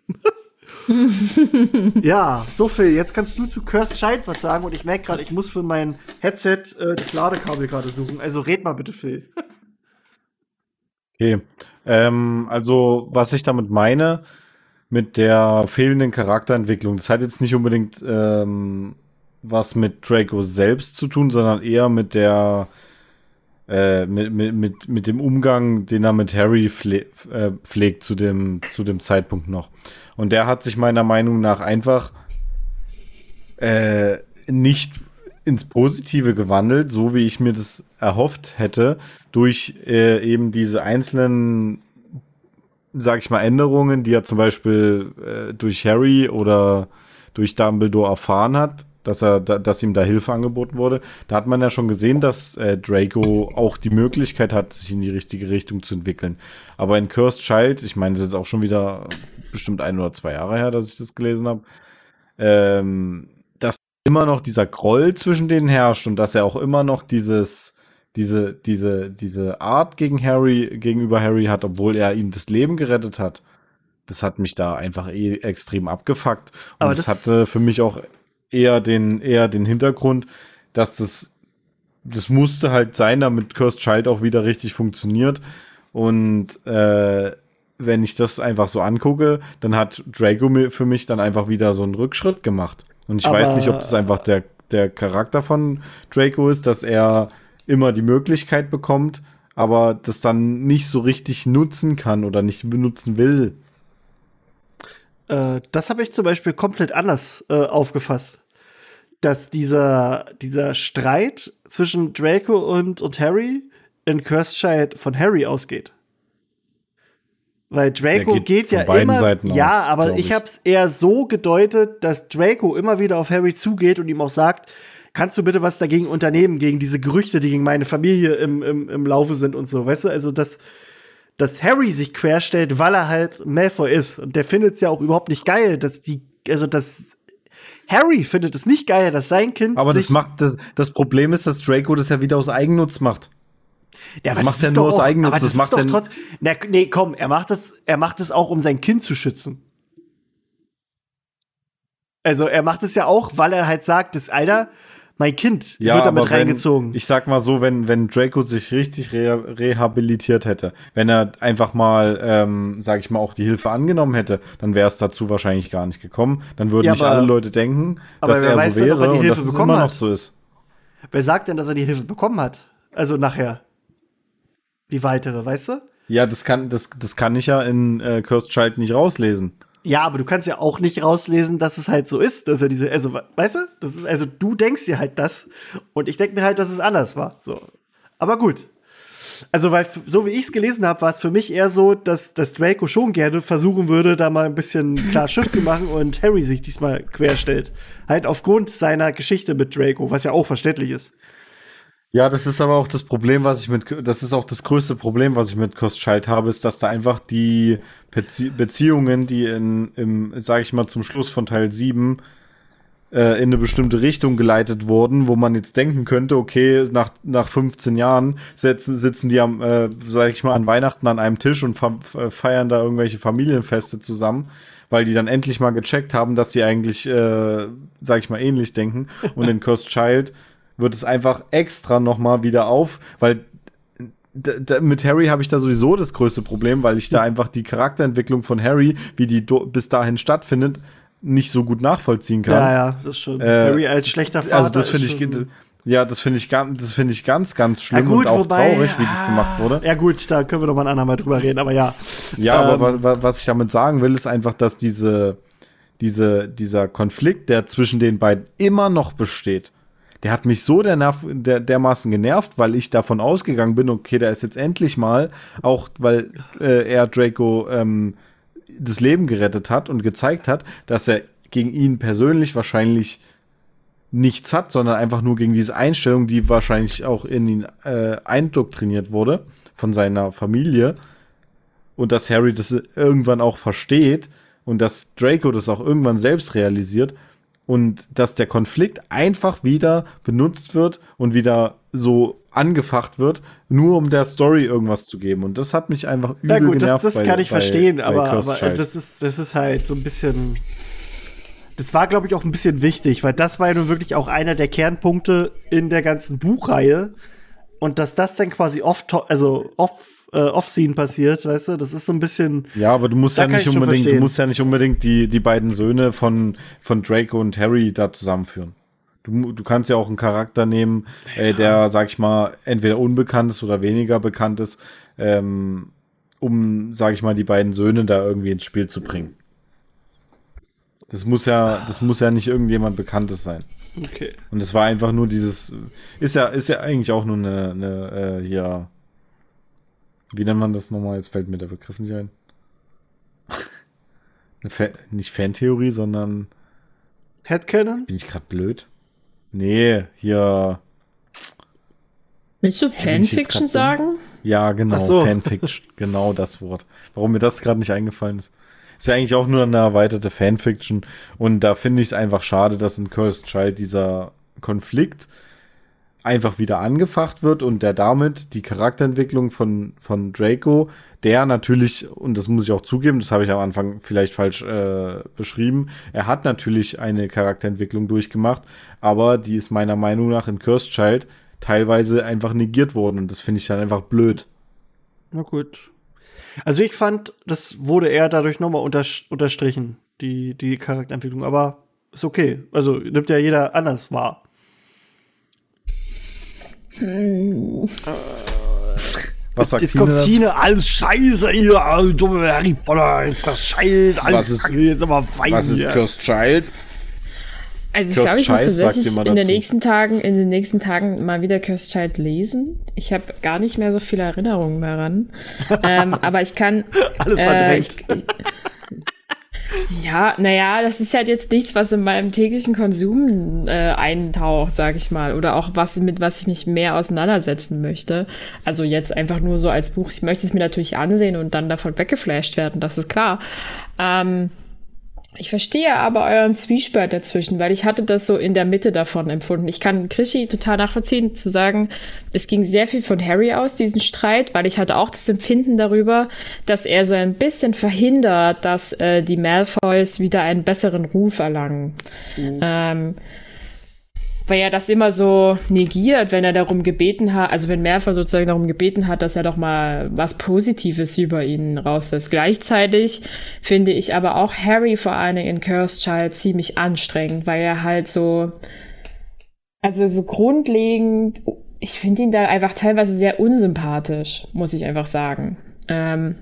(laughs) ja, so viel. Jetzt kannst du zu Cursed Child was sagen und ich merke gerade, ich muss für mein Headset äh, das Ladekabel gerade suchen. Also red mal bitte, Phil. Okay. Ähm, also, was ich damit meine, mit der fehlenden Charakterentwicklung, das hat jetzt nicht unbedingt ähm, was mit Draco selbst zu tun, sondern eher mit der äh, mit, mit, mit, mit dem Umgang, den er mit Harry pfle äh, pflegt zu dem, zu dem Zeitpunkt noch. Und der hat sich meiner Meinung nach einfach äh, nicht ins Positive gewandelt, so wie ich mir das erhofft hätte, durch äh, eben diese einzelnen, sag ich mal, Änderungen, die er zum Beispiel äh, durch Harry oder durch Dumbledore erfahren hat, dass er, da, dass ihm da Hilfe angeboten wurde. Da hat man ja schon gesehen, dass äh, Draco auch die Möglichkeit hat, sich in die richtige Richtung zu entwickeln. Aber in Cursed Child, ich meine, das ist auch schon wieder bestimmt ein oder zwei Jahre her, dass ich das gelesen habe, ähm, dass immer noch dieser Groll zwischen denen herrscht und dass er auch immer noch dieses diese, diese, diese Art gegen Harry, gegenüber Harry hat, obwohl er ihm das Leben gerettet hat. Das hat mich da einfach eh extrem abgefuckt. Und Aber das, das hatte für mich auch eher den, eher den Hintergrund, dass das, das musste halt sein, damit Cursed Child auch wieder richtig funktioniert. Und äh, wenn ich das einfach so angucke, dann hat Drago für mich dann einfach wieder so einen Rückschritt gemacht. Und ich Aber weiß nicht, ob das einfach der, der Charakter von Draco ist, dass er immer die Möglichkeit bekommt, aber das dann nicht so richtig nutzen kann oder nicht benutzen will. Äh, das habe ich zum Beispiel komplett anders äh, aufgefasst. Dass dieser, dieser Streit zwischen Draco und, und Harry in Cursed Child von Harry ausgeht. Weil Draco geht, geht ja immer. Seiten ja, aus, aber ich, ich habe es eher so gedeutet, dass Draco immer wieder auf Harry zugeht und ihm auch sagt, kannst du bitte was dagegen unternehmen, gegen diese Gerüchte, die gegen meine Familie im, im, im Laufe sind und so, weißt du? Also, dass dass Harry sich querstellt, weil er halt Malfoy ist. Und der findet es ja auch überhaupt nicht geil, dass die, also dass Harry findet es nicht geil, dass sein Kind. Aber das macht, das, das Problem ist, dass Draco das ja wieder aus Eigennutz macht. Ja, das macht er nur aus Eigennutz. Aber das, das macht doch trotz, na, nee, komm, er macht das, er macht das auch, um sein Kind zu schützen. Also er macht es ja auch, weil er halt sagt, das Alter, mein Kind ja, wird damit reingezogen. Wenn, ich sag mal so, wenn, wenn Draco sich richtig re rehabilitiert hätte, wenn er einfach mal, ähm, sag ich mal, auch die Hilfe angenommen hätte, dann wäre es dazu wahrscheinlich gar nicht gekommen. Dann würden ja, nicht alle Leute denken, dass er so wäre denn, und dass es immer noch so ist. Wer sagt denn, dass er die Hilfe bekommen hat? Also nachher. Die weitere, weißt du? Ja, das kann, das, das kann ich ja in äh, Cursed Child nicht rauslesen. Ja, aber du kannst ja auch nicht rauslesen, dass es halt so ist, dass er diese, also, weißt du, das ist, also du denkst dir halt das und ich denke mir halt, dass es anders war. So. Aber gut. Also, weil, so wie ich es gelesen habe, war es für mich eher so, dass, dass Draco schon gerne versuchen würde, da mal ein bisschen (laughs) klar Schiff zu machen und Harry sich diesmal querstellt. Halt aufgrund seiner Geschichte mit Draco, was ja auch verständlich ist. Ja, das ist aber auch das Problem, was ich mit, das ist auch das größte Problem, was ich mit Kostschalt habe, ist, dass da einfach die Bezie Beziehungen, die in, im, sag ich mal, zum Schluss von Teil 7 äh, in eine bestimmte Richtung geleitet wurden, wo man jetzt denken könnte, okay, nach, nach 15 Jahren setzen, sitzen die am, äh, sag ich mal, an Weihnachten an einem Tisch und äh, feiern da irgendwelche Familienfeste zusammen weil die dann endlich mal gecheckt haben, dass sie eigentlich, äh, sag ich mal, ähnlich denken. Und in Cursed Child wird es einfach extra noch mal wieder auf, weil mit Harry habe ich da sowieso das größte Problem, weil ich da einfach die Charakterentwicklung von Harry, wie die bis dahin stattfindet, nicht so gut nachvollziehen kann. Ja, ja, das ist schon. Äh, Harry als schlechter Vater. Also das finde ich, ja, das finde ich das finde ich ganz, ganz schlimm ja, gut, und auch wobei, traurig, wie das gemacht wurde. Ja gut, da können wir noch mal ein andermal drüber reden, aber ja. Ja, ähm, aber was ich damit sagen will, ist einfach, dass diese, diese, dieser Konflikt, der zwischen den beiden immer noch besteht, der hat mich so der der, dermaßen genervt, weil ich davon ausgegangen bin, okay, der ist jetzt endlich mal, auch weil äh, er Draco ähm, das Leben gerettet hat und gezeigt hat, dass er gegen ihn persönlich wahrscheinlich nichts hat, sondern einfach nur gegen diese Einstellung, die wahrscheinlich auch in ihn äh, eindoktriniert wurde von seiner Familie. Und dass Harry das irgendwann auch versteht und dass Draco das auch irgendwann selbst realisiert und dass der Konflikt einfach wieder benutzt wird und wieder so angefacht wird, nur um der Story irgendwas zu geben. Und das hat mich einfach übel Na gut, genervt das, das bei, kann ich bei, verstehen, bei aber, aber das, ist, das ist halt so ein bisschen. Das war, glaube ich, auch ein bisschen wichtig, weil das war ja nun wirklich auch einer der Kernpunkte in der ganzen Buchreihe. Und dass das dann quasi oft, also off äh, Off-Scene passiert, weißt du? Das ist so ein bisschen. Ja, aber du musst ja nicht unbedingt, du musst ja nicht unbedingt die, die beiden Söhne von, von Draco und Harry da zusammenführen. Du, du kannst ja auch einen Charakter nehmen, äh, der, sag ich mal, entweder unbekannt ist oder weniger bekannt ist, ähm, um, sag ich mal, die beiden Söhne da irgendwie ins Spiel zu bringen. Das muss ja, das muss ja nicht irgendjemand Bekanntes sein. Okay. Und es war einfach nur dieses, ist ja, ist ja eigentlich auch nur eine, eine äh, hier, wie nennt man das nochmal? Jetzt fällt mir der Begriff nicht ein. (laughs) eine Fa nicht Fantheorie, sondern Headcanon? bin ich gerade blöd? Nee, hier, Willst du bin Fanfiction grad sagen? ja genau, so. Fanfiction, (laughs) genau das Wort. Warum mir das gerade nicht eingefallen ist. Ist ja eigentlich auch nur eine erweiterte Fanfiction und da finde ich es einfach schade, dass in Cursed Child dieser Konflikt einfach wieder angefacht wird und der damit die Charakterentwicklung von, von Draco, der natürlich, und das muss ich auch zugeben, das habe ich am Anfang vielleicht falsch äh, beschrieben, er hat natürlich eine Charakterentwicklung durchgemacht, aber die ist meiner Meinung nach in Cursed Child teilweise einfach negiert worden und das finde ich dann einfach blöd. Na gut. Also ich fand, das wurde eher dadurch nochmal unterstrichen, die, die Charakterentwicklung, aber ist okay. Also nimmt ja jeder anders wahr. Was sagt Jetzt Tine kommt? Tine, alles scheiße hier, all dumme Harry Potter, das Scheild, alles Was ist- Kacke, jetzt aber fein. hier. Cursed Child? Also ich Cursed glaube, ich muss Child tatsächlich in den dazu. nächsten Tagen, in den nächsten Tagen mal wieder Cursed Child lesen. Ich habe gar nicht mehr so viele Erinnerungen daran. ähm, aber ich kann. (laughs) Alles äh, verdrängt. ich, ich, ja, naja, das ist halt jetzt nichts, was in meinem täglichen Konsum äh, eintaucht, sag ich mal. Oder auch was mit was ich mich mehr auseinandersetzen möchte. Also jetzt einfach nur so als Buch. Ich möchte es mir natürlich ansehen und dann davon weggeflasht werden, das ist klar. Ähm, ich verstehe aber euren Zwiespalt dazwischen, weil ich hatte das so in der Mitte davon empfunden. Ich kann Krischi total nachvollziehen, zu sagen, es ging sehr viel von Harry aus, diesen Streit, weil ich hatte auch das Empfinden darüber, dass er so ein bisschen verhindert, dass äh, die Malfoys wieder einen besseren Ruf erlangen. Ähm, weil er das immer so negiert, wenn er darum gebeten hat, also wenn Malfoy sozusagen darum gebeten hat, dass er doch mal was Positives über ihn rauslässt. Gleichzeitig finde ich aber auch Harry vor allen Dingen in Cursed Child ziemlich anstrengend, weil er halt so, also so grundlegend, ich finde ihn da einfach teilweise sehr unsympathisch, muss ich einfach sagen. Ähm,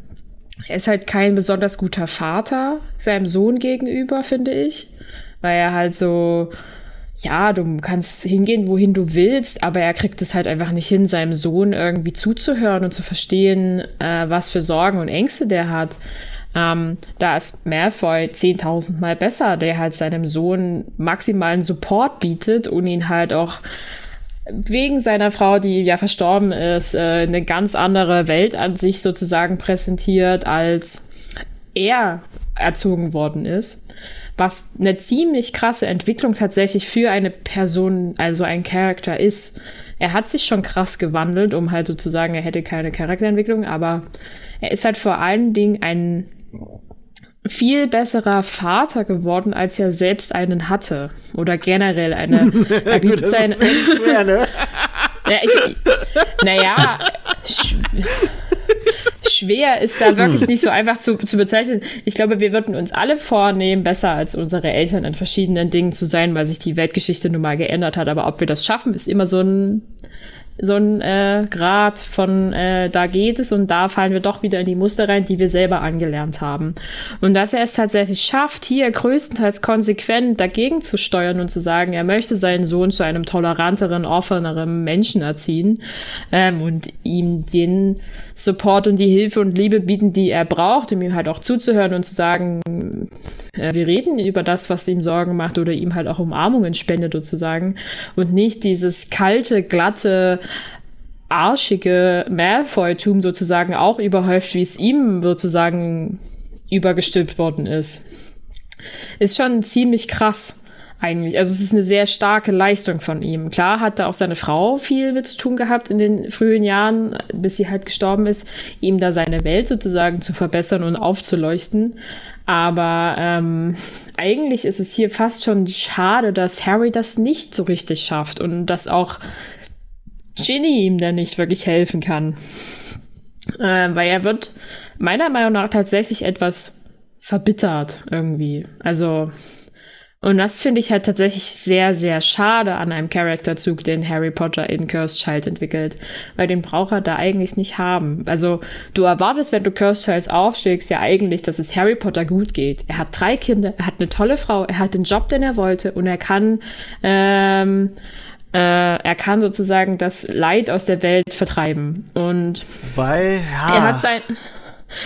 er ist halt kein besonders guter Vater seinem Sohn gegenüber, finde ich, weil er halt so, ja, du kannst hingehen, wohin du willst, aber er kriegt es halt einfach nicht hin, seinem Sohn irgendwie zuzuhören und zu verstehen, äh, was für Sorgen und Ängste der hat. Ähm, da ist Malfoy 10.000 Mal besser, der halt seinem Sohn maximalen Support bietet und ihn halt auch wegen seiner Frau, die ja verstorben ist, äh, eine ganz andere Welt an sich sozusagen präsentiert, als er erzogen worden ist. Was eine ziemlich krasse Entwicklung tatsächlich für eine Person, also ein Charakter ist. Er hat sich schon krass gewandelt, um halt sozusagen, er hätte keine Charakterentwicklung, aber er ist halt vor allen Dingen ein viel besserer Vater geworden, als er selbst einen hatte. Oder generell eine. (laughs) Er bietet Das seine, ist schwer, ne? (laughs) ja, ich, naja, (laughs) schwer ist da wirklich nicht so einfach zu, zu bezeichnen. Ich glaube, wir würden uns alle vornehmen, besser als unsere Eltern in verschiedenen Dingen zu sein, weil sich die Weltgeschichte nun mal geändert hat. Aber ob wir das schaffen, ist immer so ein so ein äh, Grad von äh, da geht es und da fallen wir doch wieder in die Muster rein, die wir selber angelernt haben. Und dass er es tatsächlich schafft, hier größtenteils konsequent dagegen zu steuern und zu sagen, er möchte seinen Sohn zu einem toleranteren, offeneren Menschen erziehen ähm, und ihm den Support und die Hilfe und Liebe bieten, die er braucht, um ihm halt auch zuzuhören und zu sagen, äh, wir reden über das, was ihm Sorgen macht oder ihm halt auch Umarmungen spendet sozusagen und nicht dieses kalte, glatte, arschige Malfoy-Tum sozusagen auch überhäuft, wie es ihm sozusagen übergestülpt worden ist. Ist schon ziemlich krass eigentlich. Also es ist eine sehr starke Leistung von ihm. Klar hat da auch seine Frau viel mit zu tun gehabt in den frühen Jahren, bis sie halt gestorben ist, ihm da seine Welt sozusagen zu verbessern und aufzuleuchten. Aber ähm, eigentlich ist es hier fast schon schade, dass Harry das nicht so richtig schafft und dass auch Ginny ihm da nicht wirklich helfen kann. Äh, weil er wird meiner Meinung nach tatsächlich etwas verbittert irgendwie. Also, und das finde ich halt tatsächlich sehr, sehr schade an einem Charakterzug, den Harry Potter in Cursed Child entwickelt. Weil den braucht er da eigentlich nicht haben. Also, du erwartest, wenn du Cursed Child aufschlägst, ja eigentlich, dass es Harry Potter gut geht. Er hat drei Kinder, er hat eine tolle Frau, er hat den Job, den er wollte und er kann, ähm, äh, er kann sozusagen das Leid aus der Welt vertreiben. Und Weil, ja. er hat sein.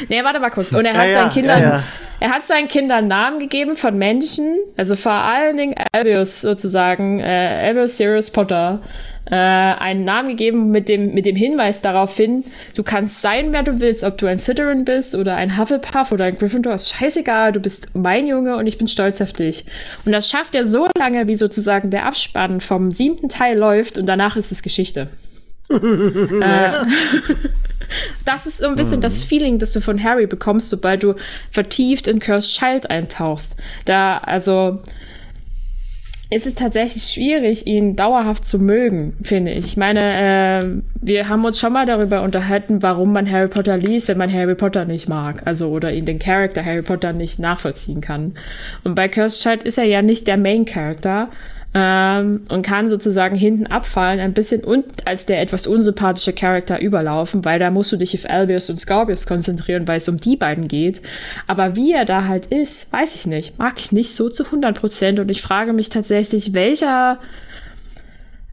Nee, warte mal kurz. Und er hat Ja, seinen Kindern, ja, er hat seinen Kindern Namen gegeben von Menschen, also vor allen Dingen Albus sozusagen, äh, Albus Sirius Potter, äh, einen Namen gegeben mit dem, mit dem Hinweis darauf hin, du kannst sein, wer du willst, ob du ein Slytherin bist oder ein Hufflepuff oder ein Gryffindor, ist scheißegal, du bist mein Junge und ich bin stolz auf dich. Und das schafft er so lange, wie sozusagen der Abspann vom siebten Teil läuft und danach ist es Geschichte. (laughs) äh, (laughs) das ist so ein bisschen das Feeling, das du von Harry bekommst, sobald du vertieft in Cursed Child eintauchst. Da, also, ist es tatsächlich schwierig, ihn dauerhaft zu mögen, finde ich. Ich meine, äh, wir haben uns schon mal darüber unterhalten, warum man Harry Potter liest, wenn man Harry Potter nicht mag. Also, oder ihn den Charakter Harry Potter nicht nachvollziehen kann. Und bei Cursed Child ist er ja nicht der Main Character, ähm, und kann sozusagen hinten abfallen, ein bisschen und als der etwas unsympathische Charakter überlaufen, weil da musst du dich auf Albius und Scorpius konzentrieren, weil es um die beiden geht. Aber wie er da halt ist, weiß ich nicht. Mag ich nicht so zu 100 Prozent und ich frage mich tatsächlich, welcher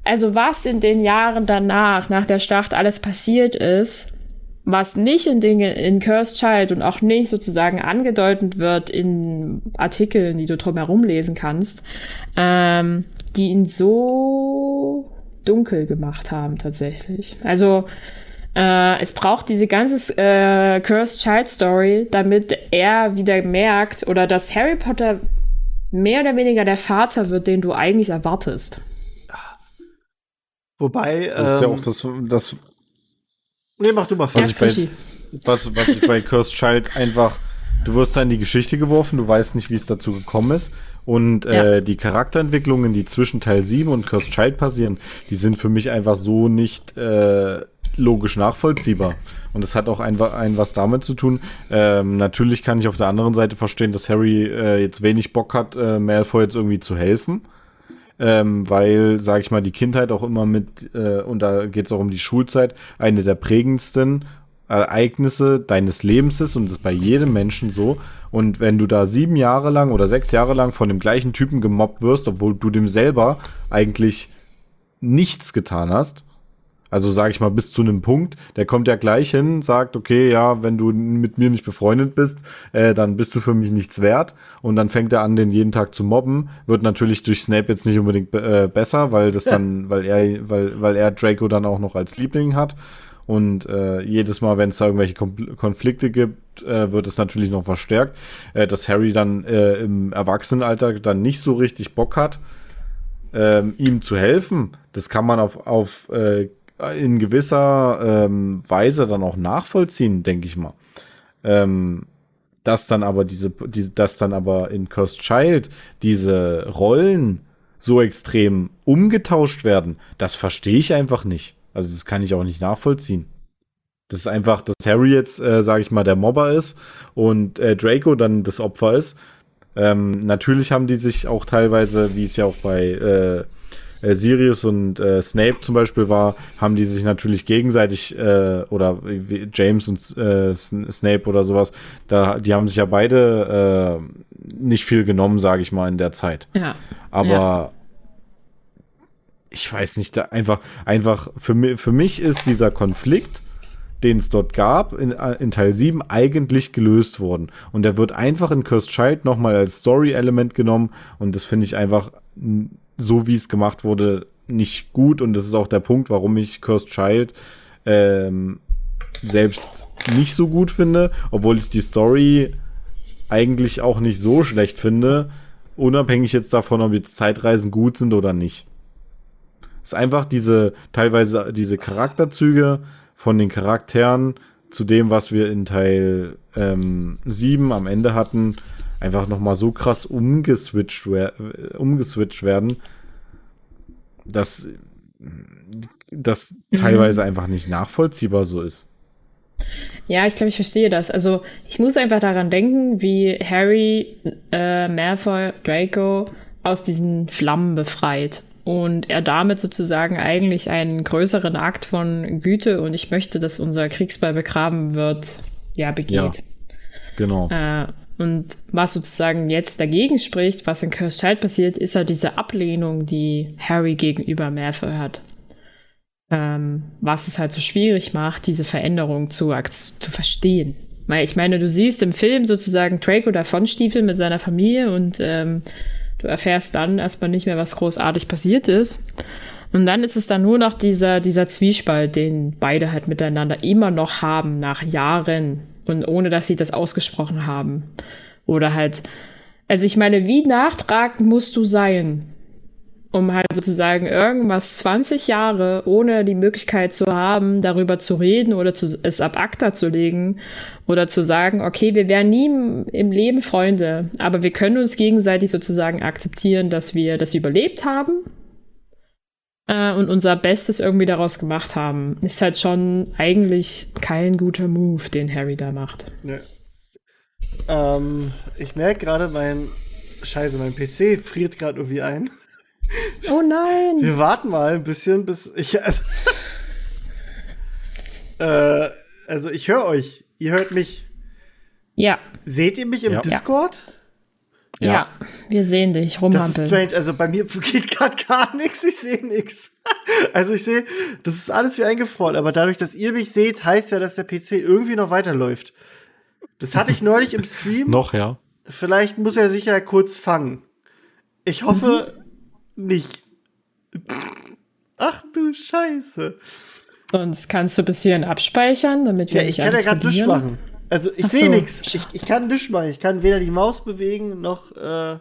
also was in den Jahren danach, nach der Schlacht alles passiert ist, was nicht in Dinge in Cursed Child und auch nicht sozusagen angedeutet wird in Artikeln, die du drumherum lesen kannst, ähm, die ihn so dunkel gemacht haben tatsächlich. Also äh, es braucht diese ganze äh, Cursed Child Story, damit er wieder merkt oder dass Harry Potter mehr oder weniger der Vater wird, den du eigentlich erwartest. Wobei, Das ist ja ähm, auch das, das nee, mach du mal Was fast. ich bei- was, was ich bei Cursed Child einfach, du wirst da in die Geschichte geworfen, du weißt nicht, wie es dazu gekommen ist. Und Ja. äh, die Charakterentwicklungen, die zwischen Teil 7 und Cursed Child passieren, die sind für mich einfach so nicht äh, logisch nachvollziehbar. Und das hat auch ein, ein was damit zu tun. Ähm, natürlich kann ich auf der anderen Seite verstehen, dass Harry äh, jetzt wenig Bock hat, äh, Malfoy jetzt irgendwie zu helfen. Ähm, weil, sag ich mal, die Kindheit auch immer mit, äh, und da geht es auch um die Schulzeit, eine der prägendsten Ereignisse deines Lebens ist und das ist bei jedem Menschen so. Und wenn du da sieben Jahre lang oder sechs Jahre lang von dem gleichen Typen gemobbt wirst, obwohl du dem selber eigentlich nichts getan hast, also sage ich mal bis zu einem Punkt, der kommt ja gleich hin, sagt, okay, ja, wenn du mit mir nicht befreundet bist, äh, dann bist du für mich nichts wert. Und dann fängt er an, den jeden Tag zu mobben. Wird natürlich durch Snape jetzt nicht unbedingt äh, besser, weil das (laughs) dann, weil er, weil, weil er Draco dann auch noch als Liebling hat. Und äh, jedes Mal, wenn es da irgendwelche Konflikte gibt, äh, wird es natürlich noch verstärkt, äh, dass Harry dann äh, im Erwachsenenalter dann nicht so richtig Bock hat, ähm, ihm zu helfen. Das kann man auf, auf äh, in gewisser ähm, Weise dann auch nachvollziehen, denke ich mal. Ähm, dass dann aber diese, diese, dass dann aber in Cursed Child diese Rollen so extrem umgetauscht werden, das verstehe ich einfach nicht. Also das kann ich auch nicht nachvollziehen. Das ist einfach, dass Harry jetzt, äh, sage ich mal, der Mobber ist und äh, Draco dann das Opfer ist. Ähm, natürlich haben die sich auch teilweise, wie es ja auch bei äh, äh, Sirius und äh, Snape zum Beispiel war, haben die sich natürlich gegenseitig äh, oder wie James und äh, Sn- Snape oder sowas, da die haben sich ja beide äh, nicht viel genommen, sage ich mal, in der Zeit. Ja. Aber Ja. ich weiß nicht, da einfach, einfach für, mi für mich ist dieser Konflikt, den es dort gab, in, in Teil 7 eigentlich gelöst worden. Und der wird einfach in Cursed Child nochmal als Story-Element genommen. Und das finde ich einfach, so wie es gemacht wurde, nicht gut. Und das ist auch der Punkt, warum ich Cursed Child ähm, selbst nicht so gut finde, obwohl ich die Story eigentlich auch nicht so schlecht finde, unabhängig jetzt davon, ob jetzt Zeitreisen gut sind oder nicht. Es ist einfach diese, teilweise diese Charakterzüge von den Charakteren zu dem, was wir in Teil ähm, 7 am Ende hatten, einfach nochmal so krass umgeswitcht, wer äh, umgeswitcht werden, dass das teilweise einfach nicht nachvollziehbar so ist. Ja, ich glaube, ich verstehe das. Also ich muss einfach daran denken, wie Harry äh, Malfoy Draco aus diesen Flammen befreit und er damit sozusagen eigentlich einen größeren Akt von Güte und ich möchte, dass unser Kriegsball begraben wird, ja, begeht. Ja, genau. Äh, und was sozusagen jetzt dagegen spricht, was in Cursed Child passiert, ist halt diese Ablehnung, die Harry gegenüber Malfoy hat. Ähm, was es halt so schwierig macht, diese Veränderung zu, zu verstehen. Weil ich meine, du siehst im Film sozusagen Draco davonstiefeln mit seiner Familie und ähm, du erfährst dann erstmal nicht mehr, was großartig passiert ist. Und dann ist es dann nur noch dieser, dieser Zwiespalt, den beide halt miteinander immer noch haben nach Jahren und ohne dass sie das ausgesprochen haben. Oder halt, also ich meine, wie nachtragend musst du sein, um halt sozusagen irgendwas 20 Jahre ohne die Möglichkeit zu haben, darüber zu reden oder zu, es ab ACTA zu legen oder zu sagen, okay, wir wären nie im Leben Freunde, aber wir können uns gegenseitig sozusagen akzeptieren, dass wir das überlebt haben äh, und unser Bestes irgendwie daraus gemacht haben. Ist halt schon eigentlich kein guter Move, den Harry da macht. Nee. Ähm, ich merke gerade, mein Scheiße, mein PC friert gerade irgendwie ein. Oh nein! Wir warten mal ein bisschen, bis ich. Also, äh, also ich höre euch. Ihr hört mich. Ja. Seht ihr mich im ja. Discord? Ja. Ja. wir sehen dich rumhampeln. Das ist strange. Also bei mir (laughs) geht gerade gar nichts. Ich sehe nichts. (laughs) Also ich sehe, das ist alles wie eingefroren. Aber dadurch, dass ihr mich seht, heißt ja, dass der PC irgendwie noch weiterläuft. Das hatte ich neulich im Stream. (laughs) noch, ja. Vielleicht muss er sich ja kurz fangen. Ich hoffe, mhm nicht. Ach du Scheiße. Sonst kannst du bis hierhin abspeichern, damit wir ja, ich kann ja gerade nichts machen. Also ich sehe so. nichts. Ich, ich kann nichts machen. Ich kann weder die Maus bewegen noch. Äh,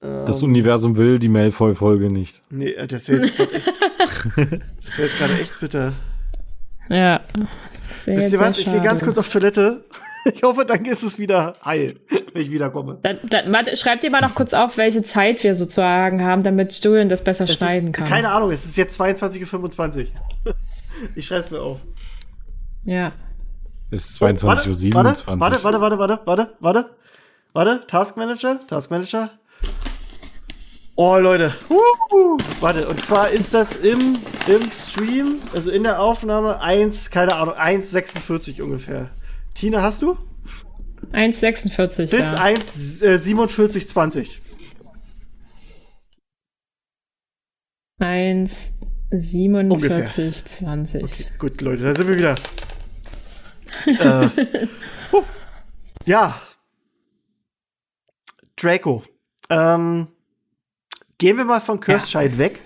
das Universum will die Malfoy-Folge nicht. Nee, äh, das wäre jetzt gerade echt. (laughs) das wäre jetzt gerade echt bitter. Ja. Wisst ihr was? Ich gehe ganz kurz auf Toilette. Ich hoffe, dann ist es wieder heil, wenn ich wiederkomme. Dann, dann, warte, schreib dir mal noch kurz auf, welche Zeit wir sozusagen haben, damit Julian das besser es schneiden ist, kann. Keine Ahnung, es ist jetzt 22.25 Uhr. Ich schreibe es mir auf. Ja. Es ist 22.27 Uhr. Warte, warte, warte, warte, warte, warte, warte. Warte, Taskmanager, Taskmanager. Oh, Leute. Uh, warte, und zwar ist das im, im Stream, also in der Aufnahme 1, keine Ahnung, 1,46 ungefähr. Tina, hast du? 1,46. Bis ja. 1,47,20. 1,47,20. Okay, gut, Leute, da sind wir wieder. (laughs) äh, uh, ja. Draco. Ähm, gehen wir mal von Cursed ja. weg.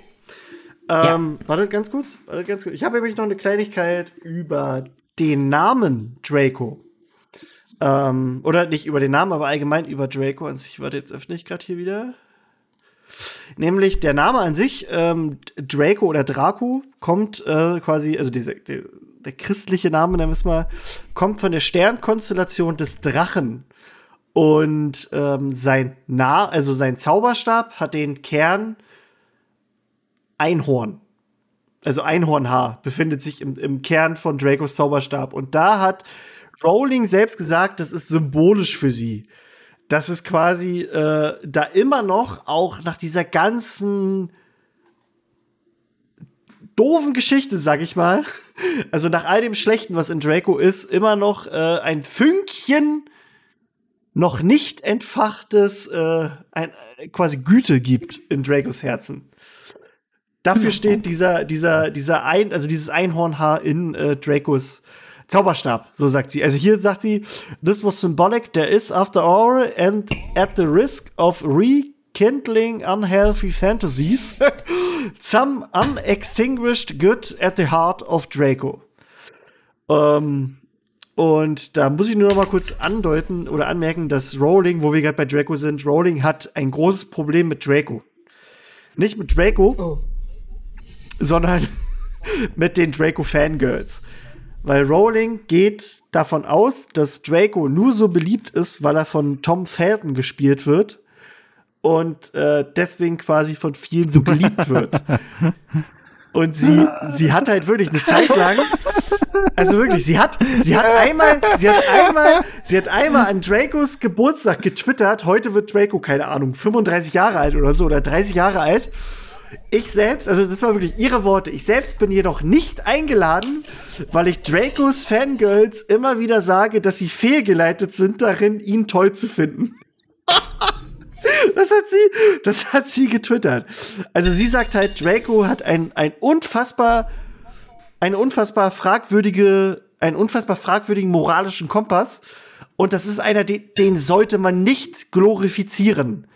Ähm, ja. Wartet ganz kurz. Wartet ganz kurz. Ich habe nämlich noch eine Kleinigkeit über den Namen Draco. Ähm, oder nicht über den Namen, aber allgemein über Draco an sich. Warte, jetzt öffne ich gerade hier wieder. Nämlich der Name an sich, ähm, Draco oder Draco, kommt äh, quasi, also diese, der, der christliche Name, nennen wir es mal, kommt von der Sternkonstellation des Drachen. Und ähm, sein Na, also sein Zauberstab hat den Kern Einhorn also Einhornhaar, befindet sich im, im Kern von Dracos Zauberstab. Und da hat Rowling selbst gesagt, das ist symbolisch für sie. Das ist quasi äh, da immer noch, auch nach dieser ganzen doofen Geschichte, sag ich mal, (laughs) also nach all dem Schlechten, was in Draco ist, immer noch äh, ein Fünkchen noch nicht entfachtes, äh, ein, quasi Güte gibt in Dracos Herzen. Dafür steht dieser, dieser, dieser ein, also dieses Einhornhaar in äh, Dracos Zauberstab, so sagt sie. Also hier sagt sie, this was symbolic, there is after all and at the risk of rekindling unhealthy fantasies, (laughs) some unextinguished good at the heart of Draco. Ähm, und da muss ich nur noch mal kurz andeuten oder anmerken, dass Rowling, wo wir gerade bei Draco sind, Rowling hat ein großes Problem mit Draco. Nicht mit Draco, oh sondern (laughs) mit den Draco Fangirls. Weil Rowling geht davon aus, dass Draco nur so beliebt ist, weil er von Tom Felton gespielt wird und äh, deswegen quasi von vielen so geliebt wird. (laughs) Und sie, sie hat halt wirklich eine Zeit lang Also wirklich, sie hat, sie hat einmal, sie hat einmal, sie hat einmal an Dracos Geburtstag getwittert. Heute wird Draco, keine Ahnung, 35 Jahre alt oder so oder 30 Jahre alt. Ich selbst, also das war wirklich ihre Worte. Ich selbst bin jedoch nicht eingeladen, weil ich Dracos Fangirls immer wieder sage, dass sie fehlgeleitet sind darin, ihn toll zu finden. (laughs) Das hat sie, das hat sie getwittert. Also sie sagt halt, Draco hat ein, ein unfassbar, eine unfassbar fragwürdige, einen unfassbar fragwürdigen moralischen Kompass. Und das ist einer, den, den sollte man nicht glorifizieren.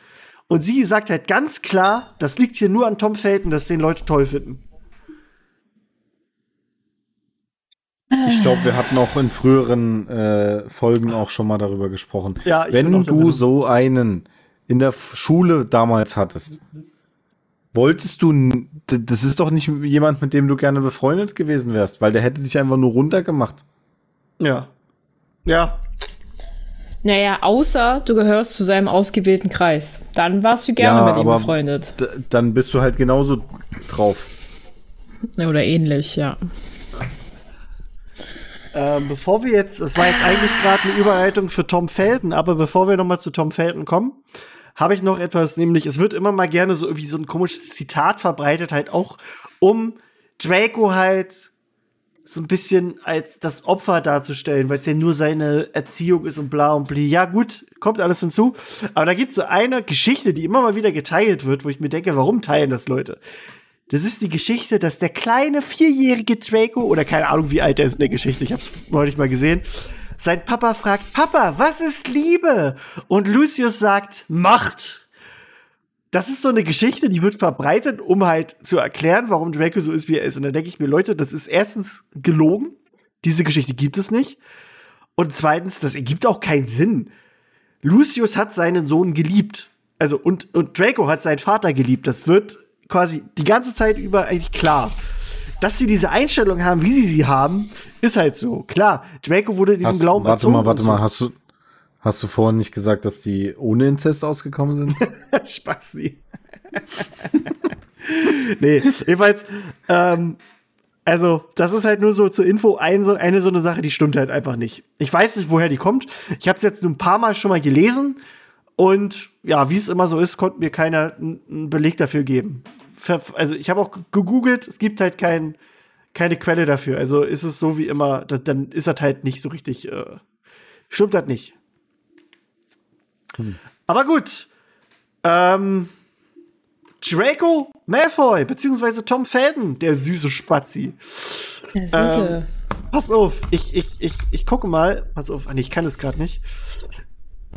Und sie sagt halt ganz klar, das liegt hier nur an Tom Felton, dass den Leute toll finden. Ich glaube, wir hatten auch in früheren äh, Folgen auch schon mal darüber gesprochen. Ja, ich Wenn du so einen in der Schule damals hattest, wolltest du, das ist doch nicht jemand, mit dem du gerne befreundet gewesen wärst, weil der hätte dich einfach nur runtergemacht. Ja. Ja. Naja, außer du gehörst zu seinem ausgewählten Kreis. Dann warst du gerne Ja, mit ihm aber- befreundet. Dann bist du halt genauso drauf. Oder ähnlich, ja. Ähm, bevor wir jetzt, das war jetzt eigentlich gerade eine Überleitung für Tom Felton, aber bevor wir noch mal zu Tom Felton kommen, habe ich noch etwas, nämlich es wird immer mal gerne so irgendwie so ein komisches Zitat verbreitet, halt auch um Draco halt so ein bisschen als das Opfer darzustellen, weil es ja nur seine Erziehung ist und bla und bli. Ja gut, kommt alles hinzu. Aber da gibt es so eine Geschichte, die immer mal wieder geteilt wird, wo ich mir denke, warum teilen das Leute? Das ist die Geschichte, dass der kleine vierjährige Draco, oder keine Ahnung, wie alt er ist in der Geschichte, ich hab's neulich mal gesehen, sein Papa fragt, Papa, was ist Liebe? Und Lucius sagt, Macht. Das ist so eine Geschichte, die wird verbreitet, um halt zu erklären, warum Draco so ist, wie er ist. Und dann denke ich mir, Leute, das ist erstens gelogen. Diese Geschichte gibt es nicht. Und zweitens, das ergibt auch keinen Sinn. Lucius hat seinen Sohn geliebt. Also, und, und Draco hat seinen Vater geliebt. Das wird quasi die ganze Zeit über eigentlich klar. Dass sie diese Einstellung haben, wie sie sie haben, ist halt so. Klar, Draco wurde diesem Hast, Glauben warte mal, warte so. mal, hast du, hast du vorhin nicht gesagt, dass die ohne Inzest ausgekommen sind? (laughs) Spasti. (laughs) nee, jedenfalls, ähm, also, das ist halt nur so zur Info ein, so, eine so eine Sache, die stimmt halt einfach nicht. Ich weiß nicht, woher die kommt. Ich habe es jetzt nur ein paar Mal schon mal gelesen und ja, wie es immer so ist, konnte mir keiner einen Beleg dafür geben. Also, ich habe auch gegoogelt, es gibt halt kein, keine Quelle dafür. Also ist es so wie immer, dann ist das halt nicht so richtig, äh, stimmt das nicht. Aber gut, ähm, Draco Malfoy, beziehungsweise Tom Felton, der süße Spazi. Der Süße. Pass auf, ich, ich, ich, ich gucke mal. Pass auf, ah, nee, ich kann es gerade nicht.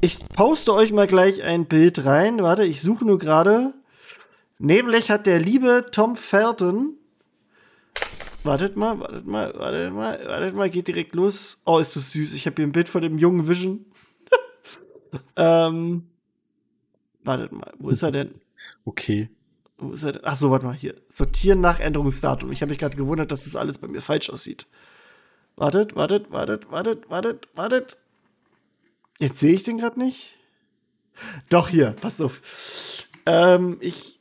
Ich poste euch mal gleich ein Bild rein. Warte, ich suche nur gerade. Nämlich hat der liebe Tom Felton. Wartet mal, wartet mal, wartet mal, wartet mal, geht direkt los. Oh, ist das süß. Ich habe hier ein Bild von dem jungen Vision. Ähm, wartet mal, wo ist er denn? Okay. Wo ist er denn? Ach so, warte mal hier. Sortieren nach Änderungsdatum. Ich habe mich gerade gewundert, dass das alles bei mir falsch aussieht. Wartet, wartet, wartet, wartet, wartet, wartet. Jetzt sehe ich den gerade nicht. Doch hier, pass auf. Ähm, ich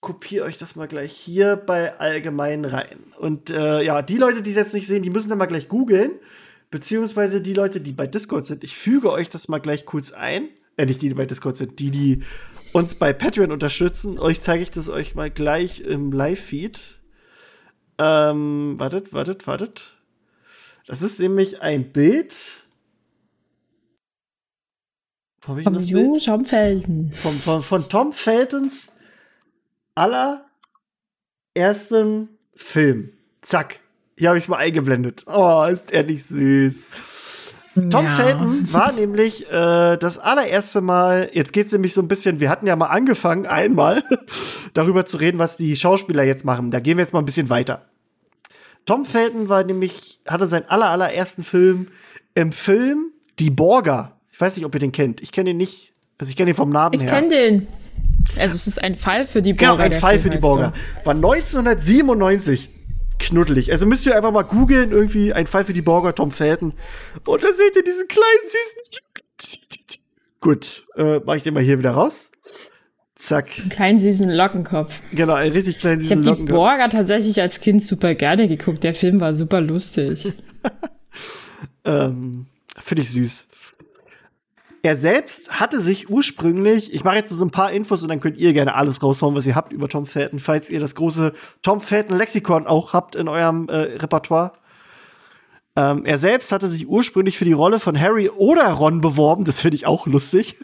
kopiere euch das mal gleich hier bei allgemein rein. Und äh, ja, die Leute, die es jetzt nicht sehen, die müssen dann mal gleich googeln. Beziehungsweise die Leute, die bei Discord sind. Ich füge euch das mal gleich kurz ein. Äh, nicht die, die bei Discord sind, die, die uns bei Patreon unterstützen. Euch zeige ich das euch mal gleich im Live-Feed. Ähm, wartet, wartet, wartet. Das ist nämlich ein Bild. Vom Bild? Tom Felton. Von, von, von Tom Feltons allerersten Film. Zack. Hier habe ich es mal eingeblendet. Oh, ist er nicht süß. Tom Ja. Felton war nämlich äh, das allererste Mal, jetzt geht's nämlich so ein bisschen, wir hatten ja mal angefangen, einmal (laughs) darüber zu reden, was die Schauspieler jetzt machen. Da gehen wir jetzt mal ein bisschen weiter. Tom Felton war nämlich, hatte seinen aller, allerersten Film im Film Die Borger. Ich weiß nicht, ob ihr den kennt. Ich kenne ihn nicht. Also ich kenne ihn vom Namen Ich her. kenne den. Also es ist ein Fall für die Genau, Borger. ein der Fall Film für die Borger. so. War 1997. Knuddelig. Also müsst ihr einfach mal googeln, irgendwie ein Fall für die Borger, Tom Felton. Und da seht ihr diesen kleinen süßen. Gut, äh, mach ich den mal hier wieder raus. Zack. Einen kleinen süßen Lockenkopf. Genau, einen richtig kleinen Ich habe süßen die Lockenkopf. Borger tatsächlich als Kind super gerne geguckt. Der Film war super lustig. (laughs) Ähm, Finde ich süß. Er selbst hatte sich ursprünglich, ich mache jetzt so ein paar Infos und dann könnt ihr gerne alles raushauen, was ihr habt über Tom Felton, falls ihr das große Tom Felton Lexikon auch habt in eurem äh, Repertoire. Ähm, er selbst hatte sich ursprünglich für die Rolle von Harry oder Ron beworben, das finde ich auch lustig.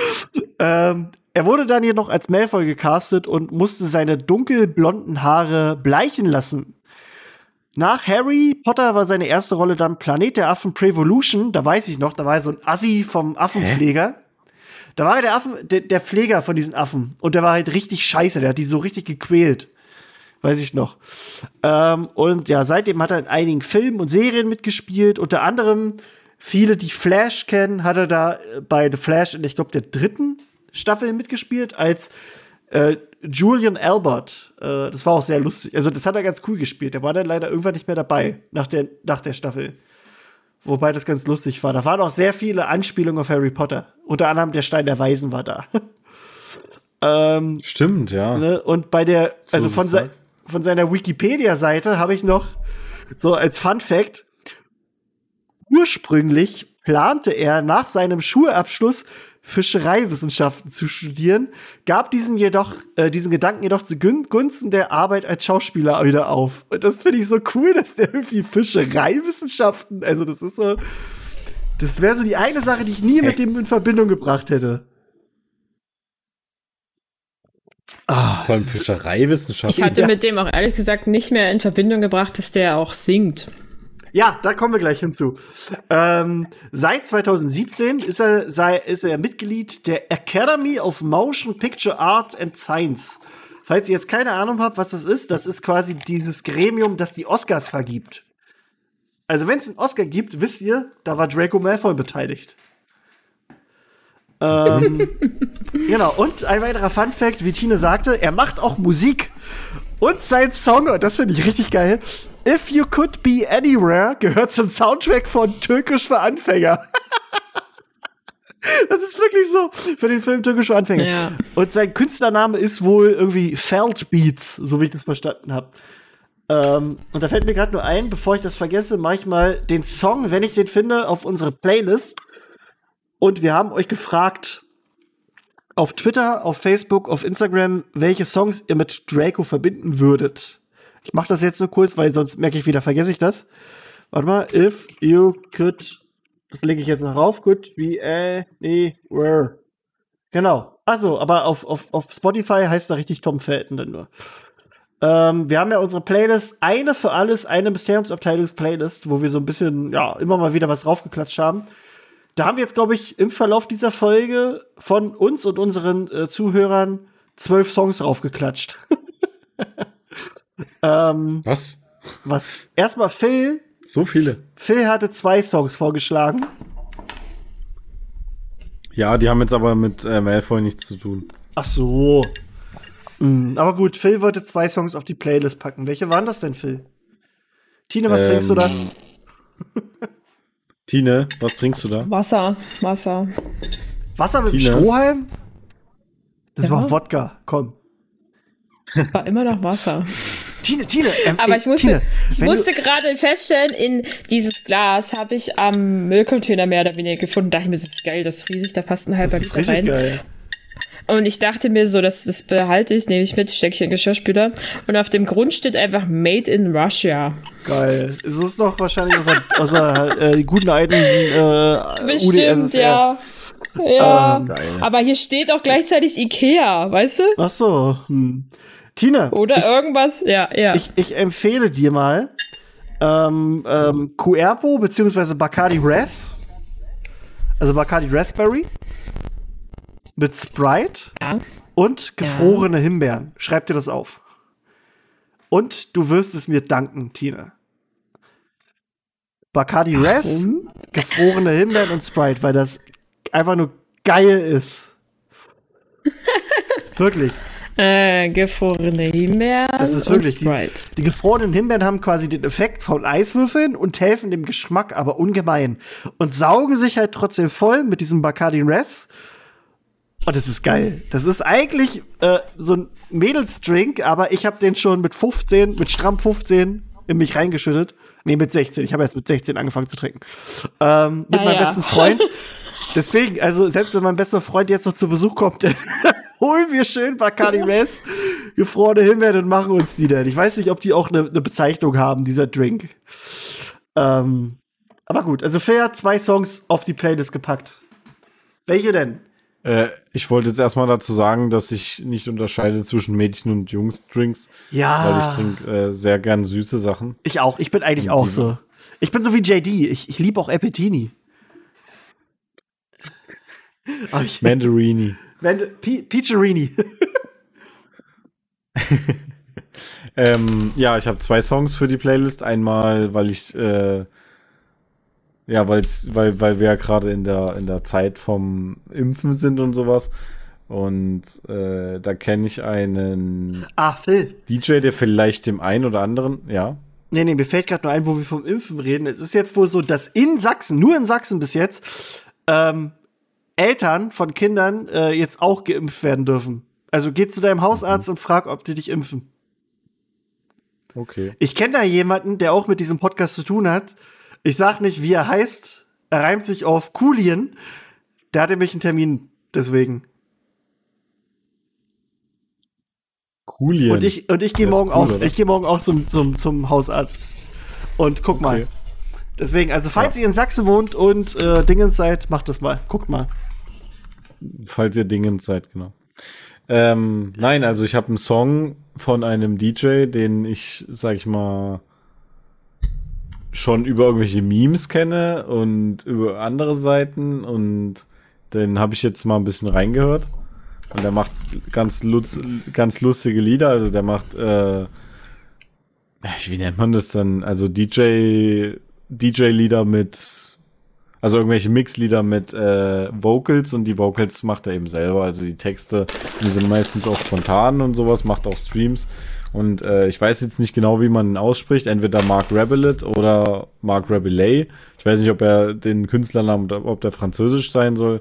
(laughs) ähm, er wurde dann jedoch als Malfoy gecastet und musste seine dunkelblonden Haare bleichen lassen. Nach Harry Potter war seine erste Rolle dann Planet der Affen Prevolution. Da weiß ich noch, da war er so ein Assi vom Affenpfleger. Da war er der, Affen, der, der Pfleger von diesen Affen. Und der war halt richtig scheiße. Der hat die so richtig gequält. Weiß ich noch. Ähm, und ja, seitdem hat er in einigen Filmen und Serien mitgespielt. Unter anderem viele, die Flash kennen, hat er da äh, bei The Flash in, ich glaube, der dritten Staffel mitgespielt als äh, Julian Albert. Äh, das war auch sehr lustig. Also, das hat er ganz cool gespielt. Der war dann leider irgendwann nicht mehr dabei nach der, nach der Staffel. Wobei das ganz lustig war. Da waren auch sehr viele Anspielungen auf Harry Potter. Unter anderem der Stein der Weisen war da. (laughs) ähm, Stimmt, ja. ne? Und bei der, also wie von, se von seiner Wikipedia-Seite habe ich noch so als Fun Fact: Ursprünglich plante er nach seinem Schulabschluss Fischereiwissenschaften zu studieren, gab diesen jedoch äh, diesen Gedanken jedoch zu Gun Gunsten der Arbeit als Schauspieler wieder auf. Und das finde ich so cool, dass der irgendwie Fischereiwissenschaften, also das ist so, das wäre so die eine Sache, die ich nie mit dem in Verbindung gebracht hätte. Vor allem Fischereiwissenschaft. Ich hatte Ja. mit dem auch ehrlich gesagt nicht mehr in Verbindung gebracht, dass der auch singt. Ja, da kommen wir gleich hinzu. Ähm, seit 2017 ist er, sei, ist er Mitglied der Academy of Motion Picture Art and Science. Falls ihr jetzt keine Ahnung habt, was das ist, das ist quasi dieses Gremium, das die Oscars vergibt. Also wenn es einen Oscar gibt, wisst ihr, da war Draco Malfoy beteiligt. ähm, (laughs) genau, und ein weiterer Fun Fact, wie Tine sagte, er macht auch Musik. Und sein Song, und das finde ich richtig geil, If You Could Be Anywhere gehört zum Soundtrack von Türkisch für Anfänger. (laughs) das ist wirklich so für den Film Türkisch für Anfänger. Ja. Und sein Künstlername ist wohl irgendwie Felt Beats, so wie ich das verstanden habe. Ähm, und da fällt mir gerade nur ein, bevor ich das vergesse, mache ich mal den Song, wenn ich den finde, auf unsere Playlist. Und wir haben euch gefragt auf Twitter, auf Facebook, auf Instagram, welche Songs ihr mit Draco verbinden würdet. Ich mache das jetzt nur kurz, weil sonst merke ich wieder, vergesse ich das. Warte mal, if you could, das lege ich jetzt noch rauf, could be anywhere. Genau. Also, aber auf, auf, auf Spotify heißt da richtig Tom Felton dann nur. Ähm, wir haben ja unsere Playlist, eine für alles, eine Mysteriumsabteilungs-Playlist, wo wir so ein bisschen, ja, immer mal wieder was draufgeklatscht haben. Da haben wir jetzt, glaube ich, im Verlauf dieser Folge von uns und unseren äh, Zuhörern zwölf Songs draufgeklatscht. (laughs) ähm, Was? was? Erstmal Phil. So viele. Phil hatte zwei Songs vorgeschlagen. Ja, die haben jetzt aber mit äh, Malfoy nichts zu tun. Ach so. Hm, aber gut, Phil wollte zwei Songs auf die Playlist packen. Welche waren das denn, Phil? Tine, was Ähm, trinkst du da? Tine, was trinkst du da? Wasser, Wasser. Wasser mit dem Tine? Strohhalm? Das Ja. war Wodka. Komm. War immer noch Wasser. Tine, Tine. ähm, Aber ey, ich musste, Tine, ich musste gerade feststellen, in dieses Glas habe ich am Müllcontainer mehr oder weniger gefunden. Da dachte ich mir, das ist geil, das ist riesig, da passt ein halber Liter rein. geil. Und ich dachte mir so, das, das behalte ich, nehme ich mit, stecke ich in den Geschirrspüler. Und auf dem Grund steht einfach Made in Russia. Geil. Es ist noch wahrscheinlich aus der, aus der äh, guten alten äh, Bestimmt, UdSSR. ja. Ja. Ähm, Geil. Aber hier steht auch gleichzeitig Ikea, weißt du? Ach so. Hm. Tine, Oder irgendwas. Ja, ja. ich, ich empfehle dir mal ähm, ähm, Cuerpo beziehungsweise Bacardi Ras. Also Bacardi Raspberry. Mit Sprite ja. und gefrorene Himbeeren. Schreib dir das auf. Und du wirst es mir danken, Tine. Bacardi Ras, gefrorene Himbeeren und Sprite, weil das einfach nur geil ist. (laughs) Wirklich. Äh, gefrorene Himbeeren Das ist und wirklich die, die gefrorenen Himbeeren haben quasi den Effekt von Eiswürfeln und helfen dem Geschmack aber ungemein und saugen sich halt trotzdem voll mit diesem Bacardi Res Oh, das ist geil. Das ist eigentlich äh, so ein Mädelsdrink, aber ich habe den schon mit 15, mit stramm 15 in mich reingeschüttet. Nee, mit 16. Ich habe erst mit 16 angefangen zu trinken. Ähm, mit Ah, meinem ja. besten Freund. Deswegen, also selbst wenn mein bester Freund jetzt noch zu Besuch kommt, (laughs) holen wir schön Bacardi Res, gefrorene Himbeeren und machen uns die dann. Ich weiß nicht, ob die auch eine ne Bezeichnung haben, dieser Drink. Ähm, aber gut, also fair, zwei Songs auf die Playlist gepackt. Welche denn? Äh, ich wollte jetzt erstmal dazu sagen, dass ich nicht unterscheide zwischen Mädchen- und Jungs-Drinks, Ja. weil ich trinke äh, sehr gern süße Sachen. Ich auch. Ich bin eigentlich Und auch so. Ich bin so wie JD. Ich, ich liebe auch Appetini. Mandarini. Wenn, Pe Peacherini. (laughs) Ähm, ja, ich habe zwei Songs für die Playlist. Einmal, weil ich, äh, ja, weil's, weil, weil wir ja gerade in der, in der Zeit vom Impfen sind und sowas. Und äh, da kenne ich einen ah, Phil. DJ, der vielleicht dem einen oder anderen, ja. Nee, nee, mir fällt gerade nur ein, wo wir vom Impfen reden. Es ist jetzt wohl so, dass in Sachsen, nur in Sachsen bis jetzt, ähm, Eltern von Kindern äh, jetzt auch geimpft werden dürfen. Also geh zu deinem Hausarzt und frag, ob die dich impfen. Okay. Ich kenne da jemanden, der auch mit diesem Podcast zu tun hat. Ich sag nicht, wie er heißt. Er reimt sich auf Kulien. Der hatte mich einen Termin deswegen. Coolien. Und ich, und ich gehe morgen cool, auch, oder? ich gehe morgen auch zum, zum, zum Hausarzt. Und guck mal. Deswegen, also falls Ja. ihr in Sachsen wohnt und äh, Dingens seid, macht das mal. Guckt mal. Falls ihr Dingens seid, genau. Ähm, nein, also ich habe einen Song von einem DJ, den ich, sag ich mal, schon über irgendwelche Memes kenne und über andere Seiten und den habe ich jetzt mal ein bisschen reingehört. Und der macht ganz, lutz, ganz lustige Lieder. Also der macht, äh, wie nennt man das dann? Also DJ, DJ-Lieder mit, also irgendwelche Mixlieder mit äh, Vocals und die Vocals macht er eben selber. Also die Texte die sind meistens auch spontan und sowas, macht auch Streams. Und äh, ich weiß jetzt nicht genau, wie man ihn ausspricht. Entweder Mark Rebelet oder Mark Rebelay. Ich weiß nicht, ob er den Künstlernamen, ob der französisch sein soll.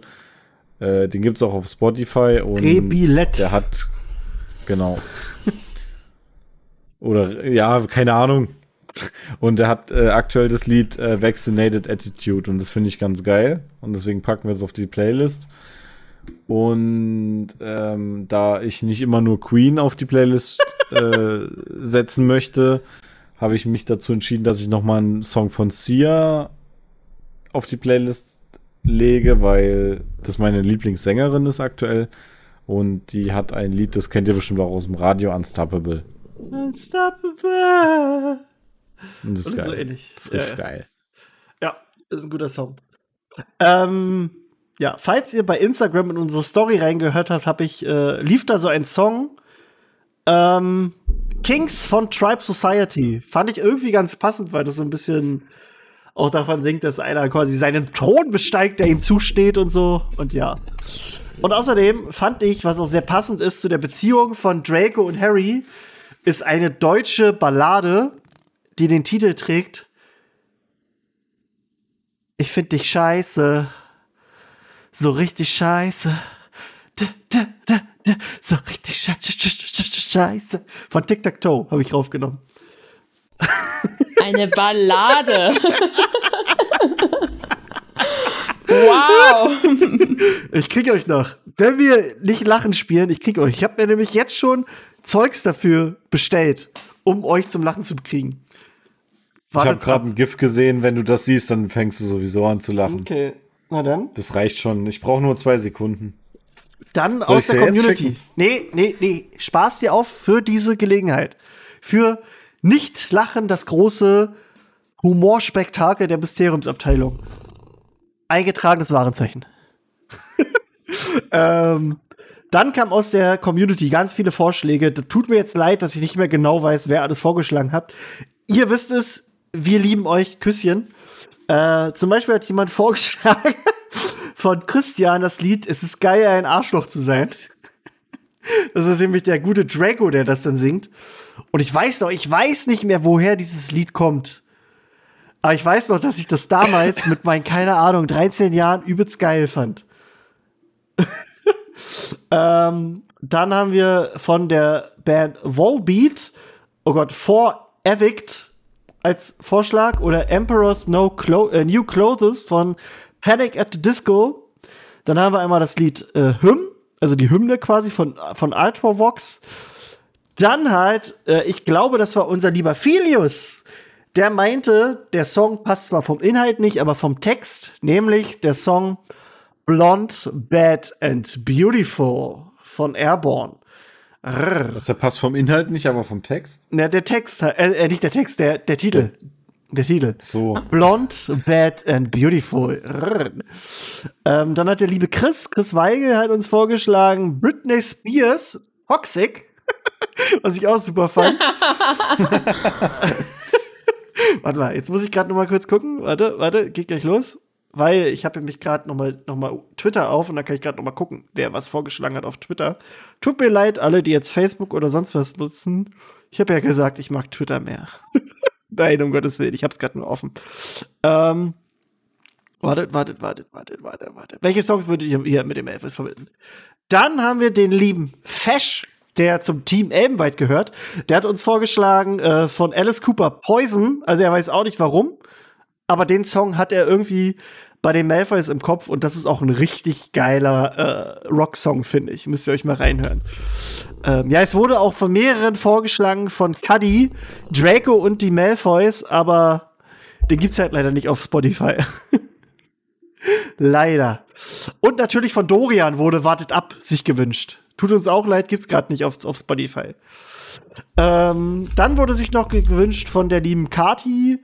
Äh, den gibt's auch auf Spotify. Und Rebillet. Der hat, genau. Oder, ja, keine Ahnung. Und er hat äh, aktuell das Lied äh, Vaccinated Attitude und das finde ich ganz geil. Und deswegen packen wir es auf die Playlist. Und ähm, da ich nicht immer nur Queen auf die Playlist äh, (laughs) setzen möchte, habe ich mich dazu entschieden, dass ich nochmal einen Song von Sia auf die Playlist lege, weil das meine Lieblingssängerin ist aktuell. Und die hat ein Lied, das kennt ihr bestimmt auch aus dem Radio, Unstoppable. Unstoppable. Und das ist geil. so ähnlich. Das ist richtig ja. geil. Ja, ist ein guter Song. Ähm, ja, falls ihr bei Instagram in unsere Story reingehört habt, habe ich, äh, lief da so ein Song. Ähm, Kings von Tribe Society. Fand ich irgendwie ganz passend, weil das so ein bisschen auch davon singt, dass einer quasi seinen Thron besteigt, der ihm zusteht und so. Und ja. Und außerdem fand ich, was auch sehr passend ist zu der Beziehung von Draco und Harry, ist eine deutsche Ballade, die den Titel trägt Ich find dich scheiße. So richtig scheiße. So richtig sche sch sch sch scheiße. Von Tic Tac Toe habe ich raufgenommen. Eine Ballade. (laughs) wow. Ich krieg euch noch. Wenn wir nicht Lachen spielen, ich krieg euch. Ich habe mir nämlich jetzt schon Zeugs dafür bestellt, um euch zum Lachen zu kriegen. Ich habe gerade ein GIF gesehen, wenn du das siehst, dann fängst du sowieso an zu lachen. Okay, na dann. Das reicht schon. Ich brauche nur zwei Sekunden. Dann Soll aus der Community. Nee, nee, nee. Spaß dir auf für diese Gelegenheit. Für nicht lachen, das große Humorspektakel der Mysteriumsabteilung. Eingetragenes Warenzeichen. (laughs) ähm, dann kam aus der Community ganz viele Vorschläge. Das tut mir jetzt leid, dass ich nicht mehr genau weiß, wer alles vorgeschlagen hat. Ihr wisst es, wir lieben euch. Küsschen. Äh, zum Beispiel hat jemand vorgeschlagen (laughs) von Christian das Lied Es ist geil, ein Arschloch zu sein. Das ist nämlich der gute Draco, der das dann singt. Und ich weiß noch, ich weiß nicht mehr, woher dieses Lied kommt. Aber ich weiß noch, dass ich das damals (laughs) mit meinen, keine Ahnung, 13 Jahren übelst geil fand. (laughs) ähm, dann haben wir von der Band Volbeat, oh Gott, For Evict als Vorschlag oder Emperor's no Clo äh, New Clothes von Panic at the Disco. Dann haben wir einmal das Lied äh, Hymn, also die Hymne quasi von, von Ultravox. Dann halt, äh, ich glaube, das war unser lieber Filius. Der meinte, der Song passt zwar vom Inhalt nicht, aber vom Text, nämlich der Song Blonde, Bad and Beautiful von Airborne. Rrr. Das der passt vom Inhalt nicht, aber vom Text. Na, der Text, äh, äh, nicht der Text, der, der Titel. Der Titel. So. Blond, Bad and Beautiful. Ähm, dann hat der liebe Chris, Chris Weigel, hat uns vorgeschlagen Britney Spears, Toxic. (laughs) Was ich auch super fand. (laughs) (laughs) warte mal, jetzt muss ich gerade noch mal kurz gucken. Warte, warte, geht gleich los. Weil ich habe mich gerade noch mal, noch mal Twitter auf und da kann ich gerade noch mal gucken, wer was vorgeschlagen hat auf Twitter. Tut mir leid, alle, die jetzt Facebook oder sonst was nutzen. Ich habe ja gesagt, ich mag Twitter mehr. (laughs) Nein, um Gottes Willen, ich habe es gerade nur offen. Ähm, wartet, wartet, wartet, wartet, wartet, wartet. Welche Songs würdet ihr hier mit dem Elvis verbinden? Dann haben wir den lieben Fesch, der zum Team Elbenweit gehört. Der hat uns vorgeschlagen äh, von Alice Cooper Poison. Also er weiß auch nicht warum. Aber den Song hat er irgendwie bei den Malfoys im Kopf und das ist auch ein richtig geiler äh, Rocksong, finde ich. Müsst ihr euch mal reinhören. Ähm, ja, es wurde auch von mehreren vorgeschlagen, von Cuddy, Draco und die Malfoys, aber den gibt's halt leider nicht auf Spotify. (laughs) leider. Und natürlich von Dorian wurde Wartet ab sich gewünscht. Tut uns auch leid, gibt's gerade nicht auf, auf Spotify. Ähm, dann wurde sich noch gewünscht von der lieben Kati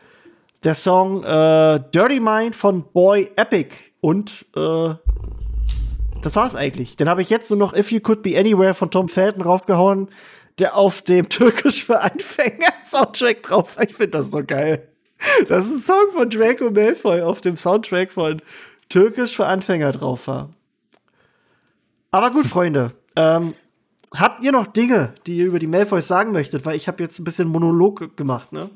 der Song äh, Dirty Mind von Boy Epic. Und äh, das war's eigentlich. Den habe ich jetzt nur noch If You Could Be Anywhere von Tom Felton raufgehauen, der auf dem (laughs) Türkisch für Anfänger Soundtrack drauf war. Ich finde das so geil. Das ist ein Song von Draco Malfoy auf dem Soundtrack von Türkisch für Anfänger drauf war. Aber gut, Freunde. Ähm, habt ihr noch Dinge, die ihr über die Malfoys sagen möchtet? Weil ich habe jetzt ein bisschen Monolog gemacht, ne?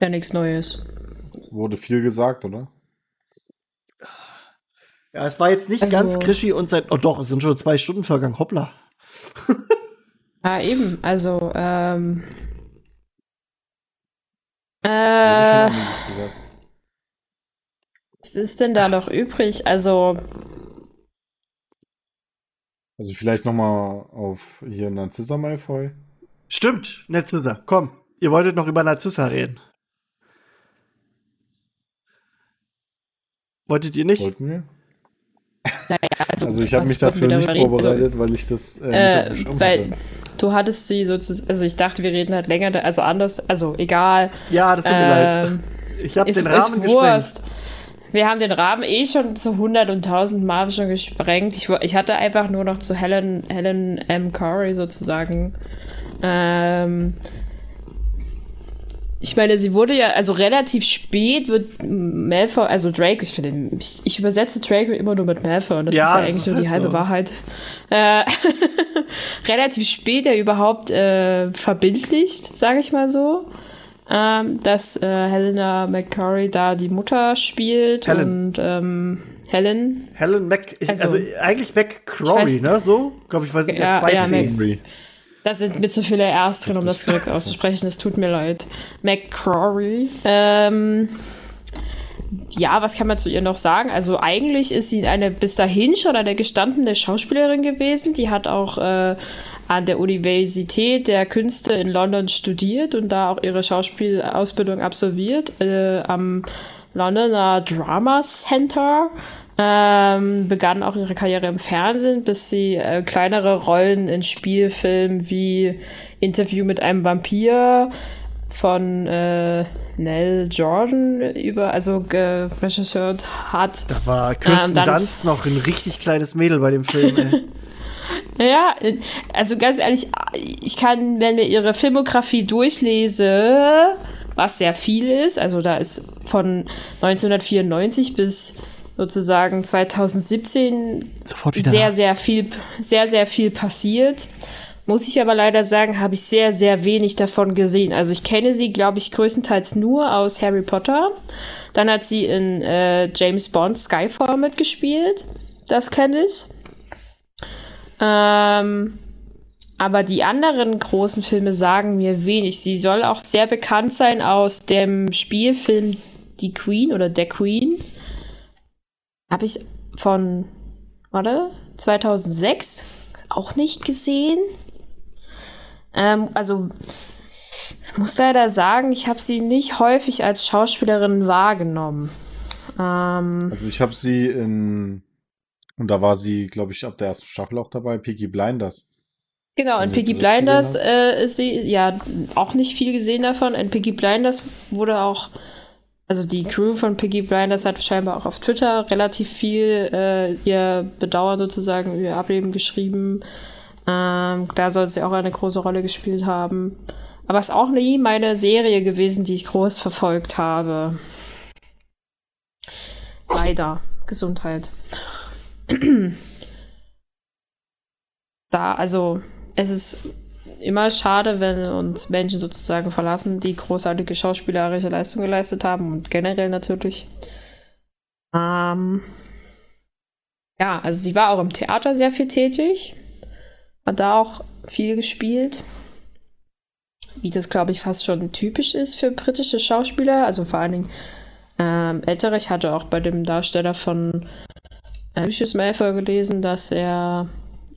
Ja, nichts Neues. Wurde viel gesagt, oder? Ja, es war jetzt nicht Also- ganz Krischi und sein. Oh doch, es sind schon zwei Stunden vergangen. Hoppla. (laughs) Ah, eben. Also, ähm. Äh, was ist denn da noch übrig? Also, Also vielleicht noch mal auf hier Narcissa Malfoy. Stimmt, Narzissa. Komm, ihr wolltet noch über Narzissa reden. Wolltet ihr nicht? Wollten wir? naja, also, Also ich habe mich dafür nicht? Also, vorbereitet, weil ich das äh, nicht Äh, weil hatte. du hattest sie sozusagen, also ich dachte, wir reden halt länger, da- also anders, also egal. Ja, das tut mir leid. Ähm, Ich habe ist, den Rahmen gesprengt. Wurst. Wir haben den Rahmen eh schon zu 100 und 1000 Mal schon gesprengt. Ich, ich hatte einfach nur noch zu Helen, Helen M. Corey sozusagen. Ähm, ich meine, sie wurde ja, also relativ spät wird Malfoy, also Draco, ich finde, ich, ich übersetze Draco immer nur mit Malfoy und das Ja, ist ja das eigentlich ist nur die halt halbe so. Wahrheit. Äh, (laughs) relativ spät ja überhaupt äh, verbildlicht, sage ich mal so ähm, dass äh, Helena McCurry da die Mutter spielt Helen. und ähm, Helen. Helen Mac, ich, also, Also, eigentlich McCrory, ne? So, glaube ich, weiß nicht, der Ja, zwei ja, C. Henry. Da sind mir zu viele R's drin, um das korrekt auszusprechen. Es tut mir leid. McCrory. Ähm, ja, was kann man zu ihr noch sagen? Also eigentlich ist sie eine bis dahin schon eine gestandene Schauspielerin gewesen. Die hat auch äh, an der Universität der Künste in London studiert und da auch ihre Schauspielausbildung absolviert äh, am Londoner Drama Center. Ähm, begann auch ihre Karriere im Fernsehen, bis sie äh, kleinere Rollen in Spielfilmen wie Interview mit einem Vampir von äh, Nell Jordan über, also geregisseurt hat. Da war Kirsten Ähm, Dunst noch ein richtig kleines Mädel bei dem Film, ey. (laughs) Ja, also ganz ehrlich, ich kann, wenn mir ihre Filmografie durchlese, was sehr viel ist, also da ist von 1994 bis sozusagen 2017 Sofort wieder. sehr, sehr viel, sehr, sehr viel passiert. Muss ich aber leider sagen, habe ich sehr, sehr wenig davon gesehen. Also ich kenne sie, glaube ich, größtenteils nur aus Harry Potter. Dann hat sie in äh, James Bond Skyfall mitgespielt. das kenne ich. Ähm, aber die anderen großen Filme sagen mir wenig. Sie soll auch sehr bekannt sein aus dem Spielfilm Die Queen oder Der Queen. Habe ich von, warte, 2006 auch nicht gesehen. Ähm, also muss leider sagen, ich habe sie nicht häufig als Schauspielerin wahrgenommen. Ähm, Also ich habe sie in und da war sie, glaube ich, ab der ersten Staffel auch dabei, Peaky Blinders. genau, in Piggy Blinders äh, ist sie, ja, auch nicht viel gesehen davon. In Piggy Blinders wurde auch, also die Crew von Piggy Blinders hat scheinbar auch auf Twitter relativ viel äh, ihr Bedauern sozusagen, ihr Ableben geschrieben. Ähm, da soll sie auch eine große Rolle gespielt haben. Aber es ist auch nie meine Serie gewesen, die ich groß verfolgt habe. Leider. Gesundheit. (clears throat) da, also, es ist immer schade, wenn uns Menschen sozusagen verlassen, die großartige schauspielerische Leistung geleistet haben und generell natürlich. Ähm, ja, also sie war auch im Theater sehr viel tätig, hat da auch viel gespielt, wie das, glaube ich, fast schon typisch ist für britische Schauspieler, also vor allen Dingen ähm, ältere. Ich hatte auch bei dem Darsteller von äh, Lucius Malfoy gelesen, dass er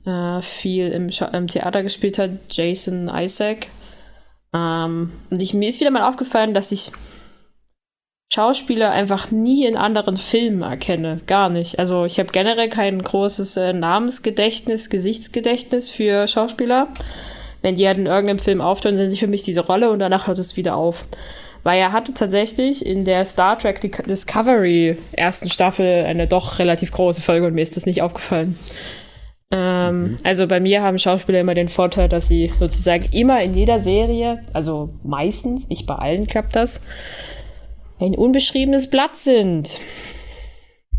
äh, viel im, im Theater gespielt hat, Jason Isaac. Ähm, und ich, mir ist wieder mal aufgefallen, dass ich Schauspieler einfach nie in anderen Filmen erkenne. Gar nicht. Also ich habe generell kein großes äh, Namensgedächtnis, Gesichtsgedächtnis für Schauspieler. Wenn die halt in irgendeinem Film auftauchen, sind sie für mich diese Rolle und danach hört es wieder auf. Weil er hatte tatsächlich in der Star Trek Discovery ersten Staffel eine doch relativ große Folge und mir ist das nicht aufgefallen. Ähm, Also bei mir haben Schauspieler immer den Vorteil, dass sie sozusagen immer in jeder Serie, also meistens, nicht bei allen klappt das, ein unbeschriebenes Blatt sind.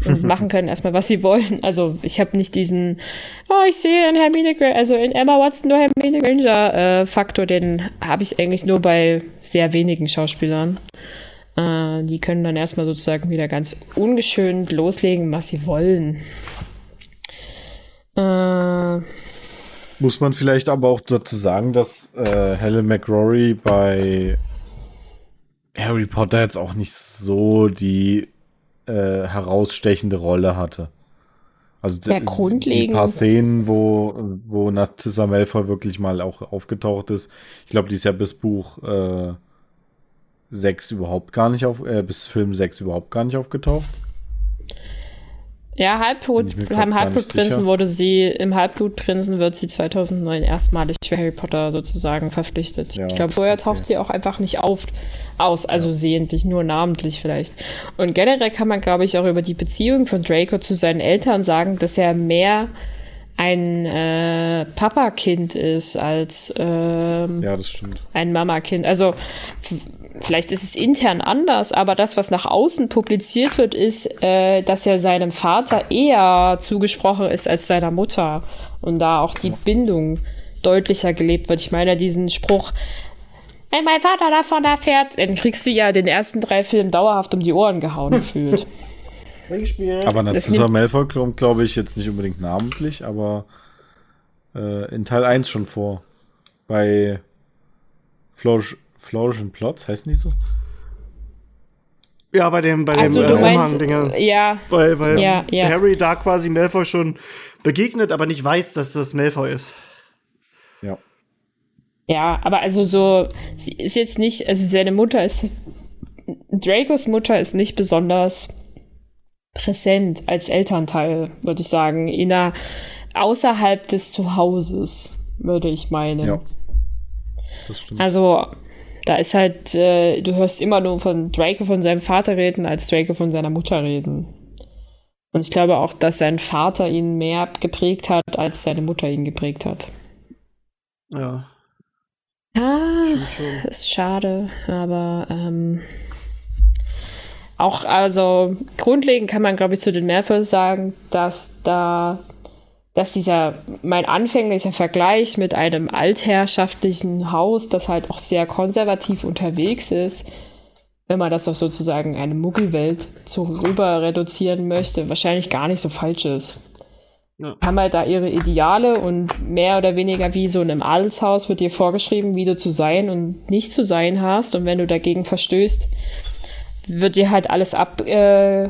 Und machen können erstmal, was sie wollen. Also ich habe nicht diesen, oh, ich sehe in Hermine Granger, also in Emma Watson nur Hermine Granger äh, Faktor, den habe ich eigentlich nur bei sehr wenigen Schauspielern. Äh, die können dann erstmal sozusagen wieder ganz ungeschönt loslegen, was sie wollen. Äh, Muss man vielleicht aber auch dazu sagen, dass äh, Helen McRory bei Harry Potter jetzt auch nicht so die äh, herausstechende Rolle hatte. Also Ja, grundlegend. die paar Szenen, wo, wo Narcissa Malfoy wirklich mal auch aufgetaucht ist. Ich glaube, die ist ja bis Buch äh, 6 überhaupt gar nicht auf, äh, bis Film 6 überhaupt gar nicht aufgetaucht. Ja, Halbblut, beim Halbblutprinzen wurde sie, im Halbblutprinzen wird sie 2009 erstmalig für Harry Potter sozusagen verpflichtet. Ja, ich glaube, vorher okay. taucht sie auch einfach nicht auf, aus, also sehentlich, nur namentlich vielleicht. Und generell kann man, glaube ich, auch über die Beziehung von Draco zu seinen Eltern sagen, dass er mehr ein äh, Papa-Kind ist als ähm, Ja, das stimmt. ein Mama-Kind. Also vielleicht ist es intern anders, aber das, was nach außen publiziert wird, ist, äh, dass er seinem Vater eher zugesprochen ist als seiner Mutter und da auch die Bindung deutlicher gelebt wird. Ich meine, diesen Spruch, wenn mein Vater davon erfährt, dann kriegst du ja den ersten drei Filmen dauerhaft um die Ohren gehauen gefühlt. (laughs) Gespielt. Aber Narcissa Malfoy kommt, glaube ich, jetzt nicht unbedingt namentlich, aber äh, in Teil 1 schon vor. Bei Flourish, Flourish and Plots, heißen die so? Ja, bei dem, bei Also dem äh, Umhang-Dinger. ja, Weil, weil Ja, ja. Harry da quasi Malfoy schon begegnet, aber nicht weiß, dass das Malfoy ist. Ja. Ja, aber also so, sie ist jetzt nicht, also seine Mutter ist, Dracos Mutter ist nicht besonders präsent als Elternteil, würde ich sagen, in der, außerhalb des Zuhauses, würde ich meinen. Ja. Das stimmt. Also, da ist halt, äh, du hörst immer nur von Draco von seinem Vater reden, als Draco von seiner Mutter reden. Und ich glaube auch, dass sein Vater ihn mehr geprägt hat, als seine Mutter ihn geprägt hat. Ja, Ah, ist schade, aber ähm, auch, also grundlegend kann man, glaube ich, zu den Malfoys sagen, dass da, dass dieser, mein anfänglicher Vergleich mit einem altherrschaftlichen Haus, das halt auch sehr konservativ unterwegs ist, wenn man das auf sozusagen eine Muggelwelt so rüber reduzieren möchte, wahrscheinlich gar nicht so falsch ist. ja. haben halt da ihre Ideale und mehr oder weniger wie so in einem Adelshaus wird dir vorgeschrieben, wie du zu sein und nicht zu sein hast. Und wenn du dagegen verstößt, wird dir halt alles ab, äh,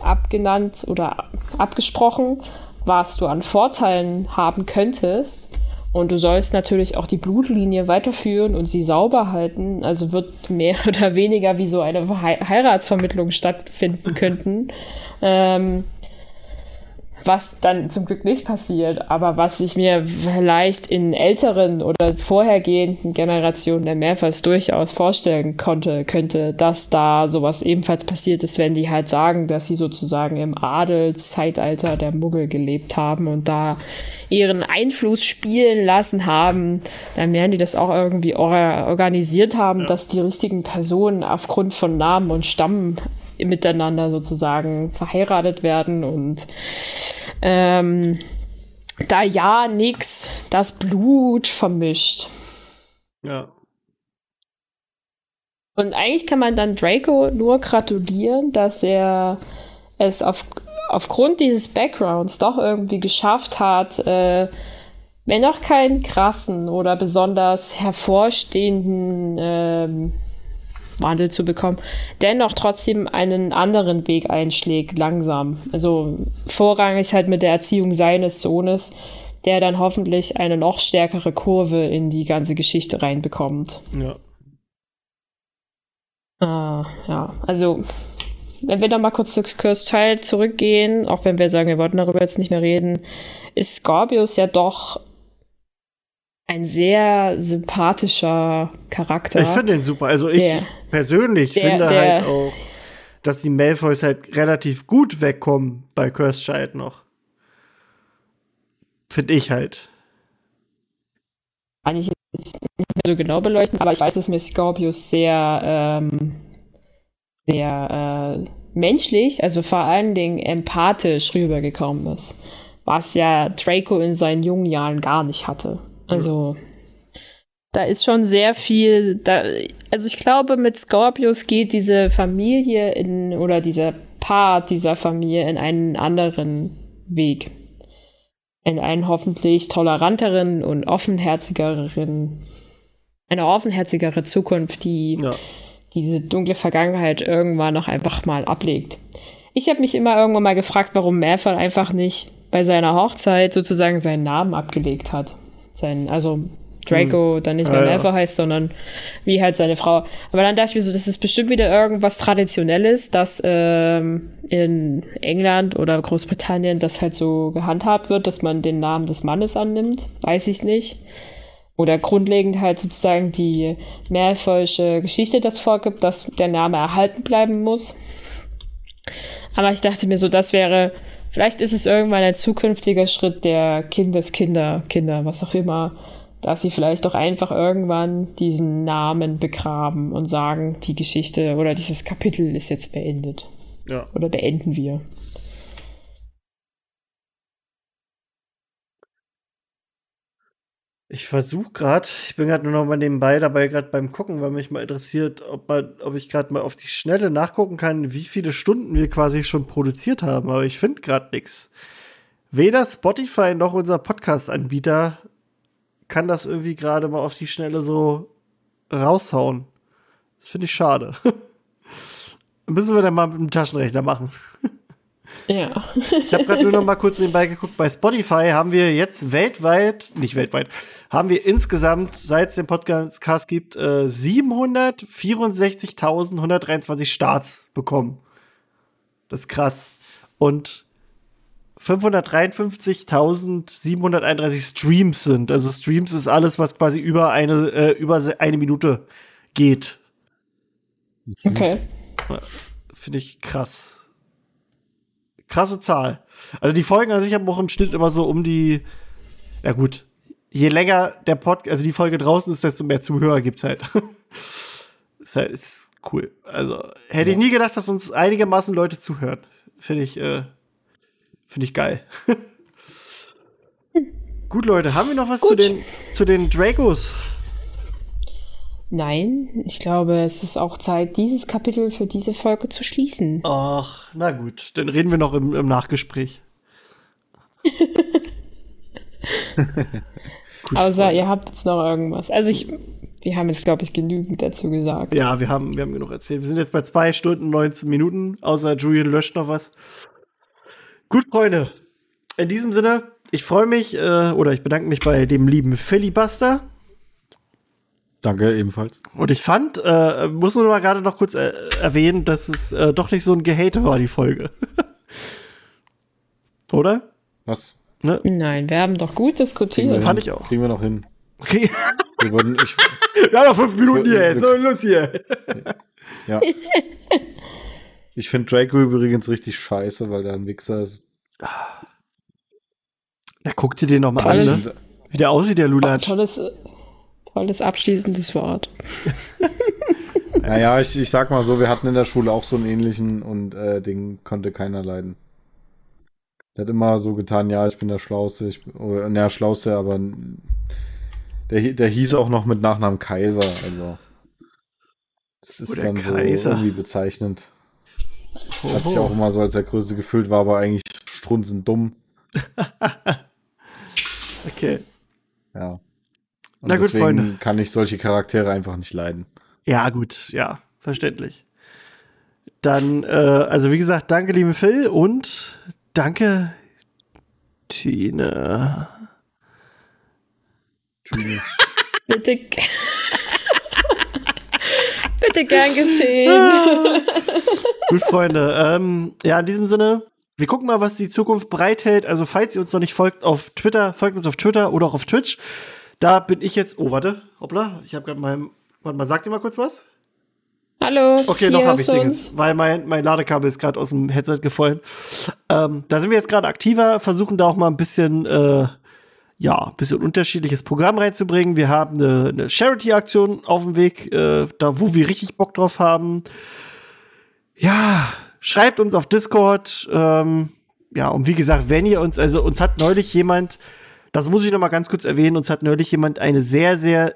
abgenannt oder abgesprochen, was du an Vorteilen haben könntest. Und du sollst natürlich auch die Blutlinie weiterführen und sie sauber halten. Also wird mehr (laughs) oder weniger wie so eine Heiratsvermittlung stattfinden könnten. Ähm, was dann zum Glück nicht passiert, aber was ich mir vielleicht in älteren oder vorhergehenden Generationen der Mehrfalls durchaus vorstellen konnte, könnte, dass da sowas ebenfalls passiert ist, wenn die halt sagen, dass sie sozusagen im Adelszeitalter der Muggel gelebt haben und da ihren Einfluss spielen lassen haben, dann werden die das auch irgendwie organisiert haben, dass die richtigen Personen aufgrund von Namen und Stamm miteinander sozusagen verheiratet werden und ähm, da ja nix das Blut vermischt. Ja. Und eigentlich kann man dann Draco nur gratulieren, dass er es auf, aufgrund dieses Backgrounds doch irgendwie geschafft hat, äh, wenn auch keinen krassen oder besonders hervorstehenden ähm, Wandel zu bekommen, dennoch trotzdem einen anderen Weg einschlägt, langsam. Also vorrangig halt mit der Erziehung seines Sohnes, der dann hoffentlich eine noch stärkere Kurve in die ganze Geschichte reinbekommt. Ja. Ah, ja, also wenn wir da mal kurz zu Cursed Child zurückgehen, auch wenn wir sagen, wir wollten darüber jetzt nicht mehr reden, ist Scorpius ja doch ein sehr sympathischer Charakter. Ich finde ihn super. Also ich der, persönlich der, finde der, halt auch, dass die Malfoys halt relativ gut wegkommen bei Cursed Child noch. Finde ich halt. Kann ich jetzt nicht mehr so genau beleuchten, aber ich weiß, dass mir Scorpius sehr, ähm, sehr äh, menschlich, also vor allen Dingen empathisch rübergekommen ist. Was ja Draco in seinen jungen Jahren gar nicht hatte. Also, da ist schon sehr viel. Da, also, ich glaube, mit Scorpius geht diese Familie in, oder dieser Part dieser Familie in einen anderen Weg. In einen hoffentlich toleranteren und offenherzigeren, eine offenherzigere Zukunft, die ja. diese dunkle Vergangenheit irgendwann noch einfach mal ablegt. Ich habe mich immer irgendwann mal gefragt, warum Malfoy einfach nicht bei seiner Hochzeit sozusagen seinen Namen abgelegt hat sein, also Draco hm. dann nicht mehr ja, Malfoy ja. heißt, sondern wie halt seine Frau. Aber dann dachte ich mir so, das ist bestimmt wieder irgendwas Traditionelles, dass ähm, in England oder Großbritannien das halt so gehandhabt wird, dass man den Namen des Mannes annimmt. Weiß ich nicht. Oder grundlegend halt sozusagen die Malfoysche Geschichte das vorgibt, dass der Name erhalten bleiben muss. Aber ich dachte mir so, das wäre Vielleicht ist es irgendwann ein zukünftiger Schritt der Kindeskinder, Kinder, was auch immer, dass sie vielleicht auch einfach irgendwann diesen Namen begraben und sagen, die Geschichte oder dieses Kapitel ist jetzt beendet. Ja. Oder beenden wir. Ich versuche gerade, ich bin gerade nur noch mal nebenbei dabei, gerade beim Gucken, weil mich mal interessiert, ob, man, ob ich gerade mal auf die Schnelle nachgucken kann, wie viele Stunden wir quasi schon produziert haben. Aber ich finde gerade nichts. Weder Spotify noch unser Podcast-Anbieter kann das irgendwie gerade mal auf die Schnelle so raushauen. Das finde ich schade. (laughs) Müssen wir dann mal mit dem Taschenrechner machen. (laughs) Ja. ich habe gerade nur noch mal kurz nebenbei geguckt. Bei Spotify haben wir jetzt weltweit, nicht weltweit, haben wir insgesamt, seit es den Podcast gibt, äh, 764.123 Starts bekommen. Das ist krass. Und 553.731 Streams sind. Also Streams ist alles, was quasi über eine, äh, über eine Minute geht. Okay. Finde ich krass krasse Zahl. Also die Folgen an sich haben auch im Schnitt immer so um die, ja gut, je länger der Podcast, also die Folge draußen ist, desto mehr Zuhörer gibt's halt. (laughs) ist halt ist cool. Also hätte ja. ich nie gedacht, dass uns einigermaßen Leute zuhören. Finde ich, äh, finde ich geil. (laughs) Gut, Leute, haben wir noch was Gut. zu den, zu den Dracos? Nein, ich glaube, es ist auch Zeit, dieses Kapitel für diese Folge zu schließen. Ach, na gut, dann reden wir noch im, im Nachgespräch. (laughs) (laughs) Außer ihr habt jetzt noch irgendwas. Also ich, wir haben jetzt, glaube ich, genügend dazu gesagt. Ja, wir haben, wir haben genug erzählt. Wir sind jetzt bei zwei Stunden, 19 Minuten, außer Julian löscht noch was. Gut, Freunde. In diesem Sinne, ich freue mich, äh, oder ich bedanke mich bei dem lieben Filibuster. Danke ebenfalls. Und ich fand, äh, muss nur mal gerade noch kurz äh, erwähnen, dass es äh, doch nicht so ein Gehate war, die Folge. (laughs) Oder? Was? Ne? Nein, wir haben doch gut diskutiert. hin. Fand ich auch. Kriegen wir noch hin. Okay. Wir wurden, ich, (laughs) Wir haben noch fünf Minuten Wir- hier. wir- So, los hier. ja. (laughs) Ich finde Draco übrigens richtig scheiße, weil der ein Wichser ist. Na, guck dir den noch mal an, ne? Wie der aussieht, der Lulatsch. Tolles, tolles abschließendes Wort. (laughs) Naja, ich, ich sag mal so, wir hatten in der Schule auch so einen ähnlichen und äh, den konnte keiner leiden. Der hat immer so getan, ja, ich bin der Schlauste, ich bin, oder, naja, Schlauste, aber der, der hieß auch noch mit Nachnamen Kaiser, also. Das ist Oh, der dann Kaiser. so irgendwie bezeichnend. Hat sich auch immer so als der Größte gefühlt, war aber eigentlich strunzend dumm. (laughs) Okay. Ja. Und Na gut, deswegen Freunde. kann ich solche Charaktere einfach nicht leiden. Ja, gut, ja, verständlich. Dann, äh, also wie gesagt, danke, liebe Phil, und danke, Tine. Tschüss. (laughs) Bitte. Bitte gern geschehen. Gut, Freunde. ähm, ja, in diesem Sinne, wir gucken mal, was die Zukunft bereithält. Also, falls ihr uns noch nicht folgt auf Twitter, folgt uns auf Twitter oder auch auf Twitch. Da bin ich jetzt. Oh, warte. Hoppla. Ich habe gerade meinem. Warte mal, sagt ihr mal kurz was? Hallo. Okay, noch habe ich Dingens, weil mein, mein Ladekabel ist gerade aus dem Headset gefallen. Ähm, da sind wir jetzt gerade aktiver, versuchen da auch mal ein bisschen, äh, ja, ein bisschen unterschiedliches Programm reinzubringen. Wir haben eine, eine Charity-Aktion auf dem Weg, äh, da wo wir richtig Bock drauf haben. Ja, schreibt uns auf Discord. Ähm, ja, und wie gesagt, wenn ihr uns, also uns hat neulich jemand, das muss ich noch mal ganz kurz erwähnen, uns hat neulich jemand eine sehr, sehr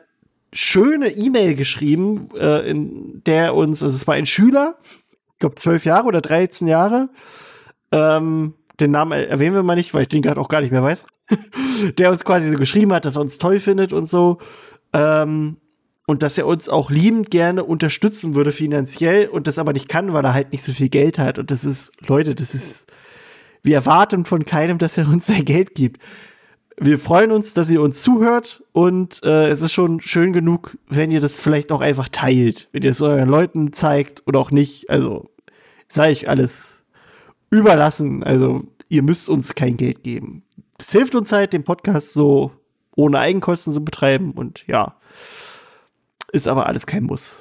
schöne E-Mail geschrieben, äh, in der uns, also es war ein Schüler, ich glaube zwölf Jahre oder 13 Jahre, ähm, den Namen er- erwähnen wir mal nicht, weil ich den gerade auch gar nicht mehr weiß, (laughs) der uns quasi so geschrieben hat, dass er uns toll findet und so. Ähm, und dass er uns auch liebend gerne unterstützen würde finanziell und das aber nicht kann, weil er halt nicht so viel Geld hat. Und das ist, Leute, das ist, wir erwarten von keinem, dass er uns sein Geld gibt. Wir freuen uns, dass ihr uns zuhört und äh, es ist schon schön genug, wenn ihr das vielleicht auch einfach teilt, wenn ihr es euren Leuten zeigt oder auch nicht. Also sei euch alles überlassen. Also ihr müsst uns kein Geld geben. Es hilft uns halt, den Podcast so ohne Eigenkosten zu betreiben und ja, ist aber alles kein Muss.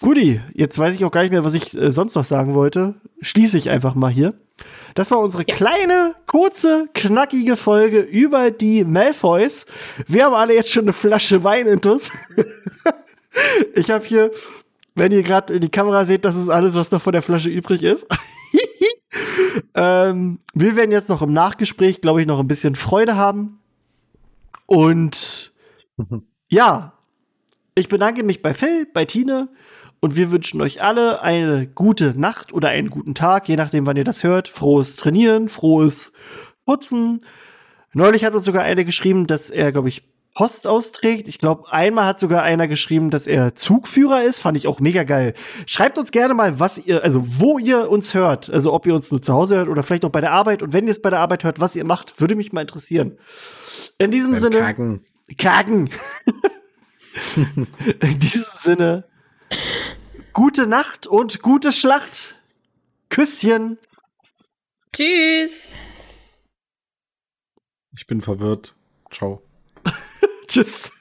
Guti, jetzt weiß ich auch gar nicht mehr, was ich äh, sonst noch sagen wollte. Schließe ich einfach mal hier. Das war unsere kleine, kurze, knackige Folge über die Malfoys. Wir haben alle jetzt schon eine Flasche Wein intus. (laughs) ich habe hier, wenn ihr gerade in die Kamera seht, das ist alles, was noch von der Flasche übrig ist. (laughs) ähm, wir werden jetzt noch im Nachgespräch, glaube ich, noch ein bisschen Freude haben. Und (laughs) ja, ich bedanke mich bei Phil, bei Tine und wir wünschen euch alle eine gute Nacht oder einen guten Tag, je nachdem, wann ihr das hört. Frohes Trainieren, frohes Putzen. Neulich hat uns sogar einer geschrieben, dass er, glaube ich, Post austrägt. Ich glaube, einmal hat sogar einer geschrieben, dass er Zugführer ist. Fand ich auch mega geil. Schreibt uns gerne mal, was ihr, also wo ihr uns hört. Also ob ihr uns nur zu Hause hört oder vielleicht auch bei der Arbeit. Und wenn ihr es bei der Arbeit hört, was ihr macht, würde mich mal interessieren. In diesem Beim Sinne. Kacken. Kacken. (laughs) In diesem Sinne, gute Nacht und gute Schlacht. Küsschen. Tschüss. Ich bin verwirrt. Ciao. Tschüss.